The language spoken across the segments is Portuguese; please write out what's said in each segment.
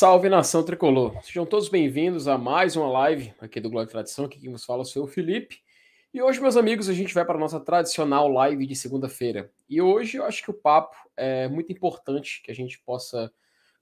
Salve, nação tricolor! Sejam todos bem-vindos a mais uma live aqui do e Tradição. Aqui quem nos fala é o Felipe. E hoje, meus amigos, a gente vai para a nossa tradicional live de segunda-feira. E hoje eu acho que o papo é muito importante que a gente possa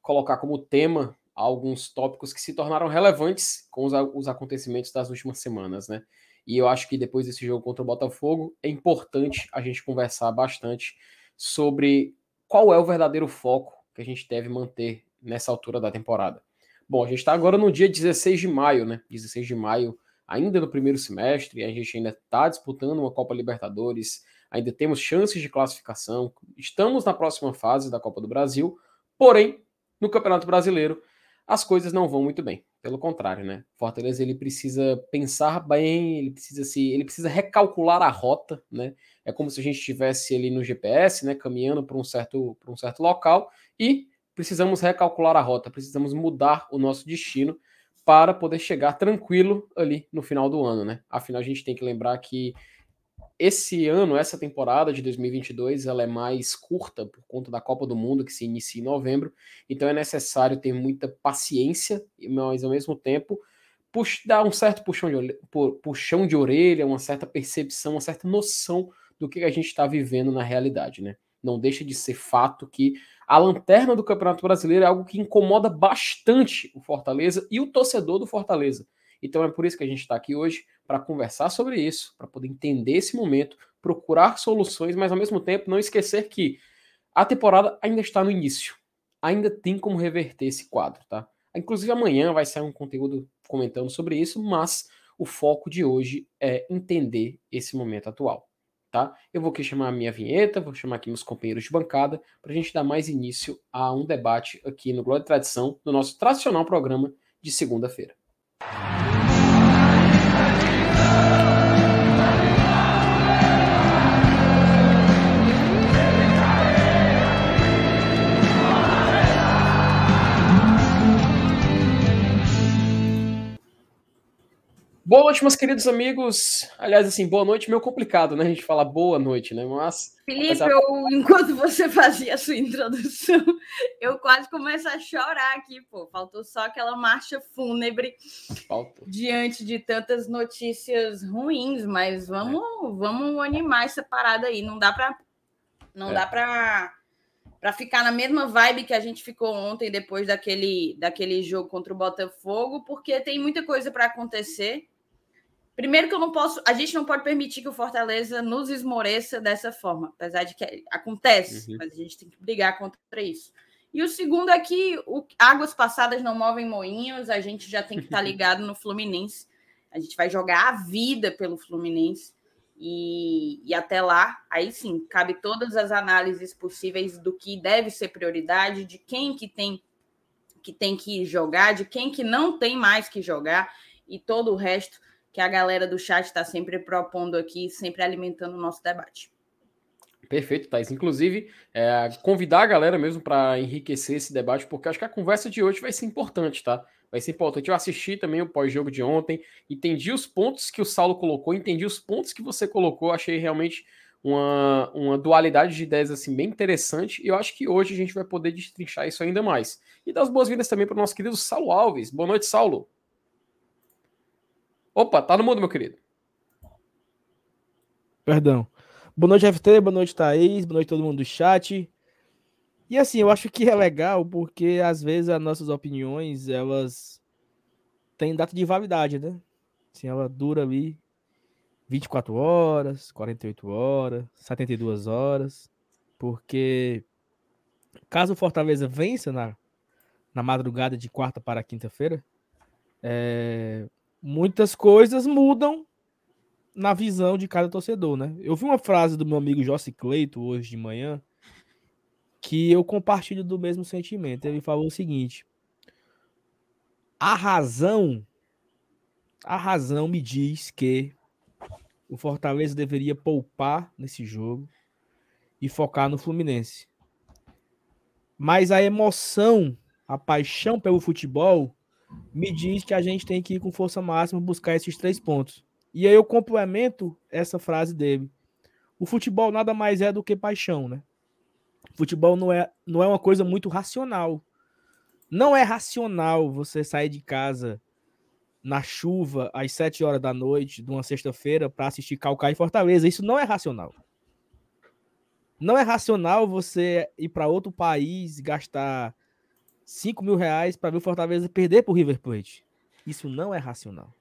colocar como tema alguns tópicos que se tornaram relevantes com os, os acontecimentos das últimas semanas, né? E eu acho que depois desse jogo contra o Botafogo é importante a gente conversar bastante sobre qual é o verdadeiro foco que a gente deve manter nessa altura da temporada. Bom, a gente está agora no dia 16 de maio, né? 16 de maio, ainda no primeiro semestre, a gente ainda está disputando uma Copa Libertadores, ainda temos chances de classificação, estamos na próxima fase da Copa do Brasil, porém, no Campeonato Brasileiro, as coisas não vão muito bem. Pelo contrário, né? Fortaleza ele precisa pensar bem, ele precisa se, ele precisa recalcular a rota, né? É como se a gente estivesse ali no GPS, né, caminhando para um certo para um certo local e precisamos recalcular a rota, precisamos mudar o nosso destino para poder chegar tranquilo ali no final do ano, né? Afinal, a gente tem que lembrar que esse ano, essa temporada de 2022, ela é mais curta por conta da Copa do Mundo que se inicia em novembro, então é necessário ter muita paciência, mas ao mesmo tempo dar um certo puxão de, orelha, puxão de orelha, uma certa percepção, uma certa noção do que a gente está vivendo na realidade, né? Não deixa de ser fato que a lanterna do Campeonato Brasileiro é algo que incomoda bastante o Fortaleza e o torcedor do Fortaleza. Então é por isso que a gente está aqui hoje para conversar sobre isso, para poder entender esse momento, procurar soluções, mas ao mesmo tempo não esquecer que a temporada ainda está no início. Ainda tem como reverter esse quadro, tá? Inclusive amanhã vai sair um conteúdo comentando sobre isso, mas o foco de hoje é entender esse momento atual tá? Eu vou aqui chamar a minha vinheta, vou chamar aqui meus companheiros de bancada, para a gente dar mais início a um debate aqui no Glória e Tradição, no nosso tradicional programa de segunda-feira. Boa noite, meus queridos amigos. Aliás, assim, boa noite meio complicado, né? A gente fala boa noite, né? Mas. Felipe, apesar... eu, enquanto você fazia a sua introdução, eu quase começo a chorar aqui, pô. Faltou só aquela marcha fúnebre Faltou. diante de tantas notícias ruins, mas vamos, é. vamos animar essa parada aí. Não dá para não é. dá para para ficar na mesma vibe que a gente ficou ontem depois daquele, daquele jogo contra o Botafogo, porque tem muita coisa para acontecer. Primeiro que eu não posso, a gente não pode permitir que o Fortaleza nos esmoreça dessa forma, apesar de que acontece, uhum. mas a gente tem que brigar contra isso. E o segundo é que o, águas passadas não movem moinhos, a gente já tem que estar tá ligado no Fluminense. A gente vai jogar a vida pelo Fluminense. E, e até lá, aí sim, cabe todas as análises possíveis do que deve ser prioridade, de quem que tem que tem que jogar, de quem que não tem mais que jogar e todo o resto que a galera do chat está sempre propondo aqui, sempre alimentando o nosso debate. Perfeito, Thais. Inclusive, é, convidar a galera mesmo para enriquecer esse debate, porque acho que a conversa de hoje vai ser importante, tá? Vai ser importante. Eu assisti também o pós-jogo de ontem, entendi os pontos que o Saulo colocou, entendi os pontos que você colocou, achei realmente uma, uma dualidade de ideias assim bem interessante, e eu acho que hoje a gente vai poder destrinchar isso ainda mais. E dar as boas-vindas também para o nosso querido Saulo Alves. Boa noite, Saulo. Opa, tá no mundo, meu querido. Perdão. Boa noite, FT, boa noite, Thaís, boa noite todo mundo do chat. E assim, eu acho que é legal porque às vezes as nossas opiniões, elas têm data de validade, né? Assim, ela dura ali 24 horas, 48 horas, 72 horas, porque caso o Fortaleza vença na, na madrugada de quarta para quinta-feira, é, muitas coisas mudam na visão de cada torcedor, né? Eu vi uma frase do meu amigo Jossi Cleito hoje de manhã que eu compartilho do mesmo sentimento. Ele falou o seguinte: a razão, a razão me diz que o Fortaleza deveria poupar nesse jogo e focar no Fluminense. Mas a emoção, a paixão pelo futebol me diz que a gente tem que ir com força máxima buscar esses três pontos. E aí eu complemento essa frase dele. O futebol nada mais é do que paixão, né? Futebol não é, não é uma coisa muito racional. Não é racional você sair de casa na chuva às 7 horas da noite de uma sexta-feira para assistir Calcaia e Fortaleza. Isso não é racional. Não é racional você ir para outro país gastar 5 mil reais para ver o Fortaleza perder para o River Plate. Isso não é racional.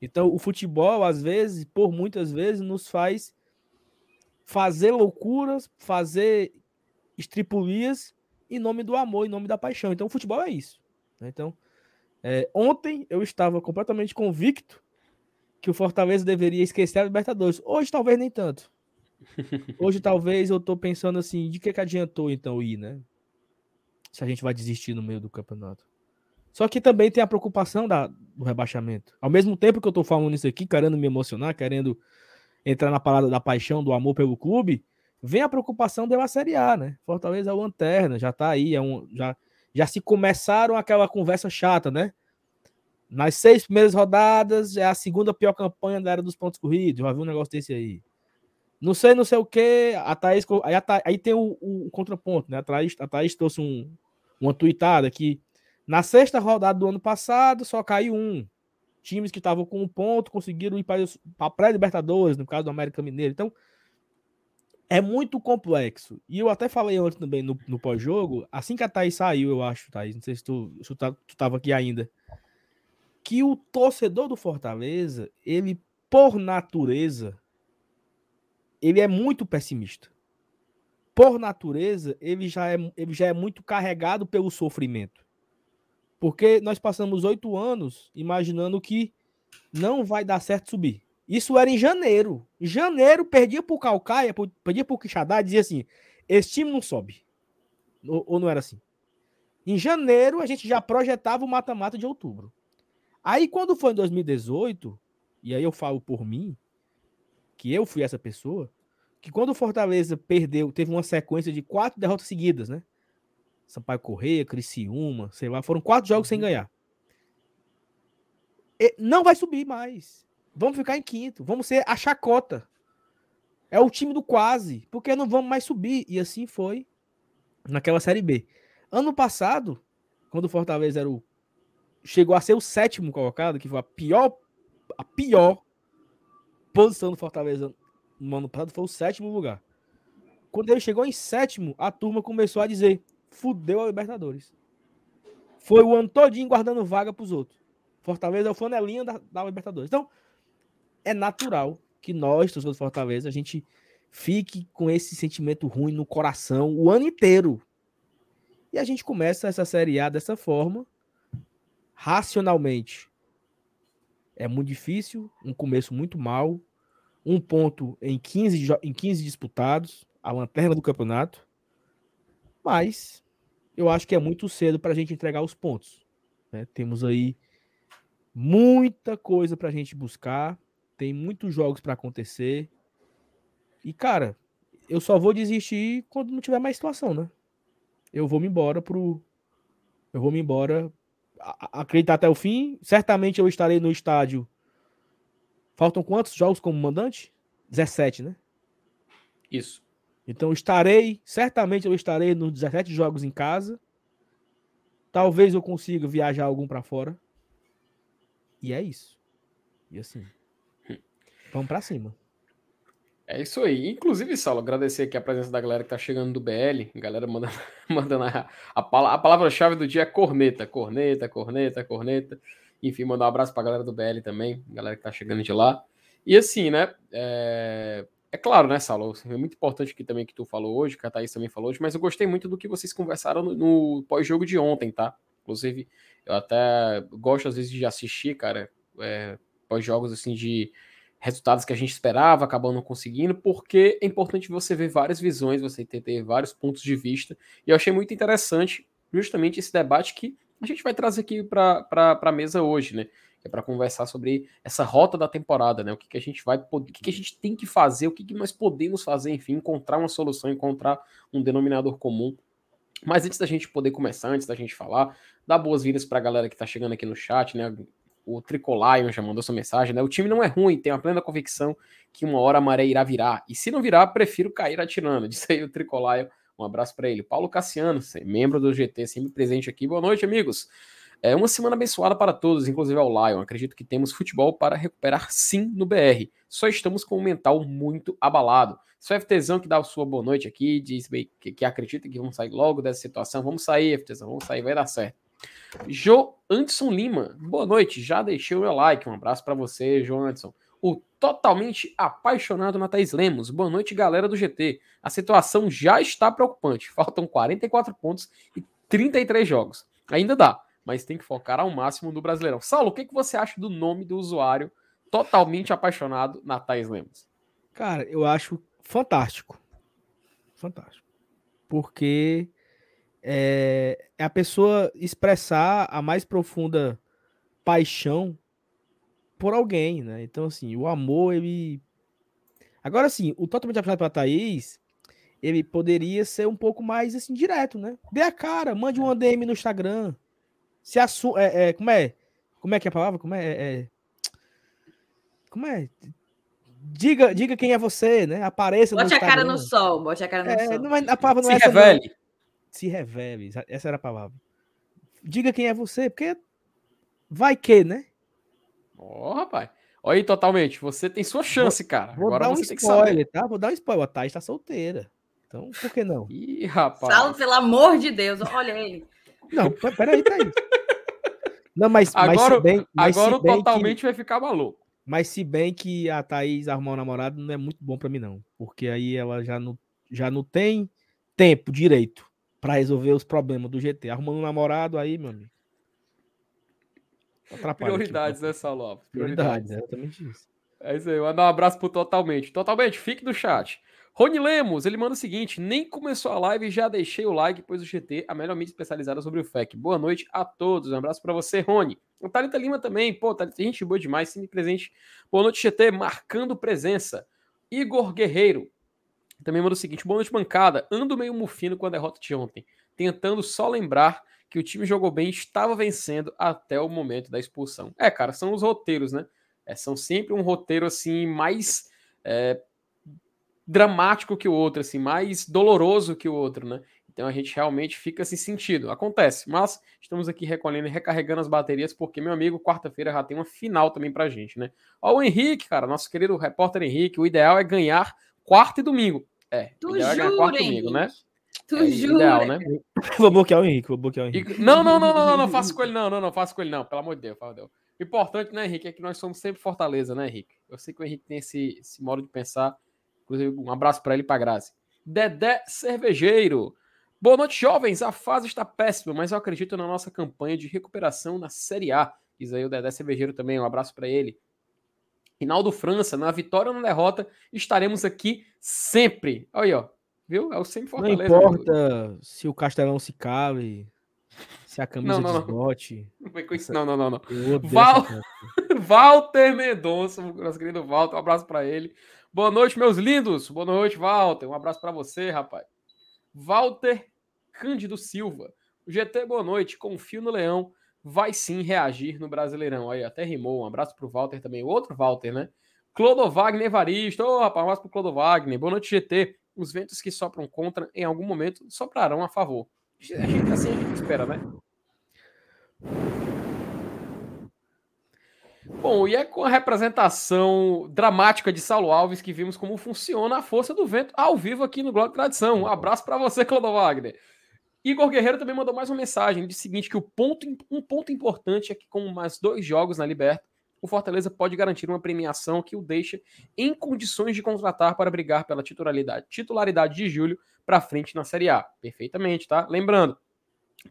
Então, o futebol, às vezes, por muitas vezes, nos faz fazer loucuras, fazer estripulias em nome do amor, em nome da paixão. Então, o futebol é isso. Né? Então, é, ontem eu estava completamente convicto que o Fortaleza deveria esquecer a Libertadores. Hoje, talvez nem tanto. Hoje, talvez eu tô pensando assim: de que, que adiantou então ir, né? Se a gente vai desistir no meio do campeonato. Só que também tem a preocupação da, do rebaixamento. Ao mesmo tempo que eu tô falando isso aqui, querendo me emocionar, querendo entrar na parada da paixão, do amor pelo clube, vem a preocupação de uma Série A, né? Fortaleza é o lanterna, já tá aí, é um, já, já se começaram aquela conversa chata, né? Nas seis primeiras rodadas, é a segunda pior campanha da era dos pontos corridos. Já vi um negócio desse aí. Não sei, não sei o que. A Thaís, aí, a Thaís, aí tem o, o, contraponto, né? A Thaís, a Thaís trouxe um, uma tuitada que na sexta rodada do ano passado só caiu um. Times que estavam com um ponto conseguiram ir para a pré-Libertadores, no caso do América Mineiro. Então, é muito complexo. E eu até falei ontem também no, no pós-jogo, assim que a Thaís saiu, eu acho, Thaís, não sei se tu, se tu, tá, tu aqui ainda, que o torcedor do Fortaleza, ele, por natureza, ele é muito pessimista. Por natureza, ele já é, ele já é muito carregado pelo sofrimento. Porque nós passamos oito anos imaginando que não vai dar certo subir. Isso era em janeiro. Em janeiro, perdia pro Calcaia, perdia pro Quixadá e dizia assim: esse time não sobe. Ou, ou não era assim? Em janeiro, a gente já projetava o mata-mata de outubro. Aí, quando foi em 2018, e aí eu falo por mim, que eu fui essa pessoa, que quando o Fortaleza perdeu, teve uma sequência de quatro derrotas seguidas, né? Sampaio Correia, Criciúma, sei lá, foram quatro jogos sem uhum. ganhar. E não vai subir mais. Vamos ficar em quinto. Vamos ser a chacota. É o time do quase, porque não vamos mais subir. E assim foi naquela Série B. Ano passado, quando o Fortaleza era o, chegou a ser o sétimo colocado, que foi a pior, a pior posição do Fortaleza no ano passado, foi o sétimo lugar. Quando ele chegou em sétimo, a turma começou a dizer: fudeu a Libertadores. Foi o ano todinho guardando vaga para os outros. Fortaleza é o flanelinha da, da Libertadores. Então, é natural que nós, torcedores do Fortaleza, a gente fique com esse sentimento ruim no coração o ano inteiro. E a gente começa essa Série A dessa forma, racionalmente. É muito difícil, um começo muito mal, um ponto em 15, em 15 disputados, a lanterna do campeonato. Mas eu acho que é muito cedo para a gente entregar os pontos. Né? Temos aí muita coisa para a gente buscar tem muitos jogos para acontecer. E, cara, eu só vou desistir quando não tiver mais situação, né? Eu vou me embora pro. Eu vou me embora. Acreditar até o fim. Certamente eu estarei no estádio. Faltam quantos jogos como mandante? 17, né? Isso. Então estarei, certamente eu estarei nos 17 jogos em casa. Talvez eu consiga viajar algum para fora. E é isso. E assim, Vamos para cima. É isso aí. Inclusive, Saulo, agradecer aqui a presença da galera que tá chegando do BL. Galera mandando, mandando a, a, a palavra-chave do dia é corneta. Corneta, corneta, corneta. Enfim, mandar um abraço pra galera do BL também. Galera que tá chegando de lá. E assim, né? É, é claro, né, Saulo? É muito importante que também que tu falou hoje, que a Thaís também falou hoje, mas eu gostei muito do que vocês conversaram no, no pós-jogo de ontem, tá? Inclusive, eu até gosto às vezes de assistir, cara, é, pós-jogos assim de resultados que a gente esperava, acabou não conseguindo, porque é importante você ver várias visões, você ter, ter vários pontos de vista. E eu achei muito interessante justamente esse debate que a gente vai trazer aqui para a mesa hoje, né? é para conversar sobre essa rota da temporada, né? O que, que a gente vai o que, que a gente tem que fazer, o que, que nós podemos fazer, enfim, encontrar uma solução, encontrar um denominador comum. Mas antes da gente poder começar, antes da gente falar, dá boas-vindas para a galera que está chegando aqui no chat, né? o Tricolion já mandou sua mensagem, né? O time não é ruim, tenho a plena convicção que uma hora a maré irá virar. E se não virar, prefiro cair atirando. Disse aí o Tricolion. Um Um abraço para ele. Paulo Cassiano, membro do GT, sempre presente aqui. Boa noite, amigos. É uma semana abençoada para todos, inclusive ao Lion. Acredito que temos futebol para recuperar sim no BR. Só estamos com o mental muito abalado. Só FTzão que dá a sua boa noite aqui, diz que, que acredita que vamos sair logo dessa situação. Vamos sair, FTzão, vamos sair, vai dar certo. Jo Anderson Lima, boa noite. Já deixei o meu like. Um abraço para você, João Anderson. O totalmente apaixonado na Thaís Lemos. Boa noite, galera do GT. A situação já está preocupante. Faltam 44 pontos e 33 jogos. Ainda dá mas tem que focar ao máximo no Brasileirão. Saulo, o que, que você acha do nome do usuário totalmente apaixonado na Thais Lemos? Cara, eu acho fantástico. Fantástico. Porque é, é a pessoa expressar a mais profunda paixão por alguém, né? Então, assim, o amor, ele. Agora, sim, o totalmente apaixonado pela Thaís, ele poderia ser um pouco mais, assim, direto, né? Dê a cara, mande um DM no Instagram, se assume. É, é, como é? Como é que é a palavra? Como é, é, é? Como é? Diga, diga quem é você, né? Apareça bote no Bote a cara no sol, bote a cara no é, sol. Não, a palavra não Se é revele. Não. Se revele, essa era a palavra. Diga quem é você, porque vai que, né? Ó, oh, rapaz. Olha aí, totalmente. Você tem sua chance, cara. Vou Agora dar um spoiler, tá? Vou dar um spoiler. A Thais tá solteira. Então, por que não? Ih, rapaz. Salve, pelo amor de Deus. Olha ele. Não, peraí, tá aí. Não, mas, agora, mas bem, mas agora totalmente que, vai ficar maluco. Mas se bem que a Thaís arrumar um namorado não é muito bom para mim, não. Porque aí ela já não, já não tem tempo direito para resolver os problemas do GT. Arrumando um namorado aí, meu amigo. Atrapalha Prioridades, aqui, né, Salopes? Prioridades, é exatamente isso. É isso aí, mandar um abraço pro Totalmente. Totalmente, fique no chat. Rony Lemos, ele manda o seguinte: nem começou a live e já deixei o like, pois o GT, a melhor mídia especializada sobre o FEC. Boa noite a todos. Um abraço para você, Rony. O Thalita Lima também, pô, Thalita, gente boa demais, sempre presente. Boa noite, GT, marcando presença. Igor Guerreiro também manda o seguinte: boa noite, bancada. Ando meio mufino com a derrota de ontem, tentando só lembrar que o time jogou bem, estava vencendo até o momento da expulsão. É, cara, são os roteiros, né? É, são sempre um roteiro assim mais. É, dramático que o outro, assim, mais doloroso que o outro, né? Então a gente realmente fica sem sentido. Acontece, mas estamos aqui recolhendo e recarregando as baterias, porque, meu amigo, quarta-feira já tem uma final também pra gente, né? Ó, o Henrique, cara, nosso querido repórter Henrique, o ideal é ganhar quarta e domingo. É, tu o ideal jura, é ganhar quarta e domingo, né? Tu é, jura? Ideal, né? Vou bloquear o Henrique, vou bloquear o Henrique. Não, não, não, não, não, não, faço com ele não, não, não, faço com ele não, pelo amor de Deus, pelo amor de Deus. O importante, né, Henrique, é que nós somos sempre Fortaleza, né, Henrique? Eu sei que o Henrique tem esse, esse modo de pensar Inclusive, um abraço para ele e para Grazi. Dedé Cervejeiro. Boa noite, jovens. A fase está péssima, mas eu acredito na nossa campanha de recuperação na Série A. Diz aí o Dedé Cervejeiro também. Um abraço para ele. Rinaldo França, na vitória ou na derrota, estaremos aqui sempre. Olha aí, ó. Viu? É o sempre Fortaleza. Não importa se o Castelão se cave, se a camisa não, não, desbote. Não, não, não, não. Val... Walter Mendonça, nosso querido Walter, um abraço para ele. Boa noite, meus lindos. Boa noite, Walter. Um abraço para você, rapaz. Walter Cândido Silva. GT, boa noite. Confio no Leão. Vai sim reagir no Brasileirão. Aí, até rimou. Um abraço pro Walter também. Outro Walter, né? Clodo Wagner Evaristo. Ô, oh, rapaz, um abraço pro Clodo Wagner. Boa noite, GT. Os ventos que sopram contra, em algum momento, soprarão a favor. A gente, assim a gente espera, né? Bom, e é com a representação dramática de Saulo Alves que vimos como funciona a força do vento ao vivo aqui no Globo Tradição. Um abraço para você, Clodo Wagner. Igor Guerreiro também mandou mais uma mensagem de seguinte que o ponto, um ponto importante é que com mais dois jogos na Liberta, o Fortaleza pode garantir uma premiação que o deixa em condições de contratar para brigar pela titularidade, titularidade de Júlio para frente na Série A. Perfeitamente, tá? Lembrando,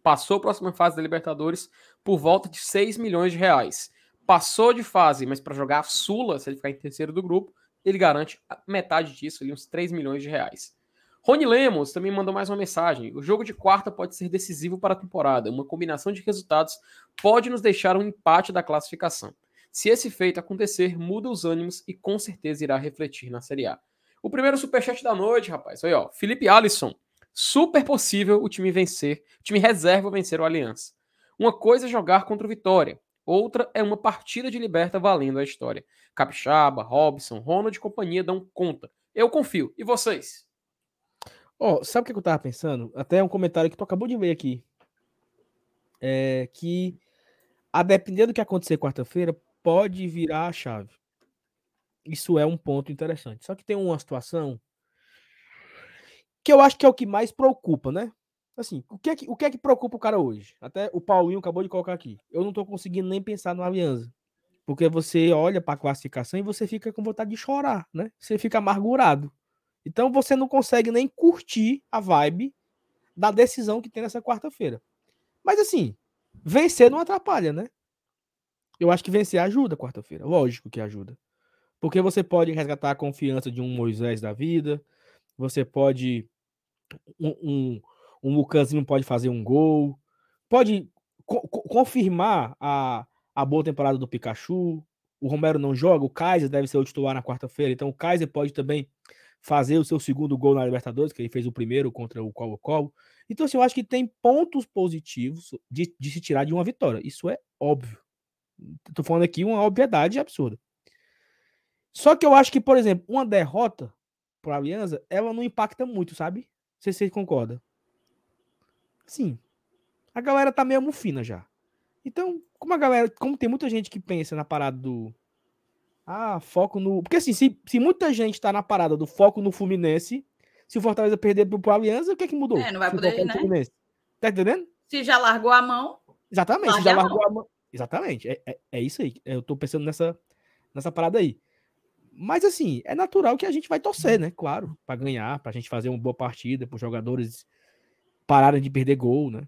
passou a próxima fase da Libertadores por volta de 6 milhões de reais passou de fase, mas para jogar a Sula, se ele ficar em terceiro do grupo, ele garante metade disso, ali, uns 3 milhões de reais. Rony Lemos também mandou mais uma mensagem. O jogo de quarta pode ser decisivo para a temporada. Uma combinação de resultados pode nos deixar um empate da classificação. Se esse feito acontecer, muda os ânimos e com certeza irá refletir na Série A. O primeiro superchat da noite, rapaz. Aí, ó. Felipe Alisson. Super possível o time vencer, o time reserva vencer o Aliança. Uma coisa é jogar contra o Vitória, Outra é uma partida de liberta valendo a história. Capixaba, Robson, Ronald e companhia dão conta. Eu confio. E vocês? Ó, oh, sabe o que eu tava pensando? Até um comentário que tu acabou de ver aqui. É que, a depender do que acontecer quarta-feira, pode virar a chave. Isso é um ponto interessante. Só que tem uma situação que eu acho que é o que mais preocupa, né? Assim, o que é que, o que, é que preocupa o cara hoje? Até o Paulinho acabou de colocar aqui. Eu não tô conseguindo nem pensar no Aliança. Porque você olha para a classificação e você fica com vontade de chorar, né? Você fica amargurado. Então você não consegue nem curtir a vibe da decisão que tem nessa quarta-feira. Mas assim, vencer não atrapalha, né? Eu acho que vencer ajuda quarta-feira. Lógico que ajuda. Porque você pode resgatar a confiança de um Moisés da vida, você pode. Um, um, um pode fazer um gol, pode co confirmar a, a boa temporada do Pikachu. O Romero não joga, o Kaiser deve ser o titular na quarta-feira, então o Kaiser pode também fazer o seu segundo gol na Libertadores, que ele fez o primeiro contra o Colo-Colo. Então, assim, eu acho que tem pontos positivos de, de se tirar de uma vitória. Isso é óbvio. Estou falando aqui uma obviedade absurda. Só que eu acho que, por exemplo, uma derrota para a Aliança, ela não impacta muito, sabe? Não sei se você concorda. Sim. A galera tá meio mufina já. Então, como a galera, como tem muita gente que pensa na parada do ah, foco no. Porque assim, se, se muita gente tá na parada do foco no Fluminense, se o Fortaleza perder pro, pro Aliança, o que é que mudou? É, não vai poder, né? Fluminense. Tá entendendo? Se já largou a mão. Exatamente, se já largou a mão. A mão. Exatamente, é, é, é, isso aí. Eu tô pensando nessa, nessa parada aí. Mas assim, é natural que a gente vai torcer, né? Claro, para ganhar, pra gente fazer uma boa partida, para jogadores pararem de perder gol, né?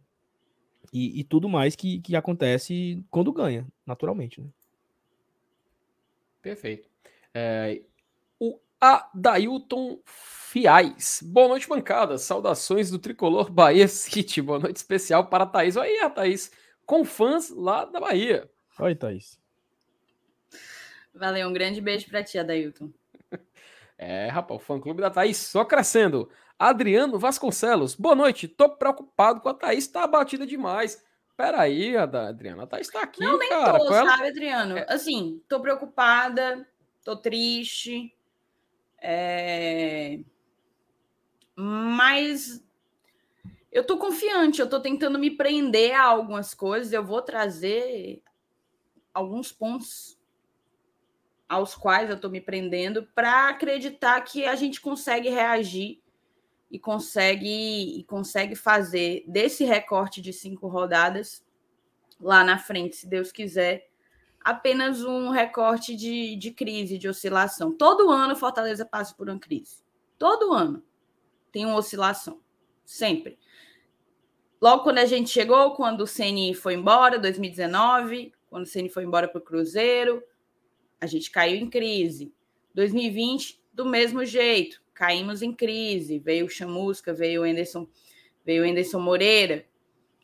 E, e, tudo mais que, que acontece quando ganha, naturalmente, né? Perfeito. É, o Adailton Fiais. Boa noite, bancada. Saudações do tricolor Bahia City. Boa noite especial para a Thaís. Aí, a Thaís, com fãs lá da Bahia. Oi, Thaís. Valeu, um grande beijo para ti, Adailton. É, rapaz, o fã-clube da Thaís só crescendo. Adriano Vasconcelos, boa noite. Tô preocupado com a Thaís, tá abatida demais. Peraí, Adriana, a Thaís tá aqui, Não, nem cara. tô, sabe, Adriano? É... Assim, tô preocupada, tô triste. É... Mas eu tô confiante, eu tô tentando me prender a algumas coisas. Eu vou trazer alguns pontos aos quais eu tô me prendendo para acreditar que a gente consegue reagir e consegue e consegue fazer desse recorte de cinco rodadas lá na frente, se Deus quiser, apenas um recorte de, de crise, de oscilação. Todo ano Fortaleza passa por uma crise. Todo ano tem uma oscilação. Sempre. Logo quando a gente chegou, quando o Ceni foi embora, 2019, quando o Ceni foi embora para o Cruzeiro, a gente caiu em crise. 2020, do mesmo jeito caímos em crise, veio o Chamusca, veio o Anderson, veio o Anderson Moreira.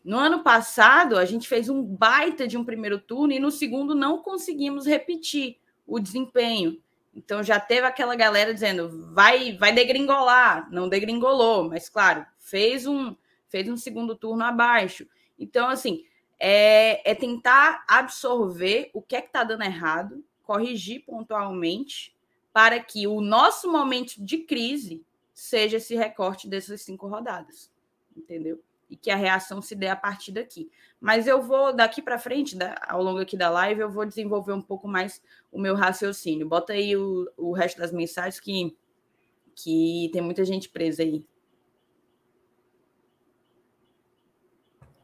No ano passado, a gente fez um baita de um primeiro turno e no segundo não conseguimos repetir o desempenho. Então já teve aquela galera dizendo vai vai degringolar, não degringolou, mas claro, fez um fez um segundo turno abaixo. Então assim, é, é tentar absorver o que é que está dando errado, corrigir pontualmente para que o nosso momento de crise seja esse recorte dessas cinco rodadas, entendeu? E que a reação se dê a partir daqui. Mas eu vou, daqui para frente, ao longo aqui da live, eu vou desenvolver um pouco mais o meu raciocínio. Bota aí o, o resto das mensagens que, que tem muita gente presa aí.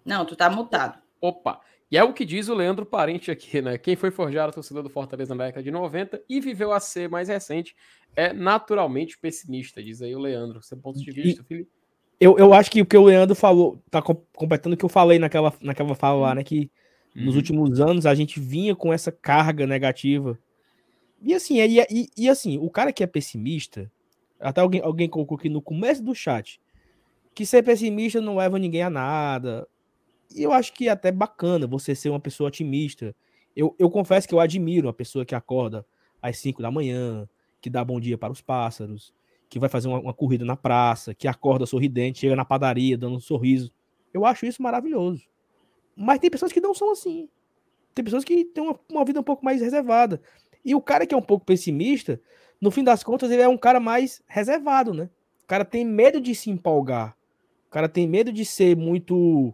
Não, tu tá mutado. Opa! E é o que diz o Leandro Parente aqui, né? Quem foi forjar a torcida do Fortaleza na década de 90 e viveu a ser mais recente é naturalmente pessimista, diz aí o Leandro. Seu ponto de vista, e, Felipe? Eu, eu acho que o que o Leandro falou, tá completando o que eu falei naquela, naquela fala lá, né? Que uhum. nos últimos anos a gente vinha com essa carga negativa. E assim, e, e, e assim, o cara que é pessimista, até alguém, alguém colocou aqui no começo do chat, que ser pessimista não leva ninguém a nada. E eu acho que é até bacana você ser uma pessoa otimista. Eu, eu confesso que eu admiro uma pessoa que acorda às 5 da manhã, que dá bom dia para os pássaros, que vai fazer uma, uma, corrida na praça, que acorda sorridente, chega na padaria dando um sorriso. Eu acho isso maravilhoso. Mas tem pessoas que não são assim. Tem pessoas que têm uma, uma vida um pouco mais reservada. E o cara que é um pouco pessimista, no fim das contas, ele é um cara mais reservado, né? O cara tem medo de se empolgar. O cara tem medo de ser muito.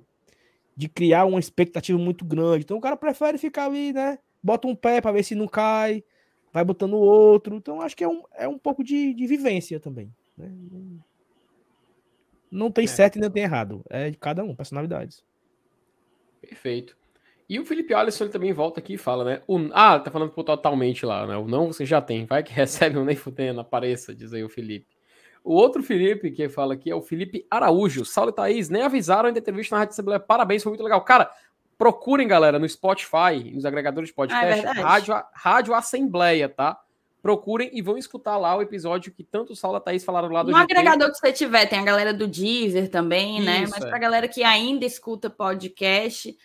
De criar uma expectativa muito grande. Então o cara prefere ficar ali, né? Bota um pé para ver se não cai, vai botando outro. Então acho que é um, é um pouco de, de vivência também. Né? Não tem é. certo e não tem errado. É de cada um, personalidades. Perfeito. E o Felipe Alisson ele também volta aqui e fala, né? O, ah, tá falando totalmente lá, né? O não você já tem, vai que recebe um nem fudendo, apareça, diz aí o Felipe. O outro Felipe que fala aqui é o Felipe Araújo. Salve, Thaís. Nem avisaram ainda entrevista na Rádio Assembleia. Parabéns, foi muito legal. Cara, procurem, galera, no Spotify, nos agregadores de podcast, ah, é Rádio, Rádio Assembleia, tá? Procurem e vão escutar lá o episódio que tanto o Saulo e a Thaís falaram lá do No agregador que você tiver, tem a galera do Deezer também, né? Isso, né? Mas é. pra galera que ainda escuta podcast,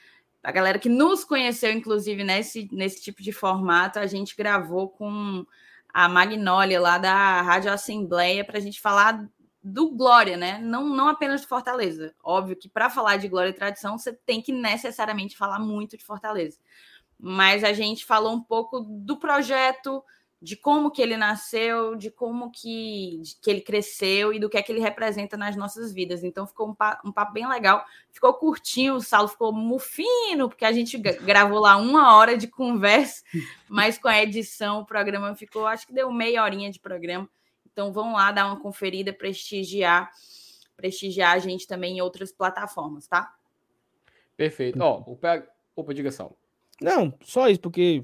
a galera que nos conheceu, inclusive, nesse, nesse tipo de formato, a gente gravou com a Magnólia lá da Rádio Assembleia para a gente falar do Glória, né? Não, não apenas de Fortaleza. Óbvio que para falar de Glória e Tradição, você tem que necessariamente falar muito de Fortaleza. Mas a gente falou um pouco do projeto, de como que ele nasceu, de como que, de que ele cresceu e do que é que ele representa nas nossas vidas. Então ficou um, pa, um papo bem legal. Ficou curtinho, o Saulo ficou mufino, porque a gente gravou lá uma hora de conversa, mas com a edição o programa ficou, acho que deu meia horinha de programa. Então vão lá dar uma conferida, prestigiar, prestigiar a gente também em outras plataformas, tá? Perfeito. Ó, oh, o PH... Opa, diga, Saulo. Não, só isso, porque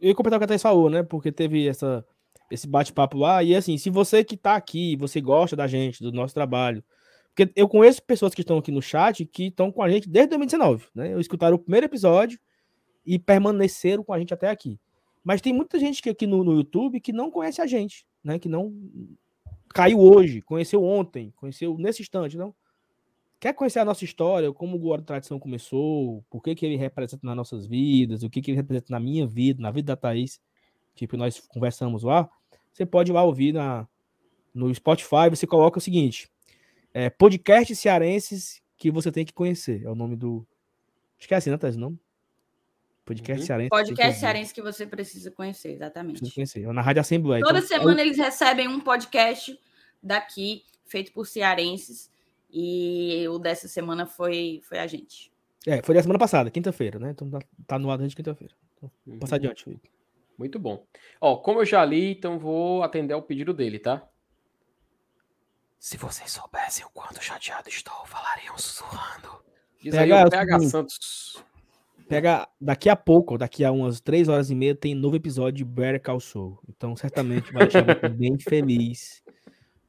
eu ia completar o que a Thaís falou, né? Porque teve essa, esse bate-papo lá. E assim, se você que tá aqui, você gosta da gente, do nosso trabalho. Porque eu conheço pessoas que estão aqui no chat que estão com a gente desde 2019, né? Eu escutaram o primeiro episódio e permaneceram com a gente até aqui. Mas tem muita gente que aqui no, no YouTube que não conhece a gente, né? Que não caiu hoje, conheceu ontem, conheceu nesse instante, não? Quer conhecer a nossa história, como o Guarda Tradição começou, por que, que ele representa nas nossas vidas, o que, que ele representa na minha vida, na vida da Thaís, tipo, nós conversamos lá, você pode ir lá ouvir na, no Spotify, você coloca o seguinte, é, podcast cearenses que você tem que conhecer, é o nome do... Acho que é assim, né, Thaís, o nome? Podcast uhum. cearense. Podcast cearense que você precisa conhecer, exatamente. Precisa conhecer. É na Rádio Assembleia. Toda então, semana eu... eles recebem um podcast daqui, feito por cearenses, e o dessa semana foi, foi a gente. É, foi da semana passada, quinta-feira, né? Então tá, tá no ar desde quinta-feira. Então, uhum. Passar adiante, Felipe. Muito bom. Ó, como eu já li, então vou atender ao pedido dele, tá? Se vocês soubessem o quanto chateado estou, falariam sussurrando. Diz pega, aí o PH Santos. Pega daqui a pouco, daqui a umas três horas e meia, tem novo episódio de Better Call Saul. Então, certamente vai deixar bem feliz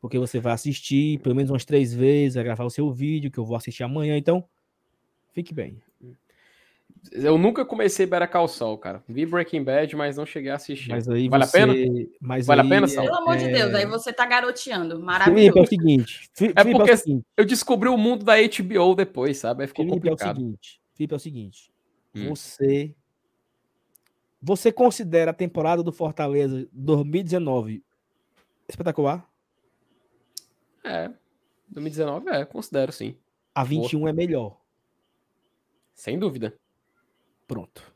porque você vai assistir pelo menos umas três vezes, vai gravar o seu vídeo, que eu vou assistir amanhã, então fique bem. Eu nunca comecei Better Call Saul, cara. Vi Breaking Bad, mas não cheguei a assistir. Mas aí vale você... a pena? Mas vale aí... a pena, Saul? Pelo amor é... de Deus, aí você tá garoteando. Maravilhoso. Felipe, é o seguinte. Felipe, é porque é seguinte. eu descobri o mundo da HBO depois, sabe? Aí ficou Felipe complicado. é o seguinte. Felipe, é o seguinte. Hum. Você... Você considera a temporada do Fortaleza 2019 espetacular? É. 2019 é, considero sim. A 21 Boa. é melhor. Sem dúvida. Pronto.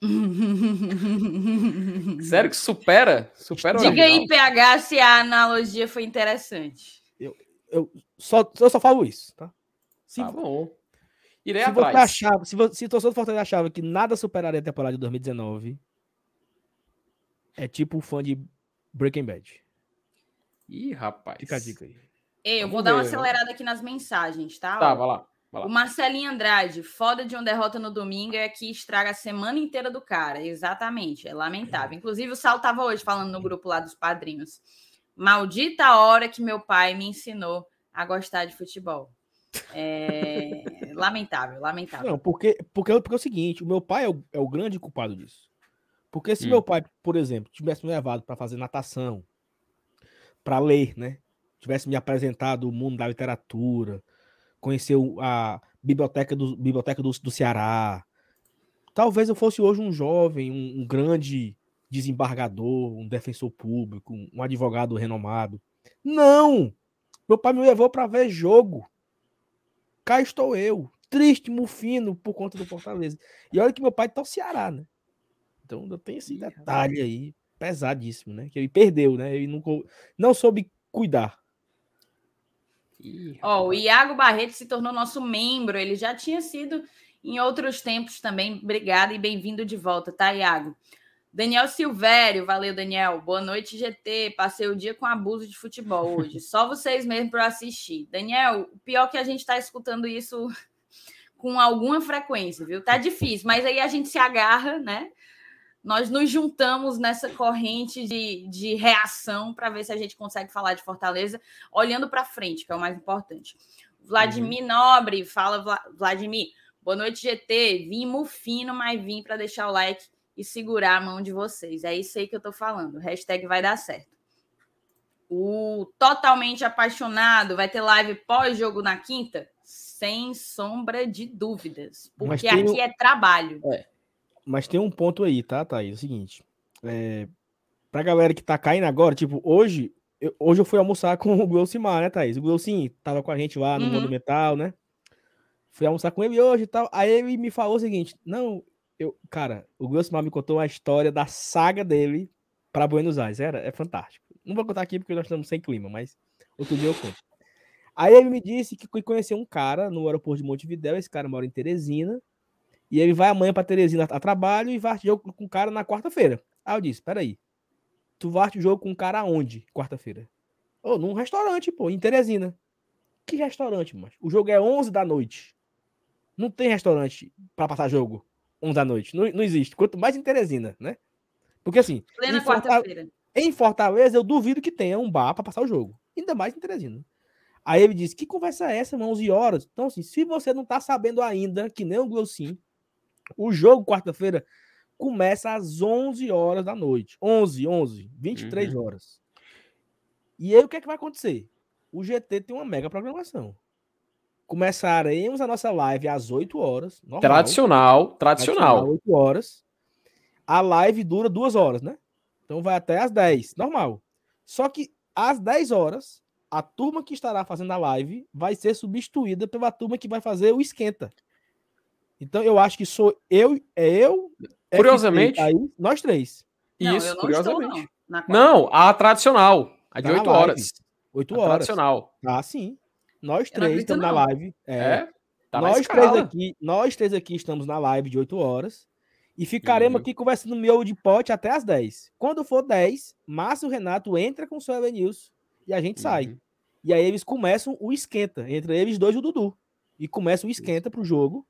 Sério que supera? Supera Diga aí, PH, se a analogia foi interessante. Eu, eu, só, eu só falo isso, tá? Se, tá bom. Irei se atrás. Você achava, se, você, se o torcedor do Fortaleza achava que nada superaria a temporada de 2019, é tipo o fã de Breaking Bad. Ih, rapaz. Fica a dica aí. Ei, eu vou dar uma acelerada aqui nas mensagens, tá? Tá, vai lá. Vai lá. O Marcelinho Andrade, foda de uma derrota no domingo é que estraga a semana inteira do cara. Exatamente, é lamentável. Inclusive, o Sal tava hoje falando no grupo lá dos padrinhos. Maldita a hora que meu pai me ensinou a gostar de futebol. É... lamentável, lamentável. Não, porque, porque, porque é o seguinte: o meu pai é o, é o grande culpado disso. Porque se hum. meu pai, por exemplo, tivesse me levado para fazer natação, para ler, né? Tivesse me apresentado o mundo da literatura, conhecer a biblioteca do, biblioteca do, do Ceará, talvez eu fosse hoje um jovem, um, um grande desembargador, um defensor público, um advogado renomado. Não! Meu pai me levou para ver jogo. Cá estou eu, triste, mufino por conta do Fortaleza. E olha que meu pai tá no Ceará, né? Então eu tenho esse detalhe aí pesadíssimo, né? Que ele perdeu, né? Ele não, não soube cuidar Ó, o Iago Barreto se tornou nosso membro. Ele já tinha sido em outros tempos também. Obrigada e bem-vindo de volta, tá, Iago? Daniel Silvério, valeu, Daniel. Boa noite, GT. Passei o dia com abuso de futebol hoje. Só vocês mesmo para assistir. Daniel, o pior é que a gente está escutando isso com alguma frequência, viu? Tá difícil, mas aí a gente se agarra, né? Nós nos juntamos nessa corrente de, de reação para ver se a gente consegue falar de Fortaleza, olhando para frente, que é o mais importante. Vladimir uhum. Nobre, fala, Vladimir. Boa noite, GT. Vim mufino, mas vim para deixar o like e segurar a mão de vocês. É isso aí que eu estou falando. Hashtag vai dar certo. O Totalmente Apaixonado vai ter live pós-jogo na quinta? Sem sombra de dúvidas. Porque aqui é trabalho. É. Mas tem um ponto aí, tá, Thaís? É o seguinte. É... Pra galera que tá caindo agora, tipo, hoje eu, hoje eu fui almoçar com o Gleucimar, né, Thaís? O Gleucim tava com a gente lá no uhum. Monumental, né? Fui almoçar com ele hoje e tal. Aí ele me falou o seguinte: Não, eu, cara, o Gilson me contou uma história da saga dele para Buenos Aires. Era, é fantástico. Não vou contar aqui porque nós estamos sem clima, mas outro dia eu conto. Aí ele me disse que conheceu um cara no aeroporto de Montevidéu. Esse cara mora em Teresina. E ele vai amanhã para Teresina a trabalho e vai jogo com o cara na quarta-feira. Aí eu disse: Peraí, tu vai o jogo com o cara aonde, quarta-feira? Ô, oh, num restaurante, pô, em Teresina. Que restaurante, mas O jogo é 11 da noite. Não tem restaurante para passar jogo um da noite. Não, não existe. Quanto mais em Teresina, né? Porque assim. Plena quarta-feira. Em Fortaleza, eu duvido que tenha um bar para passar o jogo. Ainda mais em Teresina. Aí ele disse: Que conversa é essa, mano? 11 horas. Então, assim, se você não tá sabendo ainda, que nem o Gleucin, o jogo quarta-feira começa às 11 horas da noite. 11, 11, 23 uhum. horas. E aí o que é que vai acontecer? O GT tem uma mega programação. Começaremos a nossa live às 8 horas. Normal, tradicional, tradicional. tradicional. 8 horas. A live dura duas horas, né? Então vai até às 10, normal. Só que às 10 horas, a turma que estará fazendo a live vai ser substituída pela turma que vai fazer o esquenta. Então eu acho que sou eu, é eu. Curiosamente. Aí, nós três. Não, Isso, curiosamente. Estou, não. não. a tradicional. A de tá 8 horas. 8 horas. Tradicional. Ah, sim. Nós três estamos não. na live. É. é tá nós três aqui, nós três aqui estamos na live de 8 horas. E ficaremos uhum. aqui conversando no meu de pote até as 10. Quando for 10, Márcio Renato entra com o seu Evanilson e a gente uhum. sai. E aí eles começam o esquenta, entre eles dois e o Dudu. E começa o esquenta pro jogo.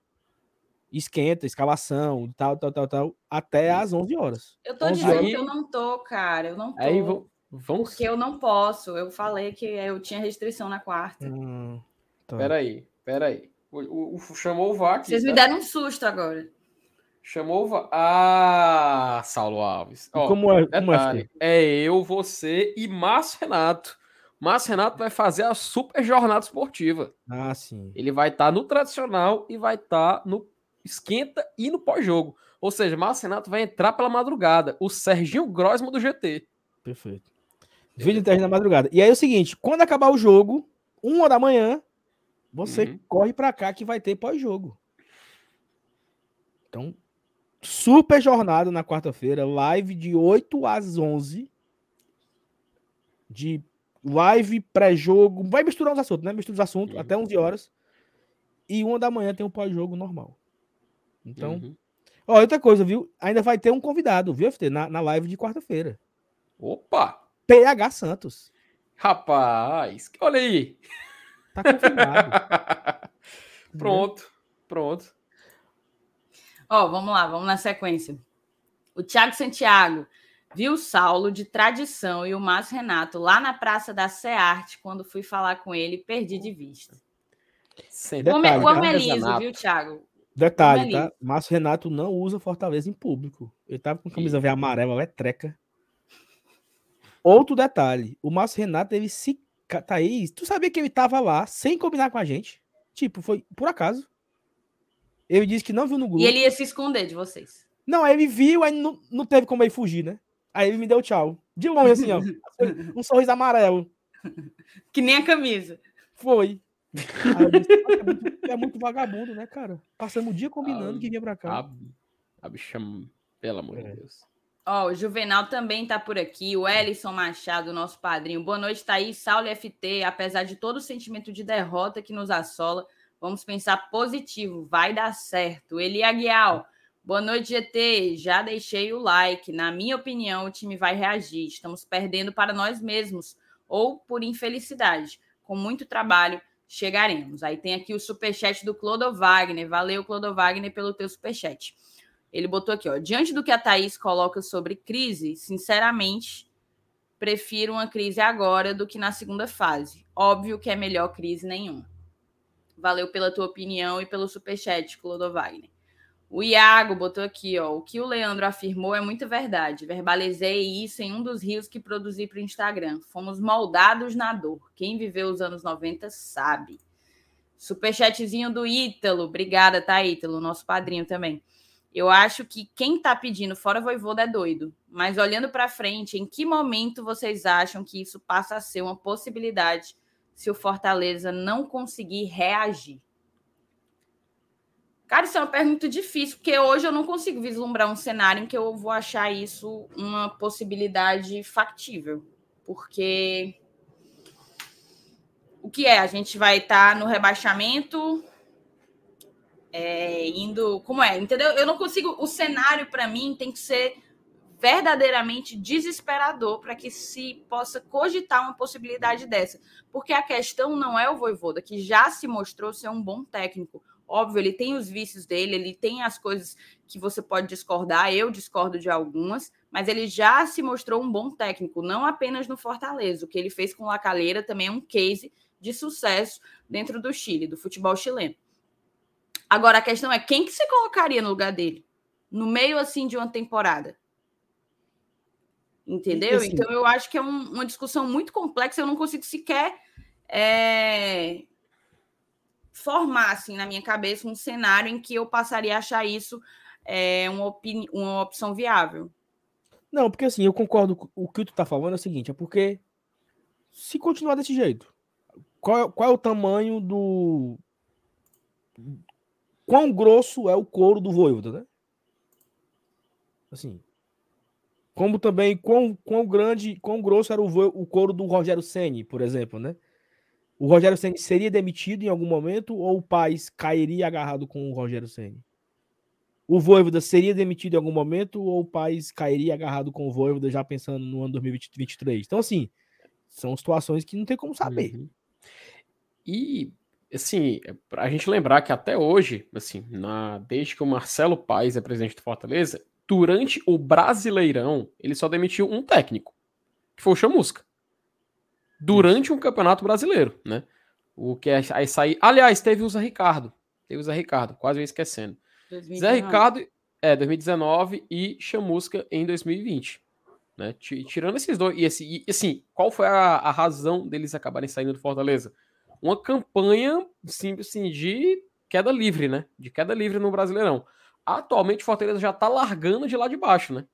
Esquenta, escalação, tal, tal, tal, tal, até às 11 horas. Eu tô dizendo horas. que eu não tô, cara. Eu não tô. Aí, Vamos... Porque eu não posso. Eu falei que eu tinha restrição na quarta. Hum, tá. Peraí, peraí. O, o, o, chamou o VAR. Vocês me deram um susto agora. Chamou o VAR. Ah, Saulo Alves. Ó, como é, como é, é eu, você e Márcio Renato. Márcio Renato vai fazer a super jornada esportiva. Ah, sim. Ele vai estar tá no tradicional e vai estar tá no esquenta e no pós-jogo. Ou seja, Márcio Renato vai entrar pela madrugada. O Serginho Grosma do GT. Perfeito. Vídeo interno na madrugada. E aí é o seguinte: quando acabar o jogo, uma da manhã, você uhum. corre para cá que vai ter pós-jogo. Então, super jornada na quarta-feira, live de 8 às 11. De live pré-jogo. Vai misturar os assuntos, né? Mistura os assuntos uhum. até 11 horas. E uma da manhã tem um pós-jogo normal. Então. Uhum. Ó, outra coisa, viu? Ainda vai ter um convidado, viu, FT? Na, na live de quarta-feira. Opa! PH Santos. Rapaz, olha aí. Tá confirmado. pronto, pronto. Ó, oh, vamos lá, vamos na sequência. O Thiago Santiago viu o Saulo de tradição e o Márcio Renato lá na Praça da Cearte quando fui falar com ele perdi de vista. Sim, detalhe, o Ameliso, tá? viu, Thiago? Detalhe, tá? Márcio Renato não usa Fortaleza em público. Ele tava com camisa verde amarela, é treca. Outro detalhe, o Márcio Renato, ele se. Thaís, tu sabia que ele tava lá sem combinar com a gente? Tipo, foi por acaso. Ele disse que não viu no grupo. E ele ia se esconder de vocês. Não, aí ele viu, aí não, não teve como ele fugir, né? Aí ele me deu tchau. De longe, assim, ó. um sorriso amarelo. Que nem a camisa. Foi. Disse, é, muito, é, muito, vagabundo, né, cara? Passamos o dia combinando a, que vinha pra cá. A, a bicha, pelo amor é. de Deus. Ó, oh, o Juvenal também tá por aqui, o Ellison Machado, nosso padrinho. Boa noite, Thaís, Saulo FT. Apesar de todo o sentimento de derrota que nos assola, vamos pensar positivo, vai dar certo. Eli Aguial, boa noite, GT. Já deixei o like. Na minha opinião, o time vai reagir. Estamos perdendo para nós mesmos ou por infelicidade. Com muito trabalho, chegaremos. Aí tem aqui o superchat do Clodo Wagner. Valeu, Clodo Wagner, pelo teu superchat. Ele botou aqui, ó. Diante do que a Thaís coloca sobre crise, sinceramente, prefiro uma crise agora do que na segunda fase. Óbvio que é melhor crise nenhuma. Valeu pela tua opinião e pelo superchat, Clodo Wagner. O Iago botou aqui, ó. O que o Leandro afirmou é muita verdade. Verbalizei isso em um dos rios que produzi para o Instagram. Fomos moldados na dor. Quem viveu os anos 90 sabe. Superchatzinho do Ítalo. Obrigada, tá, Ítalo? Nosso padrinho também. Eu acho que quem está pedindo fora Voivoda é doido. Mas olhando para frente, em que momento vocês acham que isso passa a ser uma possibilidade se o Fortaleza não conseguir reagir? Cara, isso é uma pergunta difícil, porque hoje eu não consigo vislumbrar um cenário em que eu vou achar isso uma possibilidade factível. Porque o que é? A gente vai estar tá no rebaixamento, é, indo. Como é? Entendeu? Eu não consigo. O cenário, para mim, tem que ser verdadeiramente desesperador para que se possa cogitar uma possibilidade dessa. Porque a questão não é o Voivoda, que já se mostrou ser um bom técnico. Óbvio, ele tem os vícios dele, ele tem as coisas que você pode discordar, eu discordo de algumas, mas ele já se mostrou um bom técnico, não apenas no Fortaleza. O que ele fez com o Lacaleira também é um case de sucesso dentro do Chile, do futebol chileno. Agora a questão é quem que você colocaria no lugar dele? No meio assim de uma temporada. Entendeu? Assim, então eu acho que é um, uma discussão muito complexa, eu não consigo sequer é, formar assim na minha cabeça um cenário em que eu passaria a achar isso é, uma, uma opção viável. Não, porque assim, eu concordo com o que tu tá falando é o seguinte, é porque se continuar desse jeito, qual, é, qual é o tamanho do quão grosso é o couro do Voivoda, né? Assim, como também quão, quão grande, quão grosso era o, o couro do Rogério Ceni, por exemplo, né? O Rogério Ceni seria demitido em algum momento ou o Paz cairia agarrado com o Rogério Ceni? O Voivoda seria demitido em algum momento ou o Paz cairia agarrado com o Voivoda já pensando no ano 2023? Então, assim, são situações que não tem como saber. Uhum. E assim, a gente lembrar que até hoje, assim, na, desde que o Marcelo Paes é presidente do Fortaleza, durante o Brasileirão, ele só demitiu um técnico, que foi o Chamusca. Durante um campeonato brasileiro, né? O que é aí sair. Aliás, teve o Zé Ricardo. Teve o Zé Ricardo, quase eu esquecendo. 2019. Zé Ricardo, é, 2019 e Chamusca em 2020. Né? Tirando esses dois. E, esse, e assim, qual foi a, a razão deles acabarem saindo do Fortaleza? uma campanha simples assim, de queda livre, né? De queda livre no Brasileirão. Atualmente o Fortaleza já tá largando de lá de baixo, né?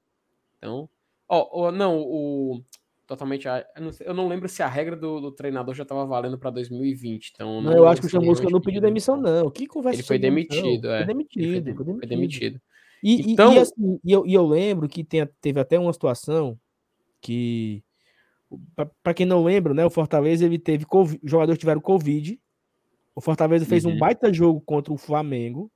Então, ó, ó não, o totalmente, eu não, sei, eu não, lembro se a regra do, do treinador já estava valendo para 2020. Então, não, não eu acho que o Chamusca não pediu demissão não. Que conversa? Ele foi demitido, é. Foi demitido, foi, foi demitido. E, então, e, e, assim, e, eu, e eu lembro que tem, teve até uma situação que para quem não lembra, né, o Fortaleza ele teve COVID, os jogadores tiveram Covid. O Fortaleza fez uhum. um baita jogo contra o Flamengo.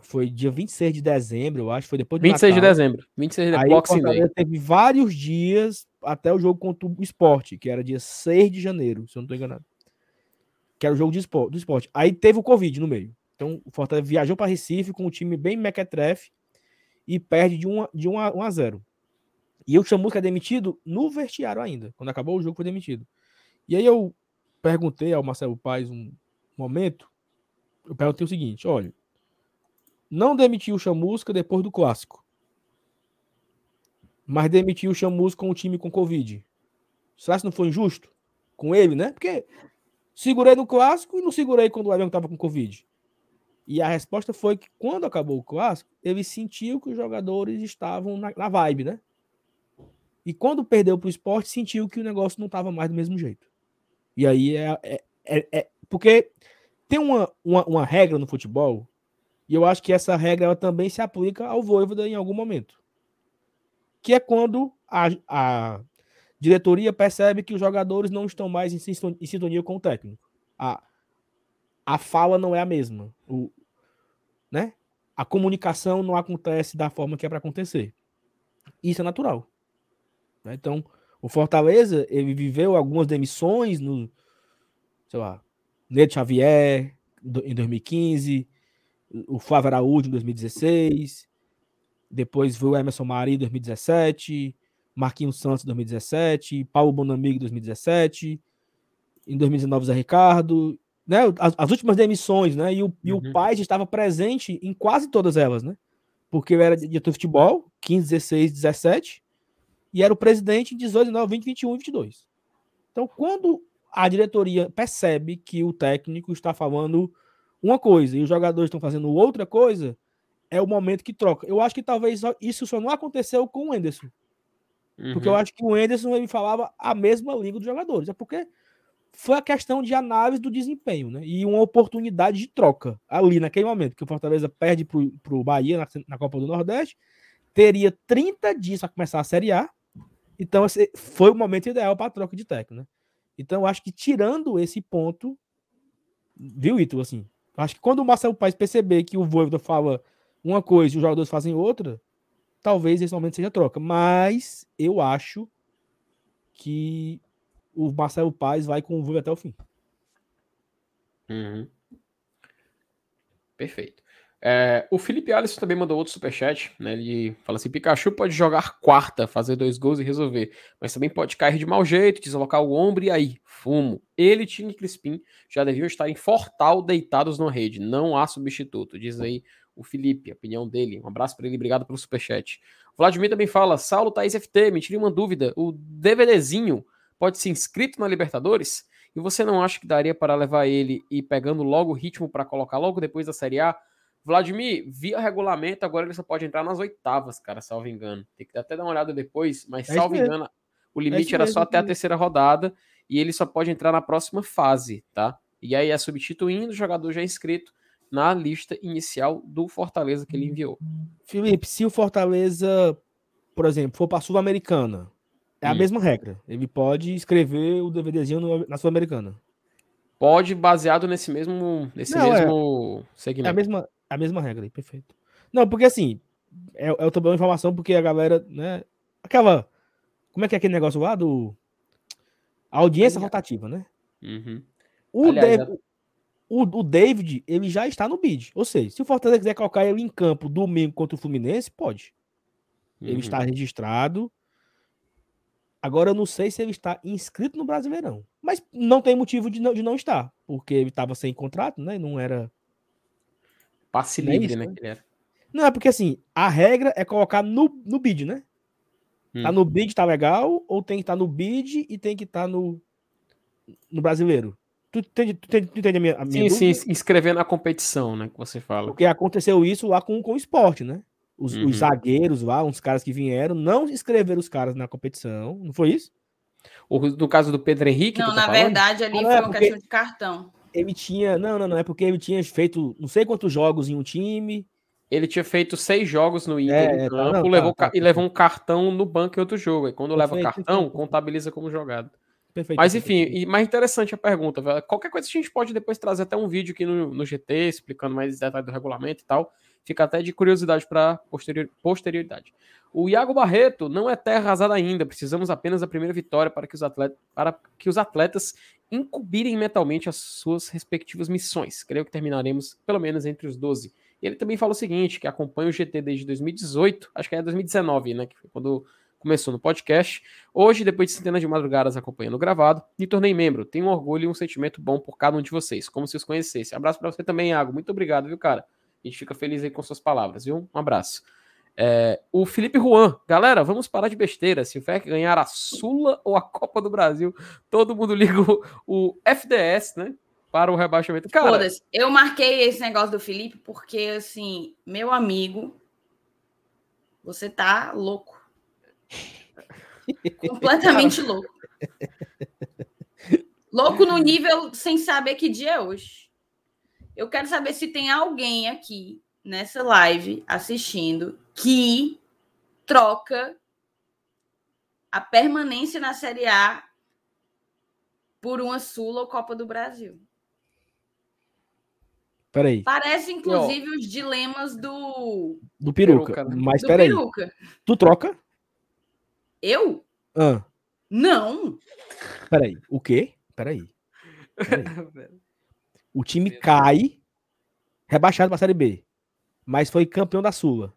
Foi dia 26 de dezembro, eu acho, foi depois de 26 Natal. de dezembro. 26 de Aí o Fortaleza teve vários dias até o jogo contra o Esporte, que era dia 6 de janeiro, se eu não estou enganado. Que era o jogo de esporte, do esporte. Aí teve o Covid no meio. Então o Fortaleza viajou para Recife com um time bem mequetrefe e perde de 1 de 1 a, 1 a 0. E o Chamusca é demitido no vestiário ainda. Quando acabou o jogo, foi demitido. E aí eu perguntei ao Marcelo Paes um momento. Eu perguntei o seguinte: olha, não demitiu o Chamusca depois do clássico. Mas demitiu o Chamusca com o time com Covid. Será que não foi injusto? Com ele, né? Porque segurei no clássico e não segurei quando o Everton estava com Covid. E a resposta foi que quando acabou o clássico, ele sentiu que os jogadores estavam na, na vibe, né? E quando perdeu para o esporte, sentiu que o negócio não estava mais do mesmo jeito. E aí é, é, é, é, porque tem uma, uma, uma, regra no futebol, e eu acho que essa regra ela também se aplica ao Voivoda em algum momento. Que é quando a, a diretoria percebe que os jogadores não estão mais em, sintonia com o técnico. A, a fala não é a mesma. O, né? A comunicação não acontece da forma que é para acontecer. Isso é natural. Né? Então, o Fortaleza, ele viveu algumas demissões no, sei lá, Neto Xavier em 2015, o Flávio Araújo em 2016, depois foi o Emerson Mari em 2017, Marquinhos Santos em 2017, Paulo Bonamigo em 2017, em 2019 Zé Ricardo, né? As, as últimas demissões, né? E o, uhum. e o uhum. Paz estava presente em quase todas elas, né? Porque eu era diretor de futebol, 15, 16, 17, e era o presidente em 18, 19, 20, 21 e 22. Então, quando a diretoria percebe que o técnico está falando uma coisa e os jogadores estão fazendo outra coisa, é o momento que troca. Eu acho que talvez isso só não aconteceu com o Enderson. Uhum. Porque eu acho que o Enderson ele falava a mesma língua dos jogadores. É porque foi a questão de análise do desempenho, né? E uma oportunidade de troca ali naquele momento, que o Fortaleza perde para o Bahia na, na, Copa do Nordeste, teria 30 dias para começar a Série A. Então, esse foi o momento ideal para a troca de técnico, né? Então, eu acho que tirando esse ponto, viu, Ito, assim, acho que quando o Marcelo Paes perceber que o Voivoda fala uma coisa e os jogadores fazem outra, talvez esse momento seja troca. Mas eu acho que o Marcelo Paz vai com o Voivoda até o fim. Uhum. Perfeito. É, o Felipe Alisson também mandou outro superchat, né? Ele fala assim: Pikachu pode jogar quarta, fazer dois gols e resolver, mas também pode cair de mau jeito, deslocar o ombro e aí, fumo. Ele, Tini Crispim, já deviam estar em Fortal deitados na rede. Não há substituto, diz aí o Felipe, a opinião dele. Um abraço para ele, obrigado pelo superchat. O Vladimir também fala: Saulo Thaís FT, me tire uma dúvida: o DVDzinho pode ser inscrito na Libertadores? E você não acha que daria para levar ele e pegando logo o ritmo para colocar logo depois da Série A? Vladimir, via regulamento, agora ele só pode entrar nas oitavas, cara, salvo engano. Tem que até dar uma olhada depois, mas é salvo engano, o limite é era só até a terceira rodada e ele só pode entrar na próxima fase, tá? E aí é substituindo o jogador já inscrito na lista inicial do Fortaleza que ele enviou. Felipe, se o Fortaleza, por exemplo, for para a Sul-Americana, é hum. a mesma regra. Ele pode escrever o DVDzinho na Sul-Americana. Pode, baseado nesse mesmo, nesse Não, mesmo é, segmento. É a mesma, a mesma regra aí, perfeito. Não, porque assim, é, é também uma informação porque a galera, né? Aquela. Como é que é aquele negócio lá do. A audiência rotativa, né? Uhum. O, Aliás, David, o, o, David, ele já está no bid. Ou seja, se o Fortaleza quiser colocar ele em campo domingo contra o Fluminense, pode. Uhum. Ele está registrado. Agora eu não sei se ele está inscrito no Brasileirão. Mas não tem motivo de não, de não estar. Porque ele estava sem contrato, né? Não era Passe livre, isso, né? né? Não, é porque assim, a regra é colocar no, no bid, né? Hum. Tá no bid, tá legal, ou tem que estar tá no bid e tem que estar tá no, no brasileiro. Tu entende, tu entende, tu entende a minha, a minha Sim, dúvida? sim, inscrever na competição, né? Que você fala. Porque aconteceu isso lá com, com o esporte, né? Os, uhum. os zagueiros lá, uns caras que vieram, não inscreveram os caras na competição, não foi isso? O, no caso do Pedro Henrique? Não, tá na falando? verdade, ali ah, foi é uma questão de cartão ele tinha. Não, não, não. É porque ele tinha feito não sei quantos jogos em um time. Ele tinha feito seis jogos no Inter é, campo, tá, não, levou, tá, tá, e levou um cartão no banco em outro jogo. E quando leva cartão, contabiliza como jogado. Perfeito, Mas enfim, e mais interessante a pergunta. Velho. Qualquer coisa a gente pode depois trazer até um vídeo aqui no, no GT, explicando mais detalhes do regulamento e tal. Fica até de curiosidade para posterior, posterioridade. O Iago Barreto não é terra arrasada ainda. Precisamos apenas da primeira vitória para que os atletas, para que os atletas incumbirem mentalmente as suas respectivas missões. Creio que terminaremos pelo menos entre os 12. E ele também fala o seguinte, que acompanha o GT desde 2018, acho que é 2019, né, que foi quando começou no podcast. Hoje, depois de centenas de madrugadas acompanhando o gravado, me tornei membro. Tenho um orgulho e um sentimento bom por cada um de vocês, como se os conhecesse. Abraço para você também, Iago. Muito obrigado, viu, cara? A gente fica feliz aí com suas palavras, viu? Um abraço. É, o Felipe Juan, galera, vamos parar de besteira. Se o FEC ganhar a Sula ou a Copa do Brasil, todo mundo liga o, o FDS, né? Para o rebaixamento. Cara, eu marquei esse negócio do Felipe porque, assim, meu amigo, você tá louco. Completamente louco. Louco no nível sem saber que dia é hoje. Eu quero saber se tem alguém aqui nessa live assistindo que troca a permanência na Série A por uma Sula ou Copa do Brasil. Peraí. Parece, inclusive, os dilemas do. Do peruca. peruca né? Mas do peraí. Peruca. Tu troca? Eu? Ah. Não. Peraí. O quê? Peraí. peraí. o time cai, rebaixado pra Série B. Mas foi campeão da Sula.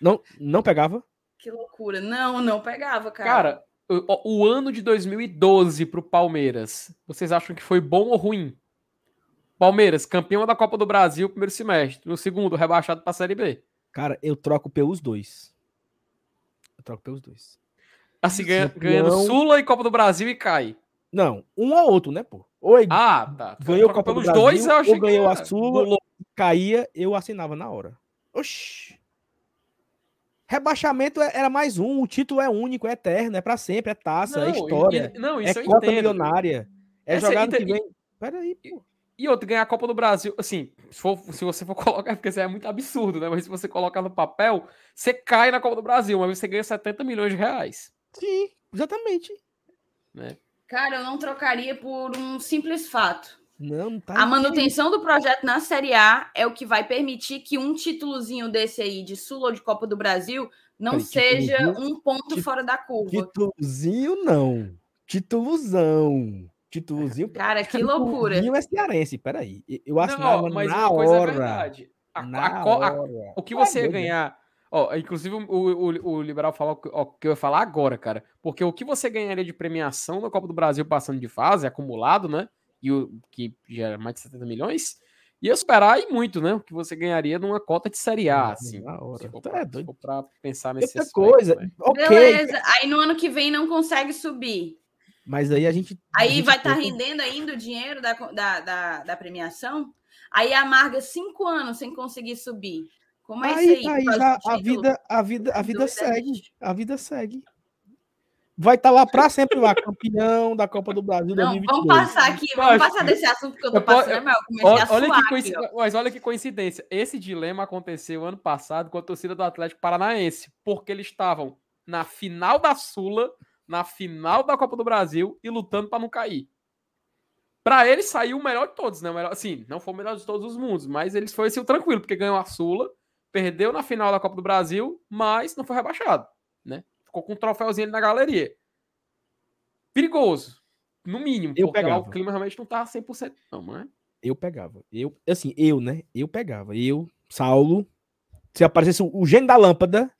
Não, não pegava? Que loucura. Não, não pegava, cara. Cara, o, o ano de 2012 pro Palmeiras, vocês acham que foi bom ou ruim? Palmeiras, campeão da Copa do Brasil, primeiro semestre. No segundo, rebaixado pra Série B. Cara, eu troco pelos dois. Eu troco pelos dois. Assim, ganha, ganhando Sula e Copa do Brasil e cai. Não, um ou outro, né, pô? Ou ah, tá. Ganhou Copa pelos do Brasil, dois, eu achei ou ganhou a Sula, caía, eu assinava na hora. Oxi. Rebaixamento é, era mais um, o título é único, é eterno, é para sempre, é taça, é não, é história. E, não, isso é conta milionária. É Essa, no que vem. Peraí, pô. E outro, ganhar a Copa do Brasil, assim, se, for, se você for colocar, porque isso é muito absurdo, né? Mas se você colocar no papel, você cai na Copa do Brasil, mas você ganha 70 milhões de reais. Sim, exatamente. Né? Cara, eu não trocaria por um simples fato. Não, não tá a manutenção do projeto na Série A é o que vai permitir que um títulozinho desse aí de Sul ou de Copa do Brasil não seja um ponto fora da curva. Títulozinho não. Títulozão. Títulozinho. Cara, que loucura. Títulozinho é cearense, peraí. Eu assinava não, mas na hora. É verdade. A, na a, a, o que você ia ganhar... Ó, inclusive, o, o, o, Liberal falou ó, que eu ia falar agora, cara. Porque o que você ganharia de premiação na Copa do Brasil passando de fase, acumulado, né? e o que gera mais de 70 milhões, ia superar e muito, né? O que você ganharia numa cota de Série A, assim. Na hora. For pra, é pra pensar nesse Outra aspecto, coisa, né? ok. Beleza, aí no ano que vem não consegue subir. Mas aí a gente. Aí a gente vai estar tá rendendo ainda o dinheiro da, da, da, da, premiação. Aí amarga cinco anos sem conseguir subir. Como é aí, isso aí? aí já, a vida, a vida, a vida segue. A vida segue vai estar tá lá para sempre lá, campeão da Copa do Brasil Não, 2022. Vamos passar aqui, vamos passar desse assunto que eu tô passando, eu, olha, olha que Mas olha que coincidência. Esse dilema aconteceu ano passado com a torcida do Atlético Paranaense, porque eles estavam na final da Sula, na final da Copa do Brasil e lutando para não cair. Para eles saiu o melhor de todos, né? O melhor, assim, não foi o melhor de todos os mundos, mas eles foi assim, tranquilo, porque ganhou a Sula, perdeu na final da Copa do Brasil, mas não foi rebaixado, né? ficou com um troféuzinho ali na galeria. Perigoso, no mínimo, eu porque pegava. o clima realmente não tá 100% não, mas... Eu pegava. Eu, assim, eu, né? Eu pegava. Eu, Saulo, se aparecesse o gênio da lâmpada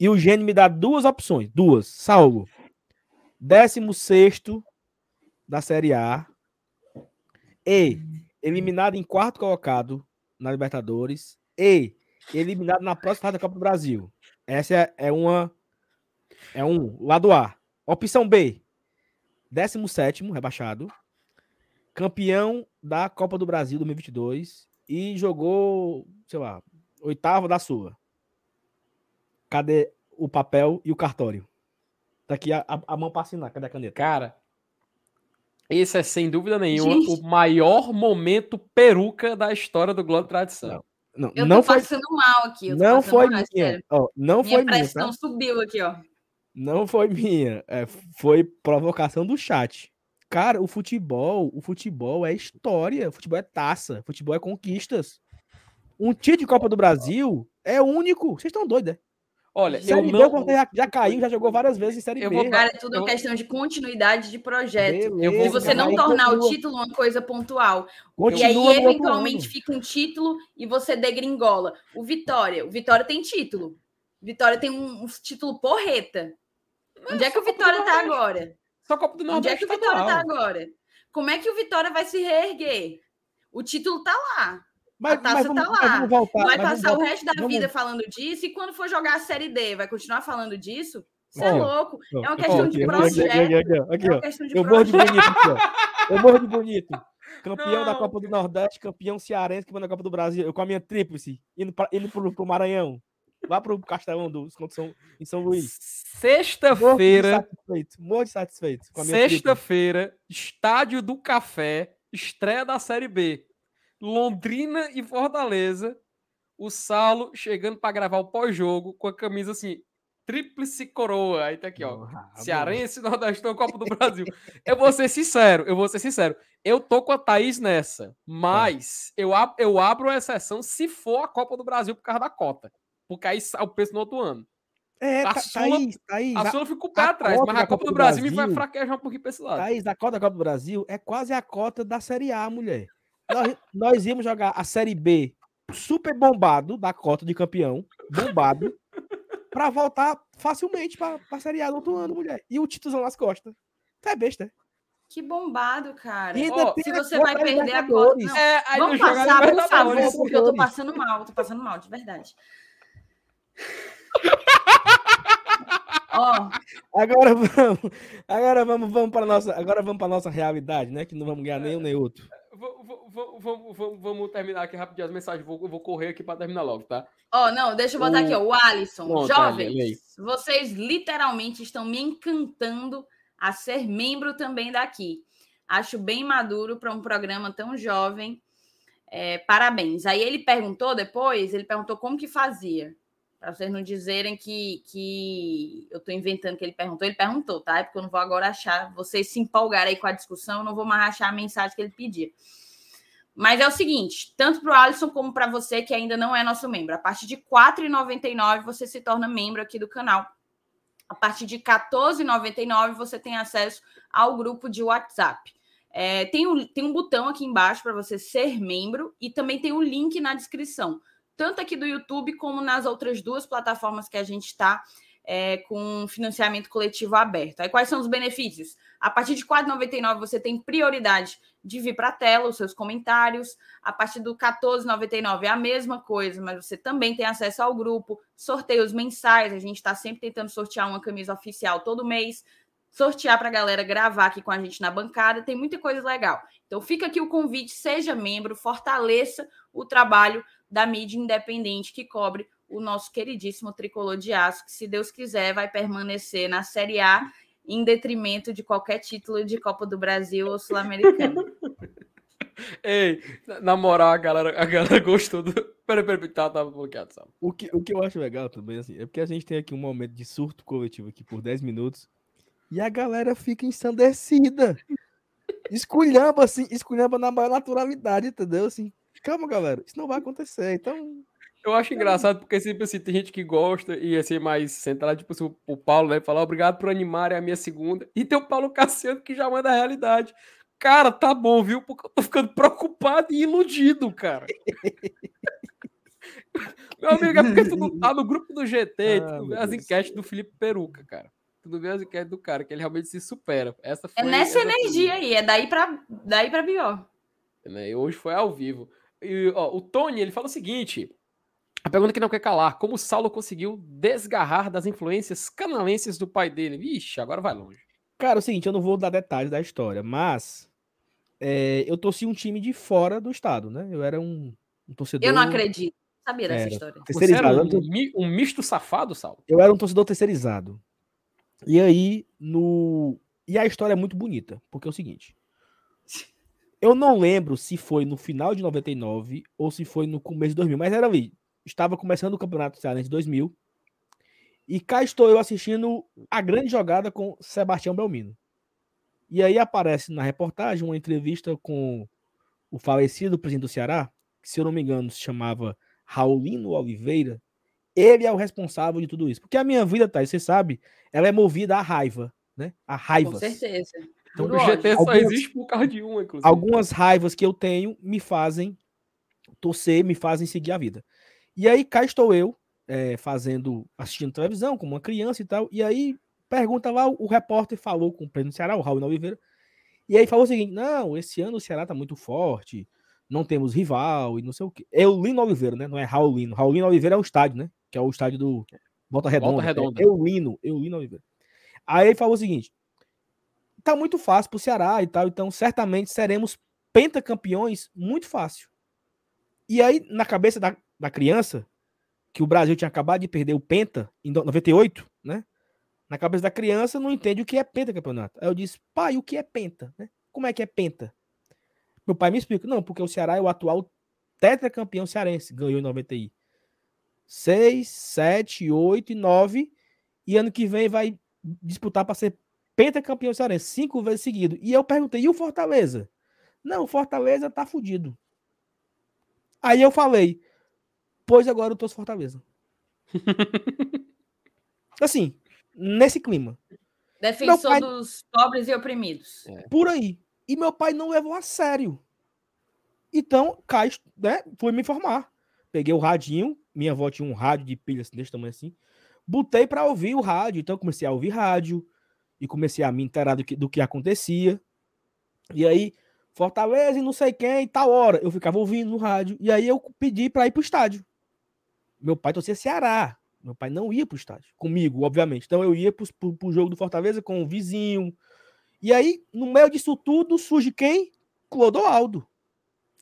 e o gênio me dá duas opções, duas. Saulo, 16 da Série A e eliminado em quarto colocado na Libertadores e eliminado na próxima fase da Copa do Brasil. Essa é, é uma é um lado A. Opção B, 17 rebaixado. Campeão da Copa do Brasil 2022 e jogou, sei lá, oitavo da sua. Cadê o papel e o cartório? Tá aqui a, a, a mão para assinar. Cadê a caneta? Cara, esse é sem dúvida nenhuma Gente. o maior momento peruca da história do Globo Tradição. Não, não, eu não tô foi, passando mal aqui. não foi mal, minha. Ó, não minha foi minha. Minha pressão tá? subiu aqui, ó. Não foi minha, é, foi provocação do chat. Cara, o futebol, o futebol é história, o futebol é taça, o futebol é conquistas. Um título de Copa do Brasil é único. Vocês estão doidos, né? Olha, Série eu não... já, já, caiu, já jogou várias vezes em Série eu B. Vou... Cara, é tudo eu... questão de continuidade de projeto. Beleza, de você não tornar continua... o título uma coisa pontual. Continua e aí, eventualmente, fica um título e você degringola. O Vitória, o Vitória tem título. Vitória tem um, um título porreta. Onde é que o Vitória tá agora? Só Copa do Nordeste. Onde é que o Vitória tá agora? Como é que o Vitória vai se reerguer? O título tá lá. Mas, a taça vamos, tá lá. Voltar, vai passar o resto da vamos... vida falando disso e quando for jogar a Série D, vai continuar falando disso? Você é louco. É uma questão de projeto. Aqui, ó. Eu morro de bonito aqui, ó. Eu morro de bonito. Campeão Não. da Copa do Nordeste, campeão cearense, campeão da Copa do Brasil. Eu com a minha tríplice, indo, pra, indo pro, pro Maranhão. Lá pro Castelão do São, em São Luís. Sexta-feira. Muito satisfeito. Sexta-feira, Estádio do Café, estreia da Série B. Londrina e Fortaleza. O Saulo chegando para gravar o pós-jogo com a camisa assim, tríplice coroa. Aí tá aqui, ó. Cearense, Nordestão, Copa do Brasil. eu vou ser sincero, eu vou ser sincero. Eu tô com a Thaís nessa, mas é. eu, ab eu abro a exceção se for a Copa do Brasil por causa da cota. Porque aí o preço no outro ano. É, a Sula, Thaís, Thaís, a Sula fica o pé atrás, mas a Copa, do, Brasil, Brasil vai fraquejar um pouquinho pra esse lado. Thaís, a cota da Copa do Brasil é quase a cota da Série A, mulher. Nós, nós íamos jogar a Série B super bombado da cota de campeão, bombado, para voltar facilmente para a Série A do outro ano, mulher. E o título nas costas. Tá é besta. Que bombado, cara. Oh, se você vai perder a cota. Não. É, Vamos passar, por favor, porque eu tô passando mal, tô passando mal, de verdade. Ó. Agora vamos, agora vamos, vamos para nossa, agora vamos para nossa realidade, né? Que não vamos ganhar nenhum nem outro. Vamos, vamos, vamos terminar aqui rapidinho as mensagens. Vou, vou correr aqui para terminar logo, tá? Ó, oh, não, deixa eu botar o... aqui, ó. O Alisson. Bom, Jovens, tá, vocês literalmente estão me encantando a ser membro também daqui. Acho bem maduro para um programa tão jovem. É, parabéns. Aí ele perguntou depois, ele perguntou como que fazia. Para vocês não dizerem que, que eu estou inventando que ele perguntou, ele perguntou, tá? É porque eu não vou agora achar, vocês se empolgarem aí com a discussão, eu não vou mais achar a mensagem que ele pedia. Mas é o seguinte, tanto para o Alisson como para você que ainda não é nosso membro, a partir de R$ 4,99 você se torna membro aqui do canal. A partir de R$ 14,99 você tem acesso ao grupo de WhatsApp. É, tem, um, tem um botão aqui embaixo para você ser membro e também tem um link na descrição tanto aqui do YouTube como nas outras duas plataformas que a gente está é, com financiamento coletivo aberto. Aí quais são os benefícios? A partir de R$ 4,99 você tem prioridade de vir para a tela, os seus comentários. A partir do R$ 14,99 é a mesma coisa, mas você também tem acesso ao grupo, sorteios mensais. A gente está sempre tentando sortear uma camisa oficial todo mês, sortear para a galera gravar aqui com a gente na bancada. Tem muita coisa legal. Então fica aqui o convite, seja membro, fortaleça o trabalho da mídia independente que cobre o nosso queridíssimo tricolor de aço, que se Deus quiser vai permanecer na Série A em detrimento de qualquer título de Copa do Brasil ou Sul-Americano. Ei, na moral, a galera, a galera gostou do. Peraí, peraí, tá, tava bloqueado, sabe? O que, o que eu acho legal também, assim, é porque a gente tem aqui um momento de surto coletivo aqui por 10 minutos e a galera fica ensandecida. Esculhamba, assim, esculhamba na maior naturalidade, entendeu? Assim, Calma, galera, isso não vai acontecer. Então. Eu acho engraçado porque sempre assim, tem gente que gosta e assim, mais centrado, tipo assim, o Paulo, né? Falar obrigado por animar, é a minha segunda. E tem o Paulo Cassiano que já manda a realidade. Cara, tá bom, viu? Porque eu tô ficando preocupado e iludido, cara. Meu amigo, é porque tu não tá no grupo do GT, ah, tu vê as enquetes do Felipe Peruca, cara. Tu não vê as enquetes do cara, que ele realmente se supera. Essa é foi, é nessa energia foi... aí, é daí pra, daí pra pior. Né? Hoje foi ao vivo. E, ó, o Tony, ele fala o seguinte: a pergunta que não quer calar: como Saulo conseguiu desgarrar das influências canalenses do pai dele? Vixe, agora vai longe. Cara, é o seguinte, eu não vou dar detalhes da história, mas é, eu torci um time de fora do estado, né? Eu era um, um torcedor. Eu não acredito. Sabia dessa era, história. Você era um, um misto safado, Saulo? Eu era um torcedor terceirizado. E aí, no. E a história é muito bonita, porque é o seguinte: eu não lembro se foi no final de 99 ou se foi no começo de 2000, mas era ali. Estava começando o Campeonato Cearense 2000. E cá estou eu assistindo a grande jogada com Sebastião Belmino. E aí aparece na reportagem uma entrevista com o falecido presidente do Ceará, que se eu não me engano se chamava Raulino Oliveira. Ele é o responsável de tudo isso. Porque a minha vida, tá, você sabe, ela é movida à raiva, né? A raiva. Com certeza. Então, o GT só algumas, existe por causa de um, inclusive. Algumas raivas que eu tenho me fazem torcer, me fazem seguir a vida. E aí cá estou eu, é, fazendo, assistindo televisão, como uma criança e tal. E aí pergunta lá, o repórter falou com o presidente do Ceará, o Raul Oliveira. E aí falou o seguinte: não, esse ano o Ceará tá muito forte, não temos rival e não sei o quê. É o Lino Oliveira, né? Não é Raulino. Raulino Oliveira é o estádio, né? Que é o estádio do Volta Redonda. Volta Redonda. É, é o Lino, é o Lino Oliveira. Aí ele falou o seguinte: tá muito fácil pro Ceará e tal, então certamente seremos pentacampeões muito fácil. E aí, na cabeça da, da criança, que o Brasil tinha acabado de perder o Penta em 98, né? Na cabeça da criança não entende o que é pentacampeonato. Aí eu disse, pai, o que é penta? Né? Como é que é penta? Meu pai me explica, não, porque o Ceará é o atual tetracampeão cearense, ganhou em 91. 6, 7, 8 e 9 e ano que vem vai disputar para ser pentacampeão cearense, cinco vezes seguido. E eu perguntei, e o Fortaleza? Não, o Fortaleza tá fudido. Aí eu falei, pois agora eu tô Fortaleza. assim, nesse clima. Defensor pai... dos pobres e oprimidos. É. Por aí. E meu pai não levou a sério. Então, Caio, né, foi me informar. Peguei o radinho, minha avó tinha um rádio de pilha assim, desse tamanho assim. Botei para ouvir o rádio. Então, comecei a ouvir rádio e comecei a me inteirar do que, do que acontecia. E aí, Fortaleza e não sei quem, tal hora. Eu ficava ouvindo no rádio. E aí eu pedi para ir pro estádio. Meu pai torcia Ceará. Meu pai não ia pro estádio. Comigo, obviamente. Então eu ia pro, pro, pro jogo do Fortaleza com o vizinho. E aí, no meio disso tudo, surge quem? Clodoaldo.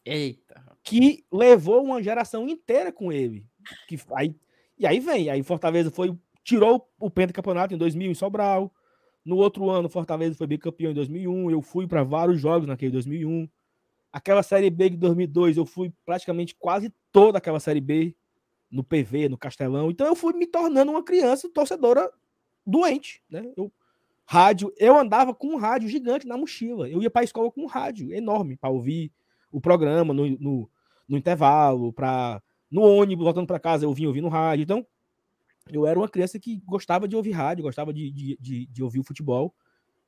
Eita. Que levou uma geração inteira com ele. Que, aí, e aí vem. Aí Fortaleza foi. Tirou o pentacampeonato em 2000 em Sobral. No outro ano, Fortaleza foi bicampeão em 2001. Eu fui para vários jogos naquele 2001. Aquela Série B de 2002, eu fui praticamente quase toda aquela Série B no PV, no Castelão. Então eu fui me tornando uma criança torcedora doente, né? Eu rádio, eu andava com um rádio gigante na mochila. Eu ia para a escola com um rádio enorme para ouvir o programa no, no, no intervalo, para no ônibus voltando para casa eu vinha ouvindo rádio. Então eu era uma criança que gostava de ouvir rádio, gostava de, de, de, de, ouvir o futebol.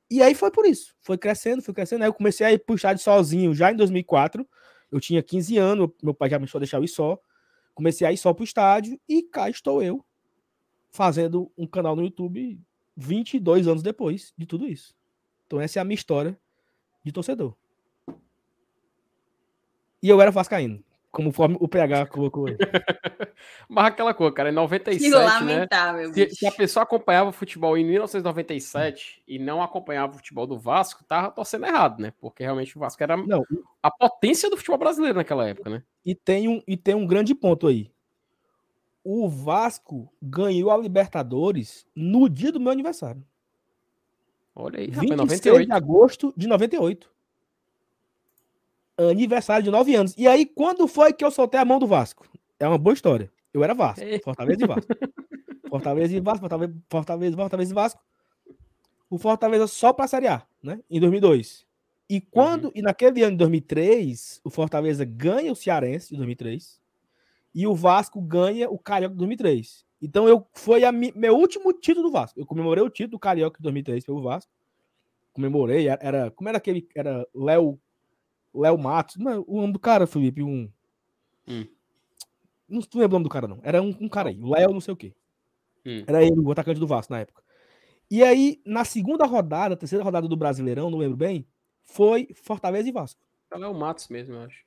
E aí foi por isso. Foi crescendo, foi crescendo. Aí eu comecei a ir pro estádio sozinho já em 2004. Eu tinha 15 anos, meu pai já me deixou deixar eu ir só. Comecei a ir só pro estádio e cá estou eu, fazendo um canal no YouTube 22 anos depois de tudo isso. Então essa é a minha história de torcedor. E eu era vascaíno. Como o PH colocou aí. Mas aquela coisa, cara, em 97, que lamentável, né? Se, se, a pessoa acompanhava o futebol em 1997 e não acompanhava o futebol do Vasco, tava torcendo errado, né? Porque realmente o Vasco era não. a potência do futebol brasileiro naquela época, né? E tem um, e tem um grande ponto aí. O Vasco ganhou a Libertadores no dia do meu aniversário. Olha aí, 26 98. de agosto de 98 aniversário de 9 anos. E aí, quando foi que eu soltei a mão do Vasco? É uma boa história. Eu era Vasco. Fortaleza e Vasco. Fortaleza e Vasco, Fortaleza, Fortaleza, Fortaleza e Vasco. O Fortaleza só para a Série A, né? Em 2002. E quando, uhum. e naquele ano de 2003, o Fortaleza ganha o Cearense de 2003 e o Vasco ganha o Carioca de 2003. Então eu foi a mi, meu último título do Vasco. Eu comemorei o título do Carioca de 2003 pelo Vasco. Comemorei, era como era aquele era Léo Léo Matos. Não, o nome do cara, Felipe, um. Hum. Não, lembro o nome do cara, não. Era um, um cara aí, Léo não sei o quê. Hum. Era ele, o atacante do Vasco na época. E aí, na segunda rodada, terceira rodada do Brasileirão, não lembro bem, foi Fortaleza e Vasco. É Léo Matos mesmo, eu acho.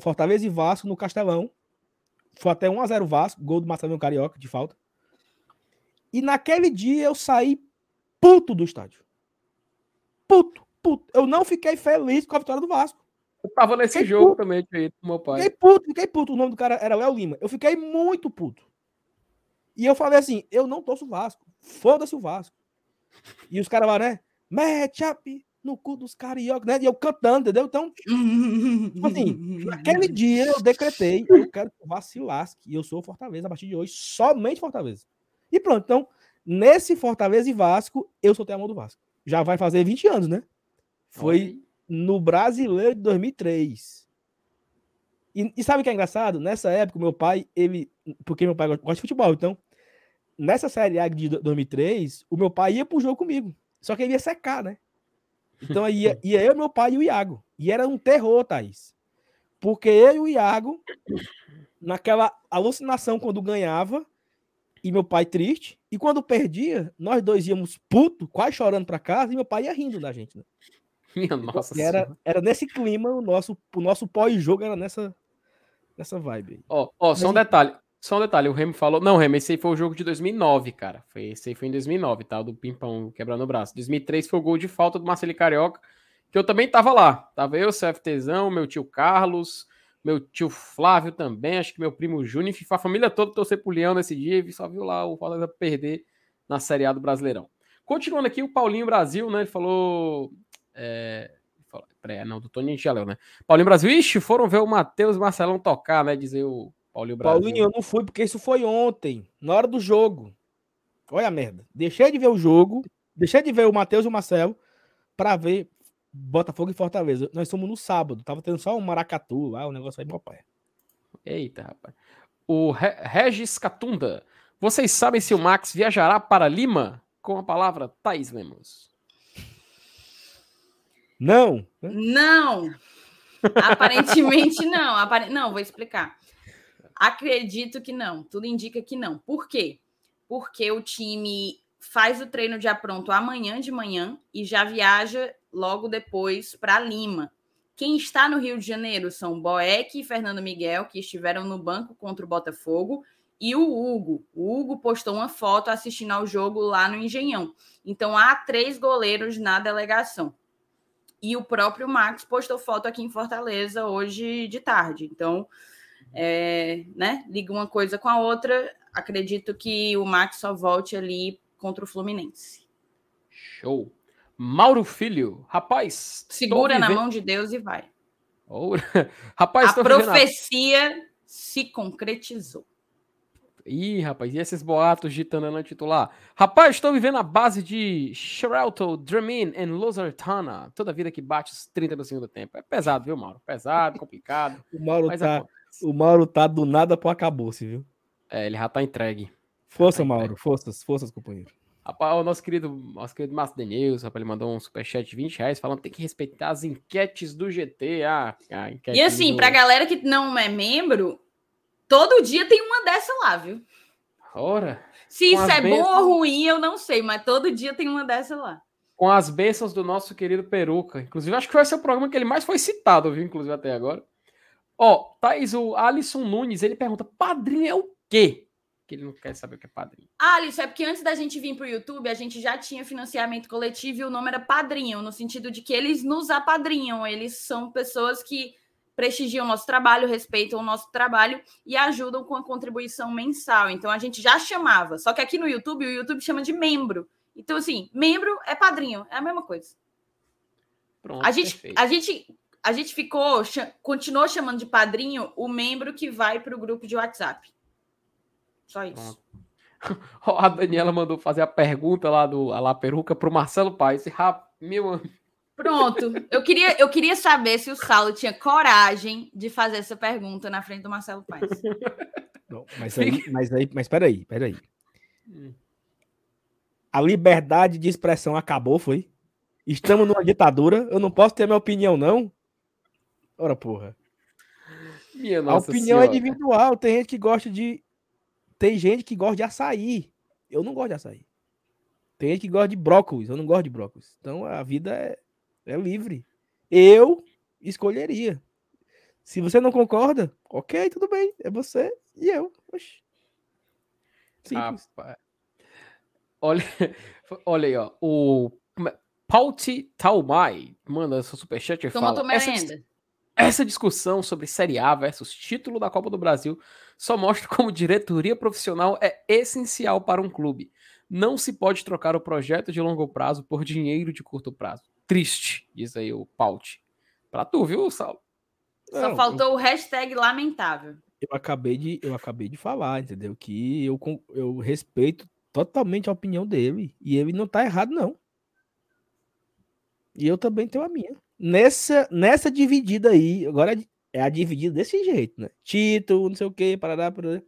Fortaleza e Vasco no Castelão. Foi até 1x0 Vasco, gol do Marcelinho Carioca, de falta. E naquele dia eu saí puto do estádio. Puto puto. Eu não fiquei feliz com a vitória do Vasco. Eu tava nesse fiquei jogo puto. também, meu pai. Fiquei puto, fiquei puto. O nome do cara era Léo Lima. Eu fiquei muito puto. E eu falei assim: eu não torço o Vasco. Foda-se o Vasco. E os caras lá, né? Mete up no cu dos cariocas, né? E eu cantando, entendeu? Então, assim, naquele dia eu decretei: eu quero que o Vasco se lasque. E eu sou Fortaleza a partir de hoje, somente Fortaleza. E pronto, então, nesse Fortaleza e Vasco, eu soltei a mão do Vasco. Já vai fazer 20 anos, né? Foi no Brasileiro de 2003. E, e sabe o que é engraçado? Nessa época, meu pai, ele. Porque meu pai gosta de futebol, então. Nessa Série A de 2003, o meu pai ia pro jogo comigo. Só que ele ia secar, né? Então ia, ia eu, meu pai e o Iago. E era um terror, Thaís. Porque eu e o Iago, naquela alucinação quando ganhava, e meu pai triste, e quando perdia, nós dois íamos puto, quase chorando para casa, e meu pai ia rindo da gente, né? Minha nossa era, era nesse clima, o nosso, o nosso pós-jogo era nessa, nessa vibe. Ó, ó, só um detalhe. Só um detalhe, o Remo falou. Não, Remo, esse aí foi o jogo de 2009, cara. Foi, esse aí foi em 2009, tá? Do Pimpão quebrando o braço. 2003 foi o gol de falta do Marcelo Carioca, que eu também tava lá. Tava eu, CFTzão, meu tio Carlos, meu tio Flávio também, acho que meu primo Júnior, a família toda torcer pro Leão nesse dia e só viu lá o Fortaleza perder na Série A do Brasileirão. Continuando aqui, o Paulinho Brasil, né? Ele falou. É, não, do Toninho Geleu, né? Paulinho Brasil, ixi, foram ver o Matheus Marcelão tocar, né? Dizer o Paulinho Brasil. Paulinho, eu não fui porque isso foi ontem, na hora do jogo. Olha a merda. Deixei de ver o jogo, deixei de ver o Matheus e o Marcelo para ver Botafogo e Fortaleza. Nós somos no sábado. Tava tendo só um maracatu lá, o negócio aí, meu pai. Eita, rapaz. O Re Regis Catunda. Vocês sabem se o Max viajará para Lima? Com a palavra Thaís Lemos. Não. Não. Aparentemente não. Apare... Não, vou explicar. Acredito que não. Tudo indica que não. Por quê? Porque o time faz o treino de pronto amanhã de manhã e já viaja logo depois para Lima. Quem está no Rio de Janeiro são Boeck e Fernando Miguel, que estiveram no banco contra o Botafogo, e o Hugo. O Hugo postou uma foto assistindo ao jogo lá no Engenhão. Então há três goleiros na delegação. E o próprio Max postou foto aqui em Fortaleza hoje de tarde. Então, é, né, liga uma coisa com a outra. Acredito que o Max só volte ali contra o Fluminense. Show. Mauro Filho, rapaz. Segura vivendo... na mão de Deus e vai. Oh, rapaz, a profecia vivendo... se concretizou. Ih, rapaz, e esses boatos de Tanana titular? Rapaz, estou vivendo a base de Sheralto, Dramin e Lozartana. Toda vida que bate os 30 no segundo tempo. É pesado, viu, Mauro? Pesado, complicado. o, Mauro tá, o Mauro tá do nada pro acabou-se, viu? É, ele já tá entregue. Força, tá Mauro. Entregue. Forças, forças, companheiro. Rapaz, o nosso querido, nosso querido Márcio Denilson, rapaz, ele mandou um superchat de 20 reais falando que tem que respeitar as enquetes do GT. Ah, e assim, do... pra galera que não é membro, todo dia tem uma dessa lá, viu? Ora. Se isso é bênçãos... bom ou ruim, eu não sei, mas todo dia tem uma dessa lá. Com as bênçãos do nosso querido Peruca. Inclusive, acho que vai ser o programa que ele mais foi citado, viu? Inclusive, até agora. Ó, Thaís, o Alisson Nunes, ele pergunta: padrinho é o quê? que ele não quer saber o que é padrinho. Ah, Alice, é porque antes da gente vir para o YouTube, a gente já tinha financiamento coletivo e o nome era padrinho, no sentido de que eles nos apadrinham, eles são pessoas que prestigiam o nosso trabalho, respeitam o nosso trabalho e ajudam com a contribuição mensal. Então a gente já chamava, só que aqui no YouTube, o YouTube chama de membro. Então, assim, membro é padrinho, é a mesma coisa. Pronto, a gente, a gente, a gente ficou, continuou chamando de padrinho o membro que vai para o grupo de WhatsApp. Só isso. A Daniela mandou fazer a pergunta lá do a lá peruca pro Marcelo Paes. Meu Pronto. Eu queria, eu queria saber se o Saulo tinha coragem de fazer essa pergunta na frente do Marcelo Paes. Não, mas aí, mas aí, mas peraí, peraí. A liberdade de expressão acabou, foi? Estamos numa ditadura, eu não posso ter minha opinião, não? Ora, porra. Minha a opinião é senhora. é individual, tem gente que gosta de tem gente que gosta de açaí. Eu não gosto de açaí. Tem gente que gosta de brócolis. Eu não gosto de brócolis. Então a vida é, é livre. Eu escolheria. Se você não concorda, ok, tudo bem. É você e eu. Oxi. Simples. Olha, olha aí, ó. O Pauti Taumai manda seu superchat e Toma fala... Essa, essa discussão sobre Série A versus título da Copa do Brasil só mostra como diretoria profissional é essencial para um clube. Não se pode trocar o projeto de longo prazo por dinheiro de curto prazo. Triste, diz aí o Paut. Pra tu, viu, Saulo? Só Não, faltou eu... o hashtag lamentável. Eu acabei de, eu acabei de falar, entendeu? Que eu, eu respeito totalmente a opinião dele. E ele não tá errado, não. E eu também tenho a minha. Nessa, nessa dividida aí, agora é a dividida desse jeito, né? Título, não sei o que, parará, parará.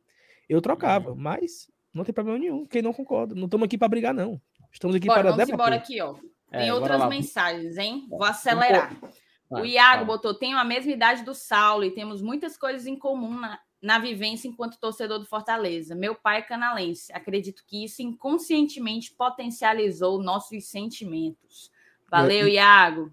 Eu trocava, uhum. mas não tem problema nenhum. Quem não concorda, não estamos aqui para brigar, não. Estamos aqui Bora, para vamos embora aqui, ó. Tem é, outras mensagens, hein? Vou acelerar. o Iago botou: tenho a mesma idade do Saulo e temos muitas coisas em comum na, na vivência enquanto torcedor do Fortaleza. Meu pai é canalense. Acredito que isso inconscientemente potencializou nossos sentimentos. Valeu, e, Iago.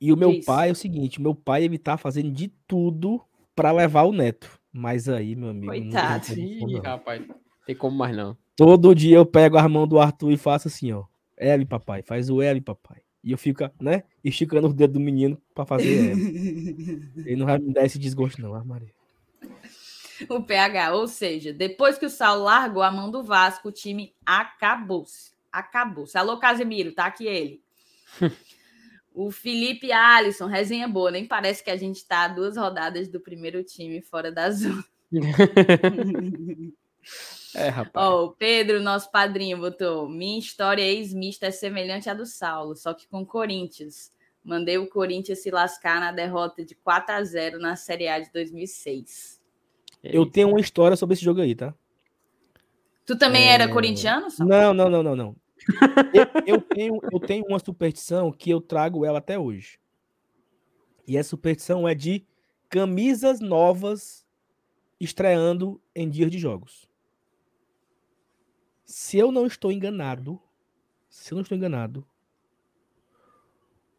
E o meu Isso. pai é o seguinte: meu pai ele tá fazendo de tudo para levar o neto. Mas aí, meu amigo. Coitado. Não, Ih, não. rapaz, tem como mais não. Todo dia eu pego a mão do Arthur e faço assim, ó. L, papai, faz o L, papai. E eu fico, né, esticando os dedos do menino para fazer L. Ele não vai me dar esse desgosto, não, Maria. O PH, ou seja, depois que o Saulo largou a mão do Vasco, o time acabou-se. Acabou-se. Alô, Casemiro, tá aqui ele. O Felipe Alisson, resenha boa, nem parece que a gente está a duas rodadas do primeiro time fora da zona. É, rapaz. Ó, o Pedro, nosso padrinho, botou: Minha história ex-mista é semelhante à do Saulo, só que com Corinthians. Mandei o Corinthians se lascar na derrota de 4 a 0 na Série A de 2006. Eu tenho uma história sobre esse jogo aí, tá? Tu também é... era corintiano? Não, não, não, não, não. eu, eu, tenho, eu tenho uma superstição que eu trago ela até hoje. E essa superstição é de camisas novas estreando em dias de jogos. Se eu não estou enganado, se eu não estou enganado,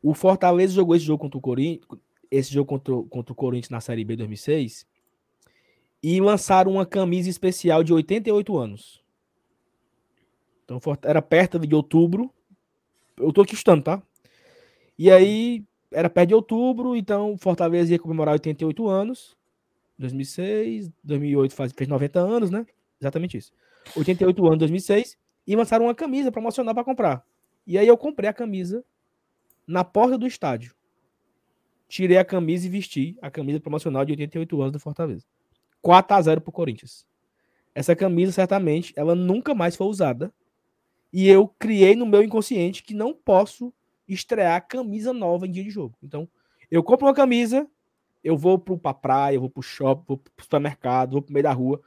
o Fortaleza jogou esse jogo contra o Corinthians, esse jogo contra, contra o Corinthians na Série B 2006 e lançaram uma camisa especial de 88 anos. Então era perto de outubro. Eu tô aqui estando, tá? E aí era perto de outubro, então Fortaleza ia comemorar 88 anos. 2006, 2008 faz, fez 90 anos, né? Exatamente isso. 88 anos, 2006, e lançaram uma camisa promocional para comprar. E aí eu comprei a camisa na porta do estádio. Tirei a camisa e vesti a camisa promocional de 88 anos do Fortaleza. 4 a 0 pro Corinthians. Essa camisa certamente ela nunca mais foi usada. E eu criei no meu inconsciente que não posso estrear camisa nova em dia de jogo. Então, eu compro uma camisa, eu vou pro, pra praia, eu vou pro shopping, vou pro supermercado, vou pro meio da rua.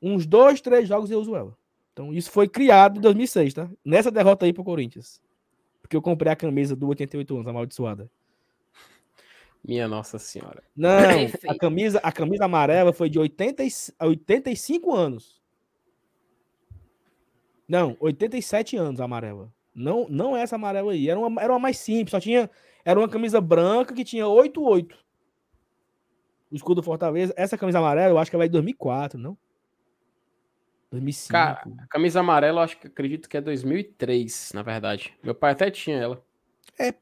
Uns dois, três jogos eu uso ela. Então, isso foi criado em 2006, tá? Nessa derrota aí pro Corinthians. Porque eu comprei a camisa do 88 anos, amaldiçoada. Minha Nossa Senhora. Não, a camisa, a camisa amarela foi de 80, 85 anos. Não, 87 anos a amarela. Não, não é essa amarela aí. Era uma, era uma mais simples. Só tinha. Era uma camisa branca que tinha 88 o escudo do Fortaleza. Essa camisa amarela, eu acho que ela é de 2004, não? 2005. Cara, a camisa amarela, eu acho que acredito que é 2003, na verdade. Meu pai até tinha ela. É,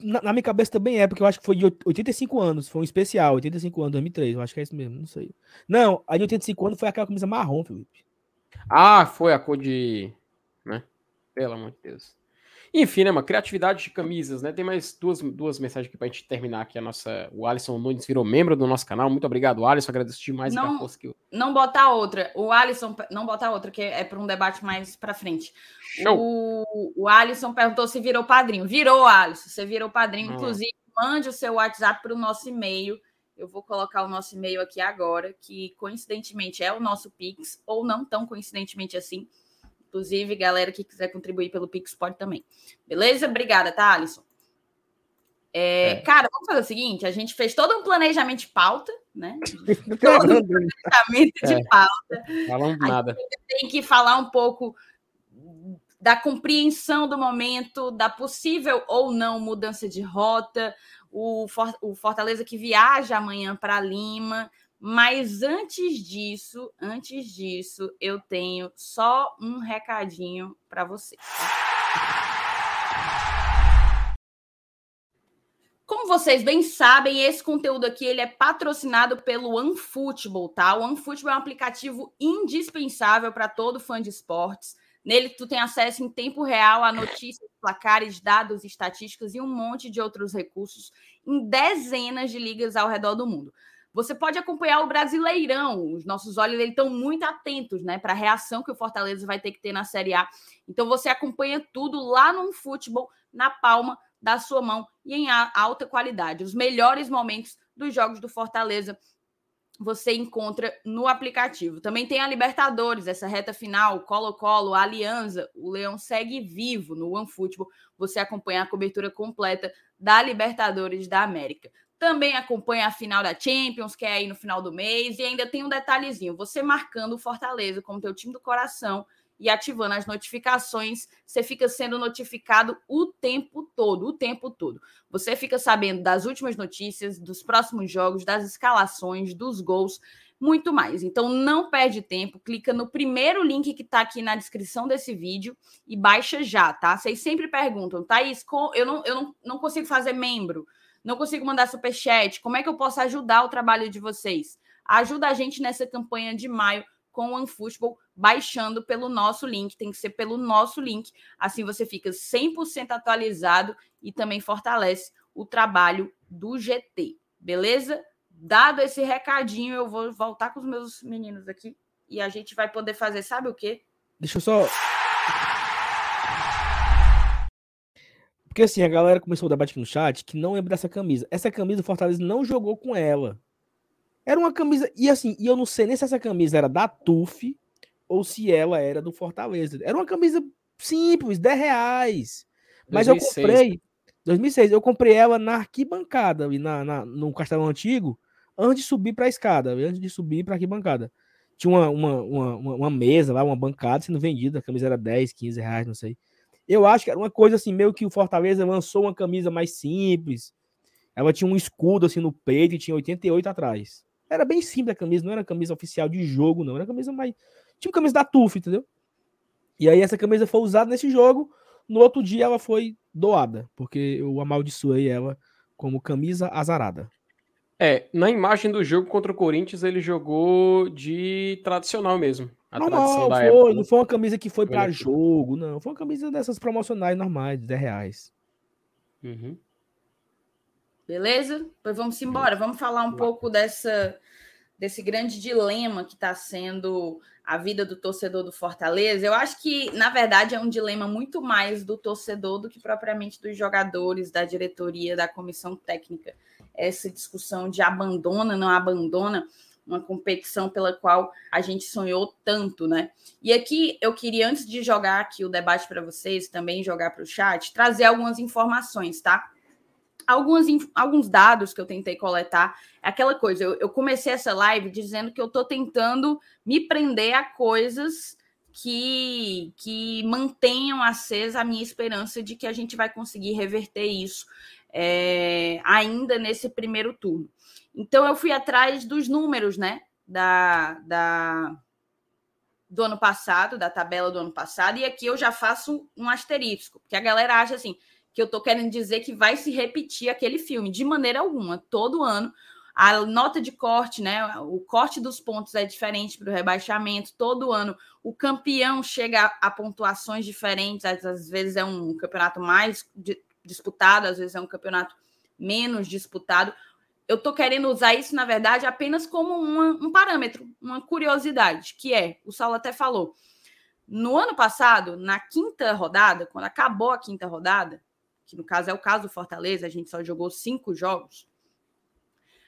na, na, minha cabeça também é, porque eu acho que foi de 85 anos, foi um especial, 85 anos, 2003, eu acho que é isso mesmo, não sei. Não, a de 85 anos foi aquela camisa marrom, Felipe. Ah, foi a cor de. né? Pelo amor de Deus. Enfim, né, uma criatividade de camisas, né? Tem mais duas, duas mensagens aqui pra gente terminar aqui a nossa. O Alisson Nunes virou membro do nosso canal. Muito obrigado, Alisson. Agradeço demais não, eu... Não botar outra. O Alisson, não botar outra, que é para um debate mais para frente. Show. O, o Alisson perguntou se virou padrinho. Virou, Alisson. Você virou padrinho. Hum. Inclusive, mande o seu WhatsApp para o nosso e-mail. Eu vou colocar o nosso e-mail aqui agora, que coincidentemente é o nosso Pix, ou não tão coincidentemente assim Inclusive, galera que quiser contribuir pelo Pix pode também. Beleza? Obrigada, tá, Alisson? É, é. Cara, vamos fazer o seguinte: a gente fez todo um planejamento de pauta, né? Todo um planejamento de é. pauta. Falando nada. tem que falar um pouco da compreensão do momento, da possível ou não mudança de rota, o, Fortaleza que viaja amanhã para Lima, mas antes disso, antes disso, eu tenho só um recadinho para você. Como vocês bem sabem, esse conteúdo aqui ele é patrocinado pelo OneFootball, tá? O OneFootball é um aplicativo indispensável para todo fã de esportes. Nele tu tem acesso em tempo real a notícias, placares, dados, estatísticas e um monte de outros recursos em dezenas de ligas ao redor do mundo. Você pode acompanhar o Brasileirão. Os nossos olhos estão muito atentos né, para a reação que o Fortaleza vai ter que ter na Série A. Então você acompanha tudo lá no futebol, na palma da sua mão e em alta qualidade. Os melhores momentos dos jogos do Fortaleza você encontra no aplicativo. Também tem a Libertadores, essa reta final, Colo-Colo, Aliança, o Leão segue vivo no OneFootball. Você acompanha a cobertura completa da Libertadores da América. Também acompanha a final da Champions, que é aí no final do mês. E ainda tem um detalhezinho: você marcando o Fortaleza como teu time do coração e ativando as notificações, você fica sendo notificado o tempo todo, o tempo todo. Você fica sabendo das últimas notícias, dos próximos jogos, das escalações, dos gols, muito mais. Então não perde tempo, clica no primeiro link que está aqui na descrição desse vídeo e baixa já, tá? Vocês sempre perguntam, Thaís, eu não, eu não, não consigo fazer membro não consigo mandar superchat, como é que eu posso ajudar o trabalho de vocês? Ajuda a gente nessa campanha de maio com o OneFootball, baixando pelo nosso link, tem que ser pelo nosso link, assim você fica 100% atualizado e também fortalece o trabalho do GT, beleza? Dado esse recadinho, eu vou voltar com os meus meninos aqui e a gente vai poder fazer, sabe o quê? Deixa eu só. Porque assim, a galera começou o debate aqui no chat que não lembra dessa camisa. Essa camisa o Fortaleza não jogou com ela. Era uma camisa. E assim, e eu não sei nem se essa camisa era da TUF ou se ela era do Fortaleza. Era uma camisa simples, 10 reais. Mas 2006. eu comprei. 2006, eu comprei ela na arquibancada, na, na, no Castelo Antigo, antes de subir para a escada, antes de subir para a arquibancada. Tinha uma, uma, uma, uma, mesa lá, uma bancada sendo vendida, a camisa era 10, 15 reais, não sei. Eu acho que era uma coisa assim, meio que o Fortaleza lançou uma camisa mais simples. Ela tinha um escudo assim no peito e tinha 88 atrás. Era bem simples a camisa, não era camisa oficial de jogo, não. Era camisa mais. Tipo camisa da TUF, entendeu? E aí essa camisa foi usada nesse jogo. No outro dia ela foi doada, porque eu amaldiçoei ela como camisa azarada. É, na imagem do jogo contra o Corinthians, ele jogou de tradicional mesmo. A Normal, foi, época, né? não foi uma camisa que foi para jogo, não. Foi uma camisa dessas promocionais normais, de 10 reais. Uhum. Beleza? Pois vamos embora. Vamos falar um pouco dessa, desse grande dilema que está sendo a vida do torcedor do Fortaleza. Eu acho que, na verdade, é um dilema muito mais do torcedor do que propriamente dos jogadores, da diretoria, da comissão técnica. Essa discussão de abandona, não abandona uma competição pela qual a gente sonhou tanto, né? E aqui eu queria, antes de jogar aqui o debate para vocês, também jogar para o chat, trazer algumas informações, tá? alguns, alguns dados que eu tentei coletar. É aquela coisa, eu, eu comecei essa live dizendo que eu estou tentando me prender a coisas que, que mantenham acesa a minha esperança de que a gente vai conseguir reverter isso é, ainda nesse primeiro turno. Então eu fui atrás dos números, né? Da, da, do ano passado, da tabela do ano passado, e aqui eu já faço um asterisco, porque a galera acha assim, que eu estou querendo dizer que vai se repetir aquele filme, de maneira alguma, todo ano. A nota de corte, né? O corte dos pontos é diferente para o rebaixamento. Todo ano o campeão chega a, a pontuações diferentes. Às, às, vezes é um campeonato mais disputado, às vezes é um campeonato menos disputado. Eu estou querendo usar isso, na verdade, apenas como uma, um parâmetro, uma curiosidade, que é, o Saulo até falou, no ano passado, na quinta rodada, quando acabou a quinta rodada, que no caso é o caso do Fortaleza, a gente só jogou cinco jogos.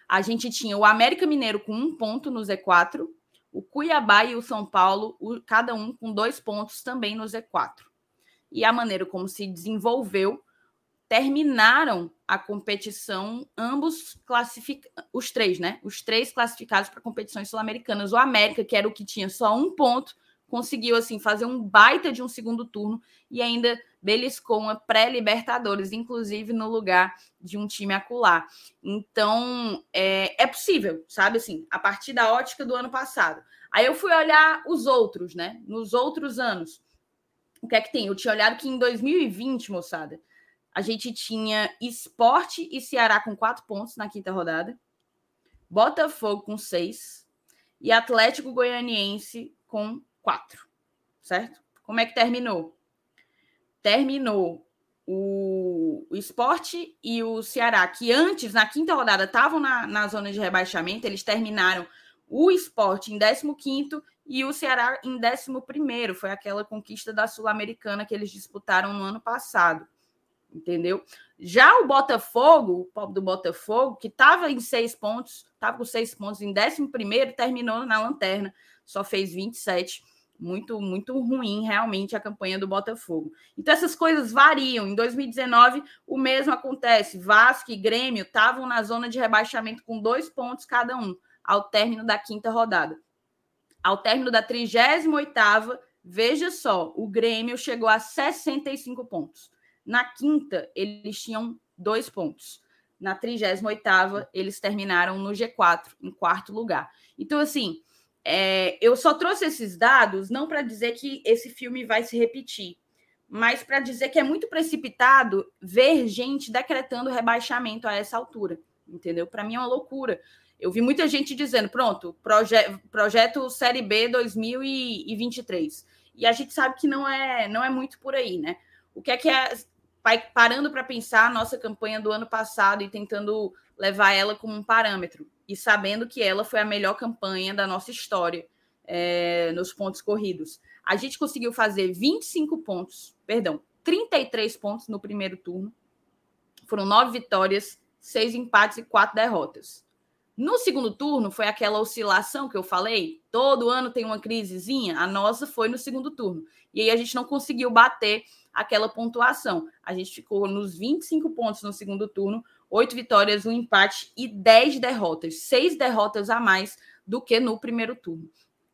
A gente tinha o América Mineiro com um ponto no Z4, o Cuiabá e o São Paulo, o, cada um com dois pontos também no Z4. E a maneira como se desenvolveu, terminaram a competição, ambos classificados, os três, né? Os três classificados para competições sul-americanas. O América, que era o que tinha só um ponto, conseguiu assim fazer um baita de um segundo turno e ainda beliscou uma pré-Libertadores, inclusive no lugar de um time acular. Então, é, é possível, sabe assim, a partir da ótica do ano passado. Aí eu fui olhar os outros, né? Nos outros anos. O que é que tem? Eu tinha olhado que em 2020, moçada, a gente tinha Esporte e Ceará com quatro pontos na quinta rodada, Botafogo com seis e Atlético Goianiense com quatro, certo? Como é que terminou? Terminou o, o esporte e o Ceará, que antes, na quinta rodada, estavam na, na zona de rebaixamento, eles terminaram o esporte em 15 e o Ceará em 11. Foi aquela conquista da Sul-Americana que eles disputaram no ano passado. Entendeu? Já o Botafogo, o pobre do Botafogo, que estava em seis pontos, estava com seis pontos em 11, terminou na lanterna, só fez 27 muito, muito ruim realmente a campanha do Botafogo. Então essas coisas variam. Em 2019, o mesmo acontece. Vasco e Grêmio estavam na zona de rebaixamento com dois pontos cada um, ao término da quinta rodada. Ao término da 38ª, veja só, o Grêmio chegou a 65 pontos. Na quinta, eles tinham dois pontos. Na 38ª, eles terminaram no G4, em quarto lugar. Então, assim, é, eu só trouxe esses dados não para dizer que esse filme vai se repetir, mas para dizer que é muito precipitado ver gente decretando rebaixamento a essa altura, entendeu? Para mim é uma loucura. Eu vi muita gente dizendo, pronto, proje projeto Série B 2023. E a gente sabe que não é, não é muito por aí, né? O que é que é parando para pensar a nossa campanha do ano passado e tentando levar ela como um parâmetro e sabendo que ela foi a melhor campanha da nossa história é, nos pontos corridos. A gente conseguiu fazer 25 pontos, perdão, 33 pontos no primeiro turno. Foram nove vitórias, seis empates e quatro derrotas. No segundo turno, foi aquela oscilação que eu falei. Todo ano tem uma crisezinha. A nossa foi no segundo turno. E aí a gente não conseguiu bater aquela pontuação. A gente ficou nos 25 pontos no segundo turno, oito vitórias, um empate e dez derrotas. Seis derrotas a mais do que no primeiro turno.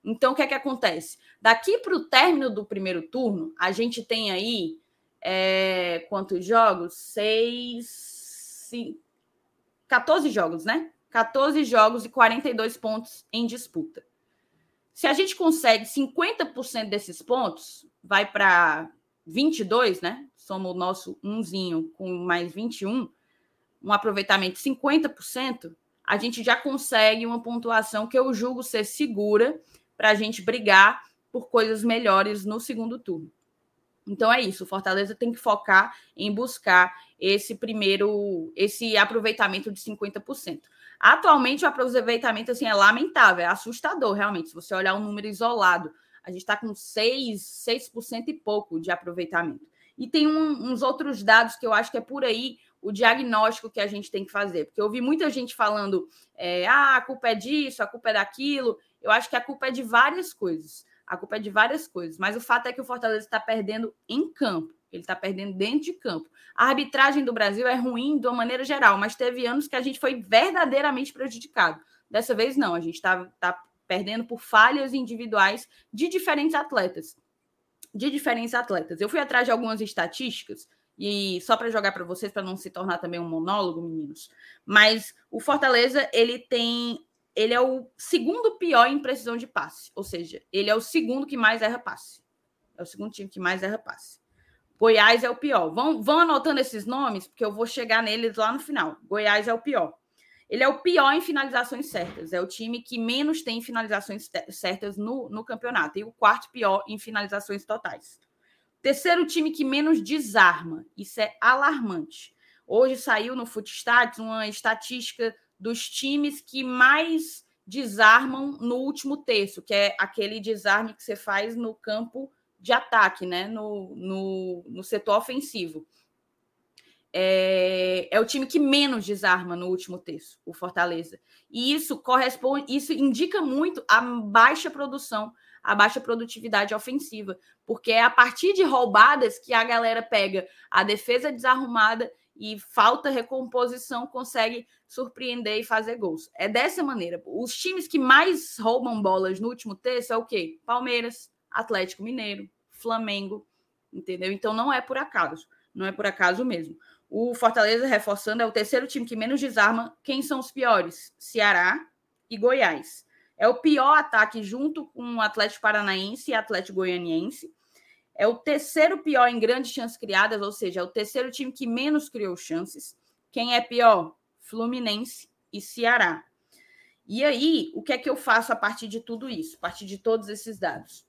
Então, o que é que acontece? Daqui para o término do primeiro turno, a gente tem aí é, quantos jogos? Seis. Cinco, 14 jogos, né? 14 jogos e 42 pontos em disputa. Se a gente consegue 50% desses pontos, vai para 22, né? Somos o nosso umzinho com mais 21, um aproveitamento de 50%, a gente já consegue uma pontuação que eu julgo ser segura para a gente brigar por coisas melhores no segundo turno. Então é isso, o Fortaleza tem que focar em buscar esse primeiro, esse aproveitamento de 50%. Atualmente o aproveitamento assim é lamentável, é assustador realmente. Se você olhar um número isolado, a gente está com 6, 6% e pouco de aproveitamento. E tem um, uns outros dados que eu acho que é por aí o diagnóstico que a gente tem que fazer. Porque eu ouvi muita gente falando, é, ah, a culpa é disso, a culpa é daquilo. Eu acho que a culpa é de várias coisas. A culpa é de várias coisas, mas o fato é que o Fortaleza está perdendo em campo. Ele está perdendo dentro de campo. A arbitragem do Brasil é ruim de uma maneira geral, mas teve anos que a gente foi verdadeiramente prejudicado. Dessa vez, não. A gente está tá perdendo por falhas individuais de diferentes atletas. De diferentes atletas. Eu fui atrás de algumas estatísticas, e só para jogar para vocês, para não se tornar também um monólogo, meninos. Mas o Fortaleza, ele tem ele é o segundo pior em precisão de passe. Ou seja, ele é o segundo que mais erra passe. É o segundo time que mais erra passe. Goiás é o pior. Vão, vão anotando esses nomes, porque eu vou chegar neles lá no final. Goiás é o pior. Ele é o pior em finalizações certas. É o time que menos tem finalizações certas no, no campeonato. E o quarto pior em finalizações totais. Terceiro time que menos desarma. Isso é alarmante. Hoje saiu no Footstats uma estatística dos times que mais desarmam no último terço, que é aquele desarme que você faz no campo de ataque, né? no, no, no setor ofensivo. É, é, o time que menos desarma no último terço, o Fortaleza. E isso corresponde, isso indica muito a baixa produção, a baixa produtividade ofensiva, porque é a partir de roubadas que a galera pega a defesa desarrumada e falta recomposição consegue surpreender e fazer gols. É dessa maneira. Os times que mais roubam bolas no último terço é o quê? Palmeiras, Atlético Mineiro, Flamengo, entendeu? Então não é por acaso, não é por acaso mesmo. O Fortaleza, reforçando, é o terceiro time que menos desarma. Quem são os piores? Ceará e Goiás. É o pior ataque junto com o Atlético Paranaense e Atlético Goianiense. É o terceiro pior em grandes chances criadas, ou seja, é o terceiro time que menos criou chances. Quem é pior? Fluminense e Ceará. E aí, o que é que eu faço a partir de tudo isso, a partir de todos esses dados?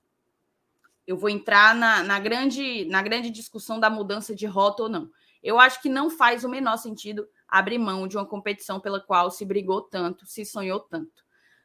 Eu vou entrar na, na, grande, na grande discussão da mudança de rota ou não. Eu acho que não faz o menor sentido abrir mão de uma competição pela qual se brigou tanto, se sonhou tanto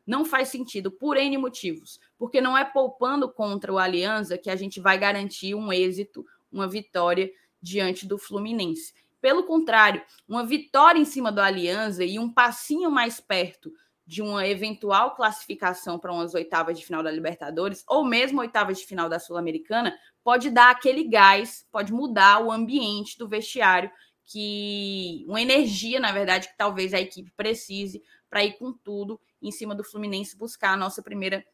não faz sentido por N motivos, porque não é poupando contra o Aliança que a gente vai garantir um êxito, uma vitória diante do Fluminense. Pelo contrário, uma vitória em cima do Aliança e um passinho mais perto de uma eventual classificação para umas oitavas de final da Libertadores, ou mesmo oitavas de final da Sul-Americana, pode dar aquele gás, pode mudar o ambiente do vestiário, que uma energia, na verdade, que talvez a equipe precise para ir com tudo em cima do Fluminense buscar a nossa primeira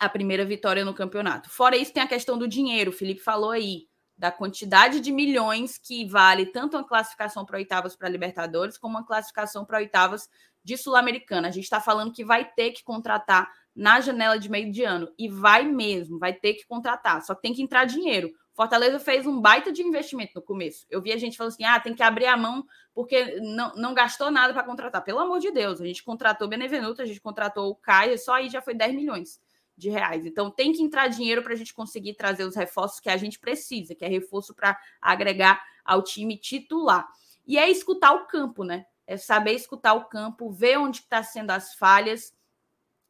a primeira vitória no campeonato. Fora isso, tem a questão do dinheiro. O Felipe falou aí da quantidade de milhões que vale tanto uma classificação para oitavas para Libertadores como uma classificação para oitavas de Sul-Americana. A gente está falando que vai ter que contratar na janela de meio de ano e vai mesmo, vai ter que contratar. Só tem que entrar dinheiro. Fortaleza fez um baita de investimento no começo. Eu vi a gente falando assim: ah, tem que abrir a mão porque não, não gastou nada para contratar. Pelo amor de Deus, a gente contratou Benevenuto, a gente contratou o Caio, só aí já foi 10 milhões de reais. Então tem que entrar dinheiro para a gente conseguir trazer os reforços que a gente precisa, que é reforço para agregar ao time titular. E é escutar o campo, né? É saber escutar o campo, ver onde está sendo as falhas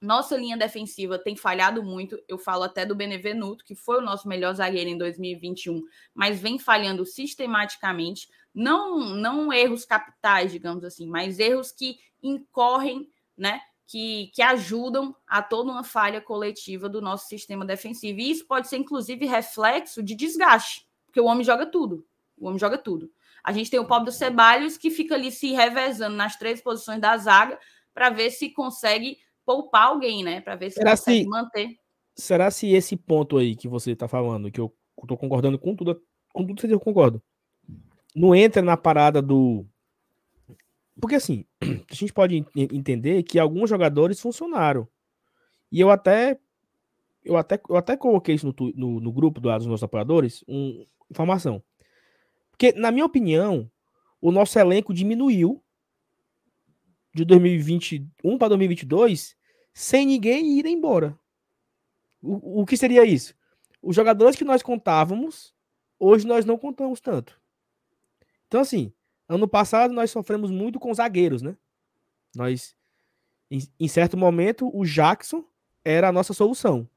Nossa linha defensiva tem falhado muito. Eu falo até do Benevenuto, que foi o nosso melhor zagueiro em 2021, mas vem falhando sistematicamente. Não, não erros capitais, digamos assim, mas erros que incorrem, né? Que, que ajudam a toda uma falha coletiva do nosso sistema defensivo. E isso pode ser, inclusive, reflexo de desgaste, porque o homem joga tudo. O homem joga tudo. A gente tem o pobre do Ceballos, que fica ali se revezando nas três posições da zaga para ver se consegue poupar alguém, né? Para ver se será consegue se, manter. Será se esse ponto aí que você está falando, que eu estou concordando com tudo, com tudo que eu concordo, não entra na parada do. Porque assim, a gente pode entender que alguns jogadores funcionaram. E eu até. Eu até, eu até coloquei isso no, no, no grupo dos nossos apoiadores, um, informação. Porque, na minha opinião, o nosso elenco diminuiu de 2021 para 2022 sem ninguém ir embora. O, o que seria isso? Os jogadores que nós contávamos, hoje nós não contamos tanto. Então, assim, ano passado nós sofremos muito com zagueiros, né? Nós, em, em certo momento, o Jackson era a nossa solução.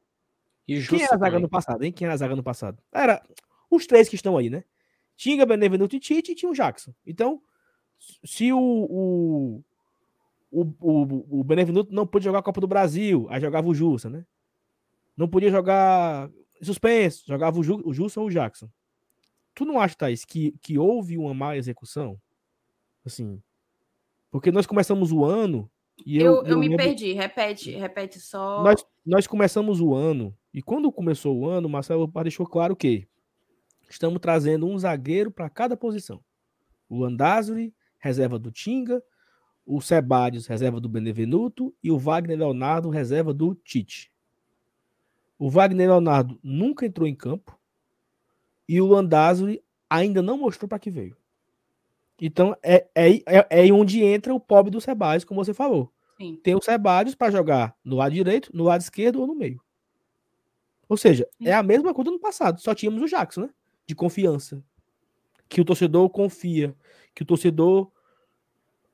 E Quem era a zaga no passado, hein? Quem era a zaga no passado? Era os três que estão aí, né? Tinha Benevenuto e Tite e tinha o Jackson. Então, se o, o, o, o, o Benevenuto não pôde jogar a Copa do Brasil, aí jogava o Jussa, né? Não podia jogar suspenso, jogava o, Ju, o Jussa ou o Jackson. Tu não acha, Thaís, que, que houve uma má execução? Assim, porque nós começamos o ano e eu, eu, eu me lembro... perdi, repete, repete só. Nós, nós começamos o ano, e quando começou o ano, o Marcelo deixou claro que estamos trazendo um zagueiro para cada posição. O Andazuri, reserva do Tinga, o Sebadios, reserva do Benevenuto, e o Wagner Leonardo, reserva do Tite. O Wagner Leonardo nunca entrou em campo e o Landázuri ainda não mostrou para que veio. Então é, é, é, é onde entra o pobre do Sebadios, como você falou. Sim. Tem o Sebadios para jogar no lado direito, no lado esquerdo ou no meio. Ou seja, Sim. é a mesma coisa no passado, só tínhamos o Jackson, né? De confiança. Que o torcedor confia, que o torcedor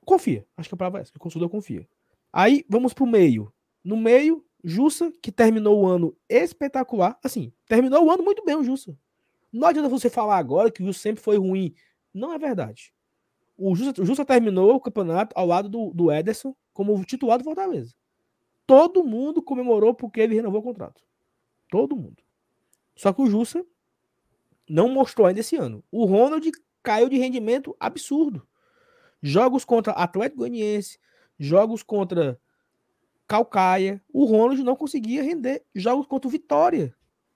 confia. Acho que a palavra é essa, o consultor confia. Aí vamos para o meio. No meio, Jussa, que terminou o ano espetacular. Assim, terminou o ano muito bem, o Jussa. Não adianta você falar agora que o Jussa sempre foi ruim. Não é verdade. O Jussa, o Jussa terminou o campeonato ao lado do, do Ederson como titular do Fortaleza. Todo mundo comemorou porque ele renovou o contrato. Todo mundo. Só que o Jussa não mostrou ainda esse ano. O Ronald caiu de rendimento absurdo. Jogos contra Atlético Goianiense, jogos contra Calcaia, o Ronald não conseguia render. Jogos contra o Vitória,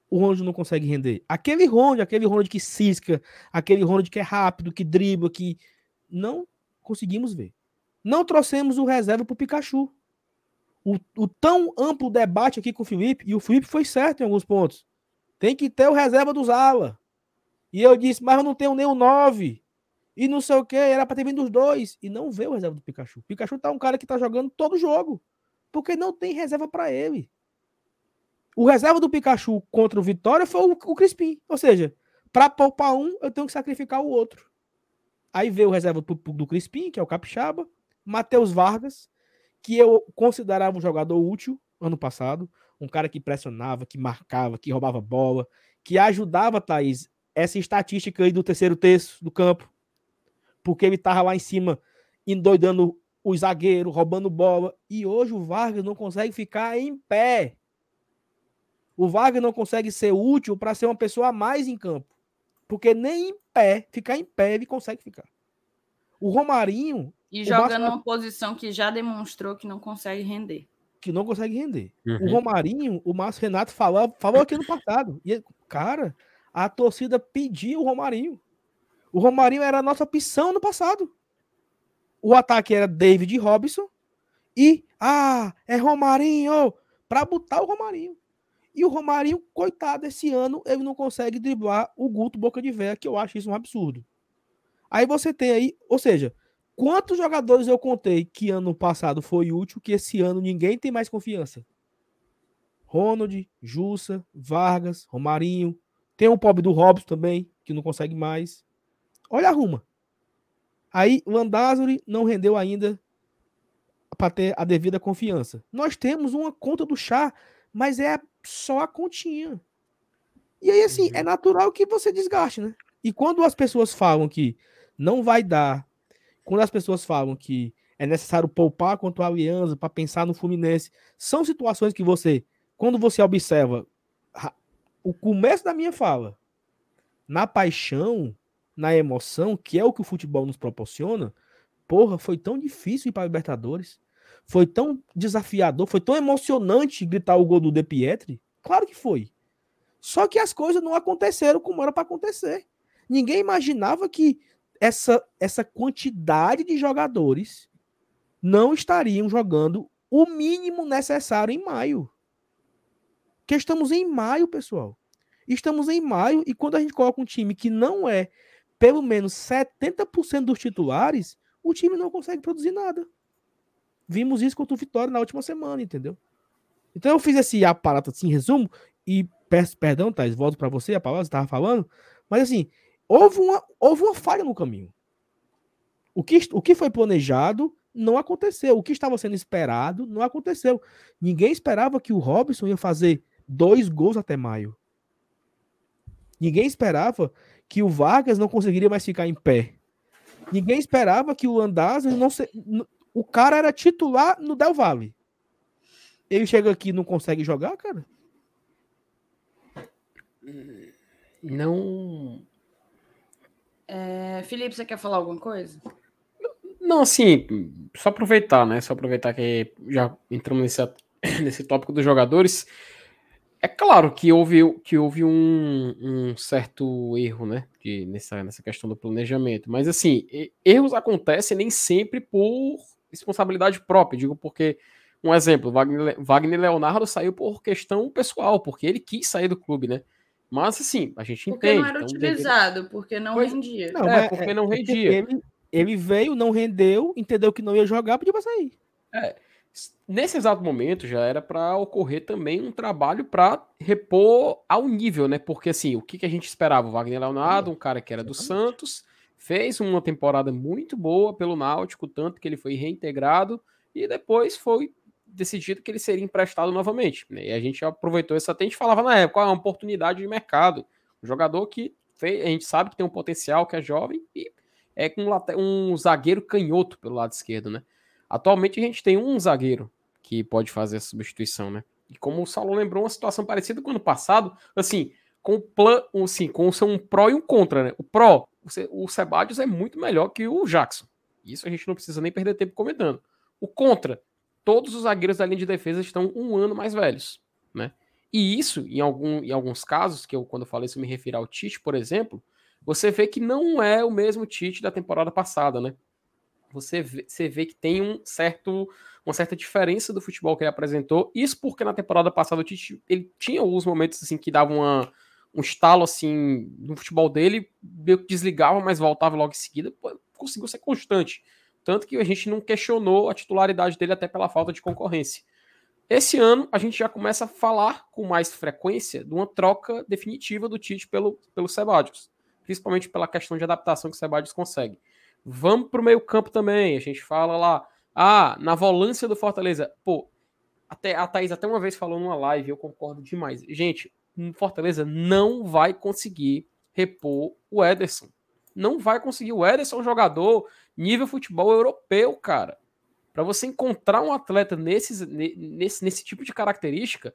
o Ronald não consegue render. Aquele Ronald, aquele Ronald que cisca, aquele Ronald que é rápido, que dribla, que não conseguimos ver. Não trouxemos o reserva para o Pikachu. O, tão amplo debate aqui com o Felipe, e o Felipe foi certo em alguns pontos. Tem que ter o reserva dos ala. E eu disse, mas eu não tenho nem o 9 e não sei o que, era para ter vindo os dois. E não vê o reserva do Pikachu. O Pikachu tá um cara que tá jogando todo jogo. Porque não tem reserva para ele. O reserva do Pikachu contra o Vitória foi o, Crispim. Ou seja, para poupar um, eu tenho que sacrificar o outro. Aí veio o reserva do, do Crispim, que é o Capixaba. Matheus Vargas, que eu considerava um jogador útil ano passado. Um cara que pressionava, que marcava, que roubava bola, que ajudava, Thaís, essa estatística aí do terceiro terço do campo porque ele tava lá em cima endoidando o zagueiro, roubando bola. E hoje o Vargas não consegue ficar em pé. O Vargas não consegue ser útil para ser uma pessoa a mais em campo. Porque nem em pé, ficar em pé, ele consegue ficar. O Romarinho. E jogando numa posição que já demonstrou que não consegue render. Que não consegue render. Uhum. O Romarinho, o Márcio Renato falou, falou aqui no passado. E, cara, a torcida pediu o Romarinho. O Romarinho era a nossa opção no passado. O ataque era David Robson e ah, é Romarinho para botar o Romarinho. E o Romarinho, coitado, esse ano ele não consegue driblar o Guto Boca de Véia, que eu acho isso um absurdo. Aí você tem aí, ou seja, quantos jogadores eu contei que ano passado foi útil que esse ano ninguém tem mais confiança? Ronald, Jussa, Vargas, Romarinho. Tem o pobre do Robson também, que não consegue mais. Olha, arruma. Aí o Andazuri não rendeu ainda para ter a devida confiança. Nós temos uma conta do chá, mas é só a continha. E aí, assim, é uhum. natural que você desgaste, né? E quando as pessoas falam que não vai dar, quando as pessoas falam que é necessário poupar contra a Aliança para pensar no Fluminense, são situações que você, quando você observa o começo da minha fala, na paixão, na emoção, que é o que o futebol nos proporciona, porra, foi tão difícil ir para Libertadores. Foi tão desafiador, foi tão emocionante gritar o gol do De Pietri. Claro que foi. Só que as coisas não aconteceram como era para acontecer. Ninguém imaginava que essa, essa quantidade de jogadores não estariam jogando o mínimo necessário em maio. Que estamos em maio, pessoal. Estamos em maio e quando a gente coloca um time que não é pelo menos 70% dos titulares, o time não consegue produzir nada. Vimos isso contra o Vitória na última semana, entendeu? Então eu fiz esse aparato assim, resumo, e peço perdão, Thais, volto para você, a palavra você estava falando, mas assim, houve uma, houve uma falha no caminho. O que, o que foi planejado não aconteceu. O que estava sendo esperado não aconteceu. Ninguém esperava que o Robson ia fazer dois gols até maio. Ninguém esperava que o Vargas não conseguiria mais ficar em pé. Ninguém esperava que o Landázuri não se... O cara era titular no Del Valle. Ele chega aqui e não consegue jogar, cara? Não. É... Felipe, você quer falar alguma coisa? Não, assim, só aproveitar, né? Só aproveitar que já entramos nesse, nesse tópico dos jogadores. É claro que houve, que houve um, um certo erro, né? De, nessa, nessa questão do planejamento. Mas, assim, erros acontecem nem sempre por responsabilidade própria. Digo porque, um exemplo, Wagner, Wagner Leonardo saiu por questão pessoal, porque ele quis sair do clube, né? Mas, assim, a gente porque entende. Porque não era então, utilizado, porque não pois, rendia. Não, é, porque não é rendia. Ele, ele veio, não rendeu, entendeu que não ia jogar, pediu pra sair. É nesse exato momento já era para ocorrer também um trabalho para repor ao nível, né? Porque assim, o que, que a gente esperava? O Wagner Leonardo, um cara que era do Santos, fez uma temporada muito boa pelo Náutico, tanto que ele foi reintegrado e depois foi decidido que ele seria emprestado novamente. Né? E a gente aproveitou isso até a gente falava na época, é uma oportunidade de mercado. Um jogador que fez, a gente sabe que tem um potencial, que é jovem e é com um, um zagueiro canhoto pelo lado esquerdo, né? Atualmente a gente tem um zagueiro que pode fazer essa substituição, né? E como o Saulo lembrou, uma situação parecida com o ano passado, assim, com o plan, assim, com um pró e um contra, né? O pró, o Sebadios é muito melhor que o Jackson. Isso a gente não precisa nem perder tempo comentando. O contra, todos os zagueiros da linha de defesa estão um ano mais velhos, né? E isso, em, algum, em alguns casos, que eu quando eu falei isso me refiro ao Tite, por exemplo, você vê que não é o mesmo Tite da temporada passada, né? Você vê, você vê que tem um certo, uma certa diferença do futebol que ele apresentou. Isso porque na temporada passada o Tite ele tinha alguns momentos assim que davam uma, um estalo assim no futebol dele, desligava, mas voltava logo em seguida, conseguiu ser constante. Tanto que a gente não questionou a titularidade dele até pela falta de concorrência. Esse ano a gente já começa a falar com mais frequência de uma troca definitiva do Tite pelo, pelo Sebadios, principalmente pela questão de adaptação que o Sebadios consegue. Vamos para o meio-campo também. A gente fala lá, ah, na volância do Fortaleza. Pô, até a Thaís até uma vez falou numa live, eu concordo demais. Gente, Fortaleza não vai conseguir repor o Ederson. Não vai conseguir. O Ederson é um jogador nível futebol europeu, cara. Para você encontrar um atleta nesse, nesse, nesse tipo de característica,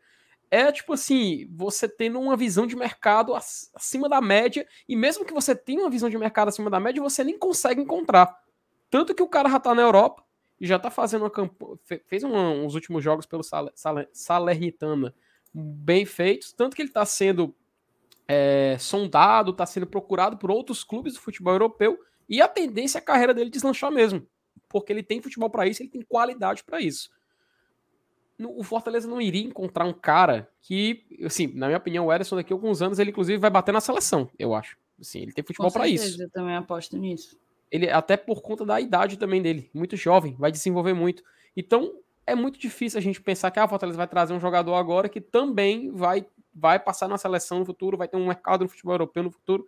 é tipo assim, você tendo uma visão de mercado acima da média, e mesmo que você tenha uma visão de mercado acima da média, você nem consegue encontrar. Tanto que o cara já tá na Europa e já tá fazendo uma campanha, fez uns últimos jogos pelo Salernitana bem feitos, tanto que ele tá sendo é, sondado, tá sendo procurado por outros clubes do futebol europeu, e a tendência é a carreira dele deslanchar mesmo, porque ele tem futebol para isso, ele tem qualidade para isso o Fortaleza não iria encontrar um cara que, assim, na minha opinião, o Ederson daqui a alguns anos, ele inclusive vai bater na seleção, eu acho. Assim, ele tem futebol para isso. Eu também aposto nisso. Ele até por conta da idade também dele, muito jovem, vai desenvolver muito. Então, é muito difícil a gente pensar que ah, a Fortaleza vai trazer um jogador agora que também vai vai passar na seleção no futuro, vai ter um mercado no futebol europeu no futuro.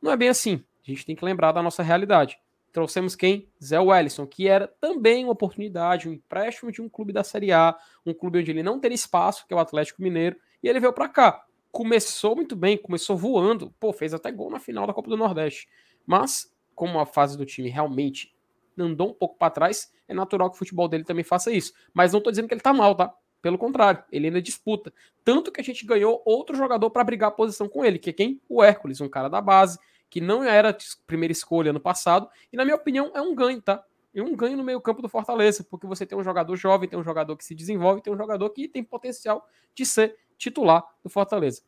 Não é bem assim. A gente tem que lembrar da nossa realidade. Trouxemos quem? Zé Wellison, que era também uma oportunidade, um empréstimo de um clube da Série A, um clube onde ele não teria espaço, que é o Atlético Mineiro, e ele veio para cá. Começou muito bem, começou voando, pô, fez até gol na final da Copa do Nordeste. Mas, como a fase do time realmente andou um pouco para trás, é natural que o futebol dele também faça isso. Mas não tô dizendo que ele tá mal, tá? Pelo contrário, ele ainda disputa. Tanto que a gente ganhou outro jogador para brigar a posição com ele, que é quem? O Hércules, um cara da base, que não era primeira escolha ano passado, e na minha opinião é um ganho, tá? É um ganho no meio-campo do Fortaleza, porque você tem um jogador jovem, tem um jogador que se desenvolve, tem um jogador que tem potencial de ser titular do Fortaleza.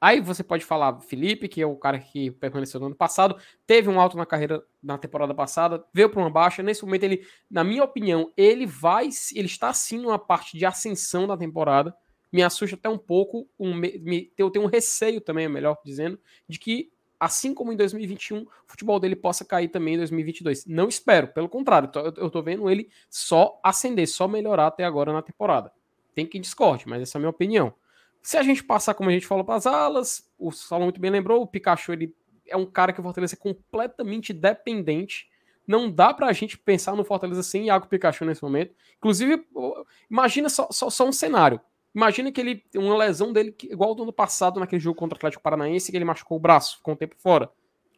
Aí você pode falar Felipe, que é o cara que permaneceu no ano passado, teve um alto na carreira na temporada passada, veio para uma baixa. Nesse momento ele, na minha opinião, ele vai, ele está sim numa parte de ascensão da temporada. Me assusta até um pouco, um, me, eu tenho um receio também, é melhor dizendo, de que assim como em 2021, o futebol dele possa cair também em 2022. Não espero, pelo contrário, eu tô vendo ele só ascender, só melhorar até agora na temporada. Tem que discorde, mas essa é a minha opinião. Se a gente passar, como a gente falou, para as alas, o Saulo muito bem lembrou, o Pikachu ele é um cara que o Fortaleza é completamente dependente. Não dá para a gente pensar no Fortaleza sem Iago Pikachu nesse momento. Inclusive, imagina só, só, só um cenário. Imagina que ele uma lesão dele igual do ano passado naquele jogo contra o Atlético Paranaense que ele machucou o braço, ficou um tempo fora.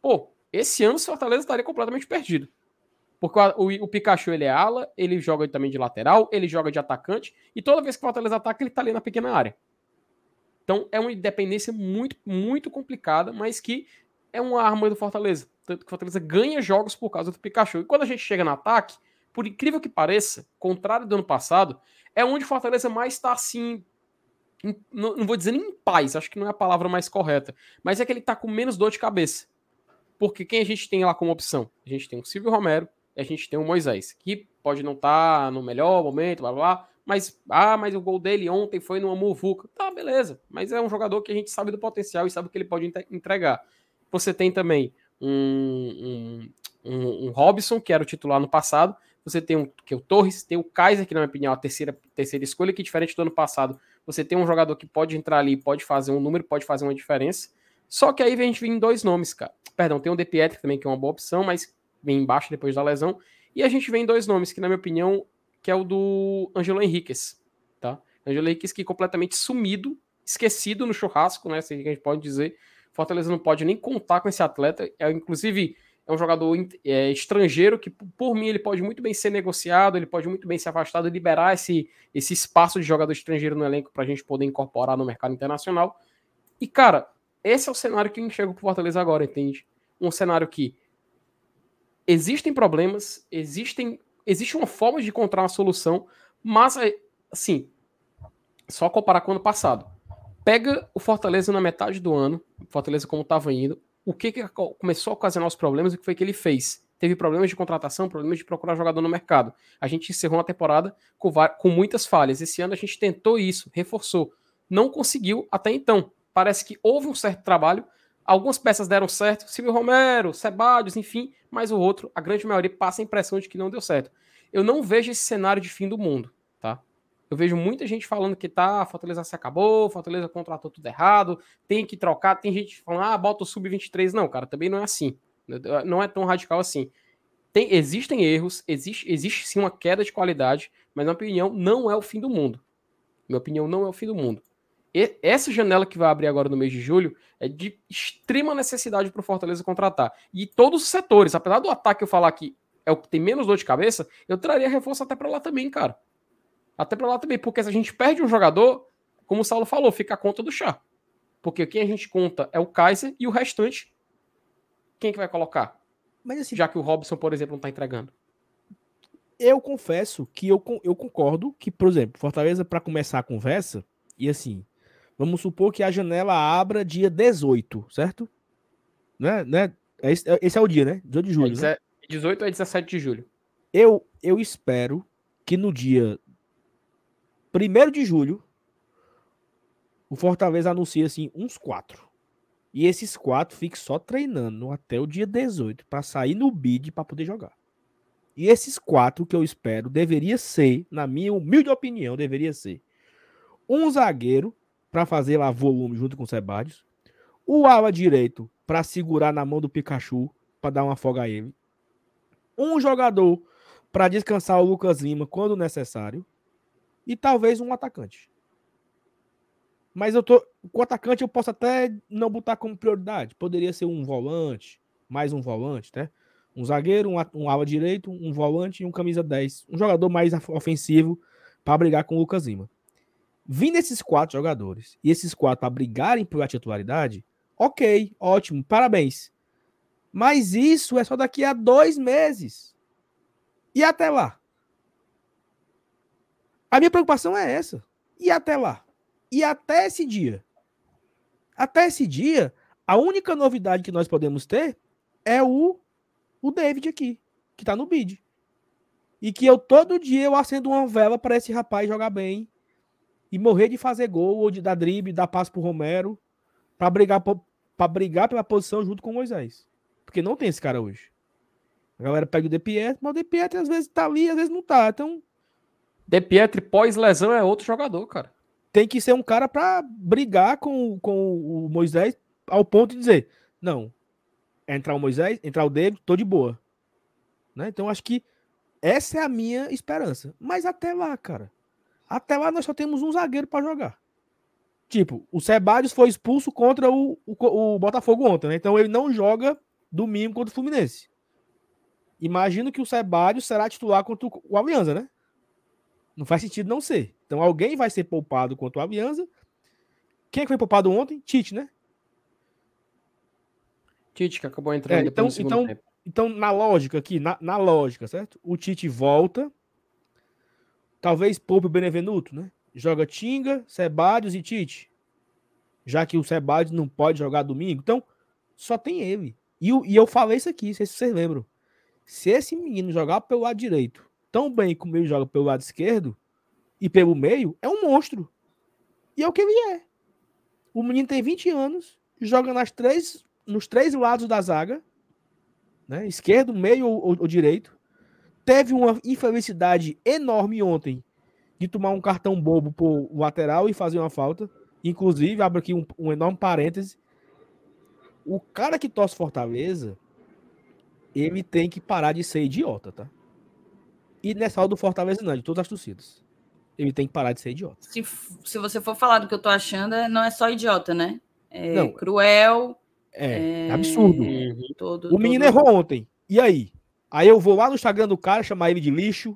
Pô, esse ano o Fortaleza estaria completamente perdido. Porque o, o, o, Pikachu ele é ala, ele joga também de lateral, ele joga de atacante, e toda vez que o Fortaleza ataca, ele tá ali na pequena área. Então é uma independência muito, muito complicada, mas que é uma arma do Fortaleza. Tanto que o Fortaleza ganha jogos por causa do Pikachu. E quando a gente chega no ataque, por incrível que pareça, contrário do ano passado, é onde o Fortaleza mais está assim. Não, não, vou dizer nem em paz, acho que não é a palavra mais correta, mas é que ele está com menos dor de cabeça. Porque quem a gente tem lá como opção? A gente tem o Silvio Romero e a gente tem o Moisés, que pode não estar tá no melhor momento, blá blá, blá mas, ah, mas o gol dele ontem foi numa muvuca. Tá, beleza. Mas é um jogador que a gente sabe do potencial e sabe o que ele pode entregar. Você tem também um, um, um, um Robson, que era o titular no passado. Você tem um, que é o Torres, tem o Kaiser, que na minha opinião é a terceira, terceira escolha, que diferente do ano passado, você tem um jogador que pode entrar ali, pode fazer um número, pode fazer uma diferença. Só que aí a gente vem em dois nomes, cara. Perdão, tem o De Pietri também, que é uma boa opção, mas vem embaixo depois da lesão. E a gente vem em dois nomes, que na minha opinião que é o do Angelo Henriquez, tá? Angelo Henriquez que completamente sumido, esquecido no churrasco, né? Se a gente pode dizer. Fortaleza não pode nem contar com esse atleta. É, inclusive, é um jogador é, estrangeiro que, por mim, ele pode muito bem ser negociado, ele pode muito bem ser afastado, liberar esse, esse espaço de jogador estrangeiro no elenco para a gente poder incorporar no mercado internacional. E, cara, esse é o cenário que enxergo pro Fortaleza agora, entende? Um cenário que existem problemas, existem existe uma forma de encontrar uma solução, mas, é, assim, só comparar com o ano passado. Pega o Fortaleza na metade do ano, Fortaleza como estava indo, o que, que começou a ocasionar os problemas, o que foi que ele fez? Teve problemas de contratação, problemas de procurar jogador no mercado. A gente encerrou uma temporada com, com muitas falhas. Esse ano a gente tentou isso, reforçou. Não conseguiu até então. Parece que houve um certo trabalho, Algumas peças deram certo, Silvio Romero, Sebadios, enfim, mas o outro, a grande maioria, passa a impressão de que não deu certo. Eu não vejo esse cenário de fim do mundo? Eu vejo muita gente falando que tá, Fortaleza se acabou, Fortaleza contratou tudo errado, tem que trocar, tem gente falando, ah, bota o sub-23. Não, cara, também não é assim. Não é tão radical assim. Tem, existem erros, existe, existe sim uma queda de qualidade, mas na minha opinião não é o fim do mundo. Minha opinião não é o fim do mundo essa janela que vai abrir agora no mês de julho é de extrema necessidade para o Fortaleza contratar. E todos os setores, apesar do ataque eu falar que é o que tem menos dor de cabeça, eu traria reforço até para lá também, cara. Até para lá também, porque se a gente perde um jogador, como o Saulo falou, fica a conta do chá. Porque quem a gente conta é o Kaiser e o restante, quem que vai colocar? Mas assim, já que o Robson, por exemplo, não está entregando. Eu confesso que eu, eu concordo que, por exemplo, Fortaleza, para começar a conversa, e assim, Vamos supor que a janela abra dia 18, certo? Né? né? Esse, é, esse é o dia, né? 18 de julho. É, né? 18 a 17 de julho. Eu, eu espero que no dia 1 de julho o Fortaleza anuncie assim uns quatro. E esses quatro fiquem só treinando até o dia 18 para sair no bid para poder jogar. E esses quatro que eu espero deveria ser, na minha humilde opinião, deveria ser um zagueiro para fazer lá volume junto com o Sebadios. O ala direito para segurar na mão do Pikachu para dar uma folga a ele. um jogador para descansar o Lucas Lima quando necessário e talvez um atacante. Mas eu tô. Com o atacante eu posso até não botar como prioridade. Poderia ser um volante, mais um volante, né? Um zagueiro, um, um ala direito, um volante e um camisa 10. Um jogador mais ofensivo para brigar com o Lucas Lima. Vindo esses quatro jogadores e esses quatro para brigarem pela titularidade, ok, ótimo, parabéns. Mas isso é só daqui a dois meses. E até lá? A minha preocupação é essa. E até lá? E até esse dia. Até esse dia, a única novidade que nós podemos ter é o, o David aqui, que tá no bid. E que eu todo dia eu acendo uma vela para esse rapaz jogar bem e morrer de fazer gol ou de dar drible, dar passo pro Romero para brigar para brigar pela posição junto com o Moisés. Porque não tem esse cara hoje. A galera pega o De mas o De às vezes tá ali, às vezes não tá. Então, De Pietro pós-lesão é outro jogador, cara tem que ser um cara para brigar com, com o Moisés ao ponto de dizer: não, entrar o Moisés, entrar o David, tô de boa. Né? Então acho que essa é a minha esperança. Mas até lá, cara, até lá nós só temos um zagueiro para jogar. Tipo, o Sebadios foi expulso contra o, o, o Botafogo ontem, né? Então ele não joga domingo contra o Fluminense. Imagino que o Sebadios será titular contra o, o Alianza, né? Não faz sentido não ser. Então alguém vai ser poupado contra o Alianza. Quem é que foi poupado ontem? Tite, né? Tite, que acabou entrando é, então, então, tempo. Então, na lógica aqui, na, na lógica, certo? O Tite volta. Talvez poupe o Benevenuto, né? Joga Tinga, Sebadios e Tite. Já que o Sebadios não pode jogar domingo. Então, só tem ele. E, e eu falei isso aqui, não sei se vocês lembram. Se esse menino jogar pelo lado direito tão bem como ele joga pelo lado esquerdo, e pelo meio, é um monstro. E é o que ele é. O menino tem 20 anos, joga nas três, nos três lados da zaga, né? esquerdo, meio ou, ou direito. Teve uma infelicidade enorme ontem de tomar um cartão bobo por lateral e fazer uma falta. Inclusive, abro aqui um, um enorme parêntese. O cara que torce Fortaleza, ele tem que parar de ser idiota, tá? E nessa hora do Fortaleza não, de todas as torcidas ele tem que parar de ser idiota. Se, se você for falar do que eu tô achando, é, não é só idiota, né? É não, cruel. É, é absurdo. Uhum. Todo, o menino todo... errou ontem. E aí? Aí eu vou lá no Instagram do cara, chamar ele de lixo,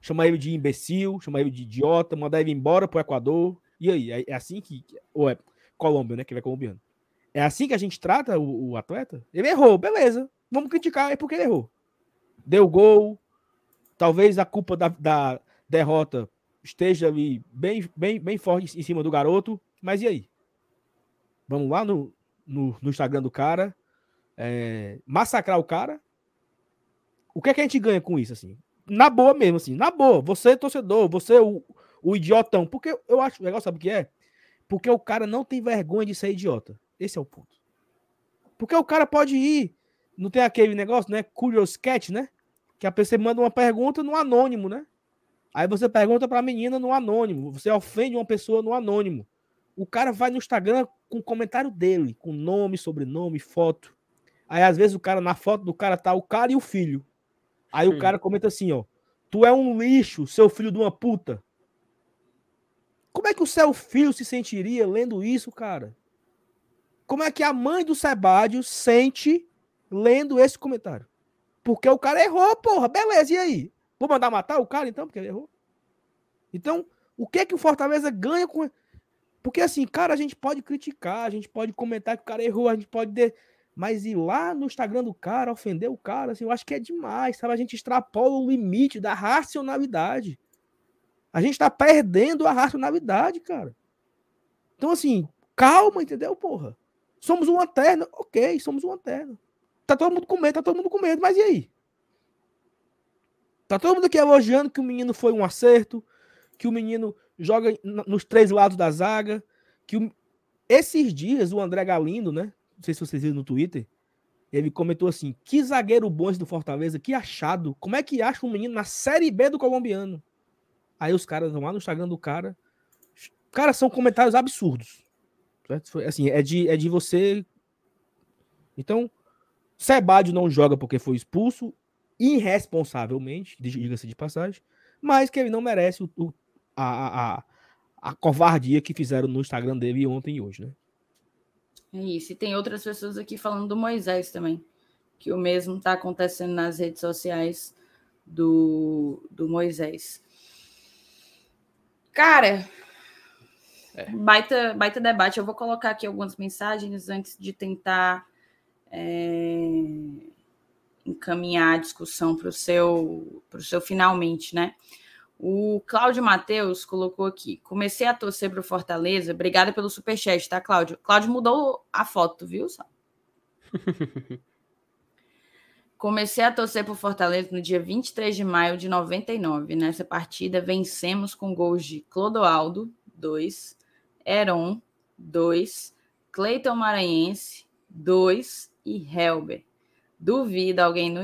chamar ele de imbecil, chamar ele de idiota, mandar ele embora pro Equador. E aí? É, é assim que. Ou é Colômbia, né? Que vai colombiano. É assim que a gente trata o, o atleta? Ele errou, beleza. Vamos criticar, é porque ele errou. Deu gol. Talvez a culpa da, da derrota esteja ali bem, bem, bem forte em cima do garoto. Mas e aí? Vamos lá no, no, no Instagram do cara, é, massacrar o cara. O que é que a gente ganha com isso, assim? Na boa mesmo, assim, na boa. Você é torcedor, você é o, o idiotão. Porque eu acho legal, sabe o que é? Porque o cara não tem vergonha de ser idiota. Esse é o ponto. Porque o cara pode ir. Não tem aquele negócio, né? Curious Cat, né? Que a pessoa manda uma pergunta no anônimo, né? Aí você pergunta para a menina no anônimo, você ofende uma pessoa no anônimo. O cara vai no Instagram com o comentário dele, com nome, sobrenome, foto. Aí às vezes o cara na foto do cara tá o cara e o filho. Aí Sim. o cara comenta assim, ó: "Tu é um lixo, seu filho de uma puta". Como é que o seu filho se sentiria lendo isso, cara? Como é que a mãe do Sebádio sente lendo esse comentário? Porque o cara errou, porra. Beleza, e aí? Vou mandar matar o cara, então, porque ele errou? Então, o que que o Fortaleza ganha com. Porque assim, cara, a gente pode criticar, a gente pode comentar que o cara errou, a gente pode. De... Mas ir lá no Instagram do cara, ofender o cara, assim, eu acho que é demais, sabe? A gente extrapola o limite da racionalidade. A gente tá perdendo a racionalidade, cara. Então, assim, calma, entendeu, porra? Somos uma terna, ok, somos uma terna. Tá todo mundo com medo, tá todo mundo com medo, mas e aí? Tá todo mundo aqui elogiando que o menino foi um acerto, que o menino joga nos três lados da zaga, que o... esses dias o André Galindo, né? Não sei se vocês viram no Twitter, ele comentou assim: que zagueiro bom esse do Fortaleza, que achado. Como é que acha um menino na Série B do colombiano? Aí os caras vão lá no Instagram do cara. Cara, são comentários absurdos. Assim, é de, é de você. Então, Sebádio não joga porque foi expulso irresponsavelmente, diga-se de passagem, mas que ele não merece o, o, a, a, a covardia que fizeram no Instagram dele ontem e hoje, né? É isso. E tem outras pessoas aqui falando do Moisés também, que o mesmo está acontecendo nas redes sociais do, do Moisés. Cara, é. baita, baita debate. Eu vou colocar aqui algumas mensagens antes de tentar é, encaminhar a discussão para o seu, seu finalmente, né? O Cláudio Matheus colocou aqui. Comecei a torcer para o Fortaleza. Obrigada pelo superchat, tá, Cláudio? Cláudio mudou a foto, viu? Comecei a torcer por Fortaleza no dia 23 de maio de 99. Nessa partida, vencemos com gols de Clodoaldo, 2, Heron, 2, Cleiton Maranhense, 2 e Helber. Duvida alguém no,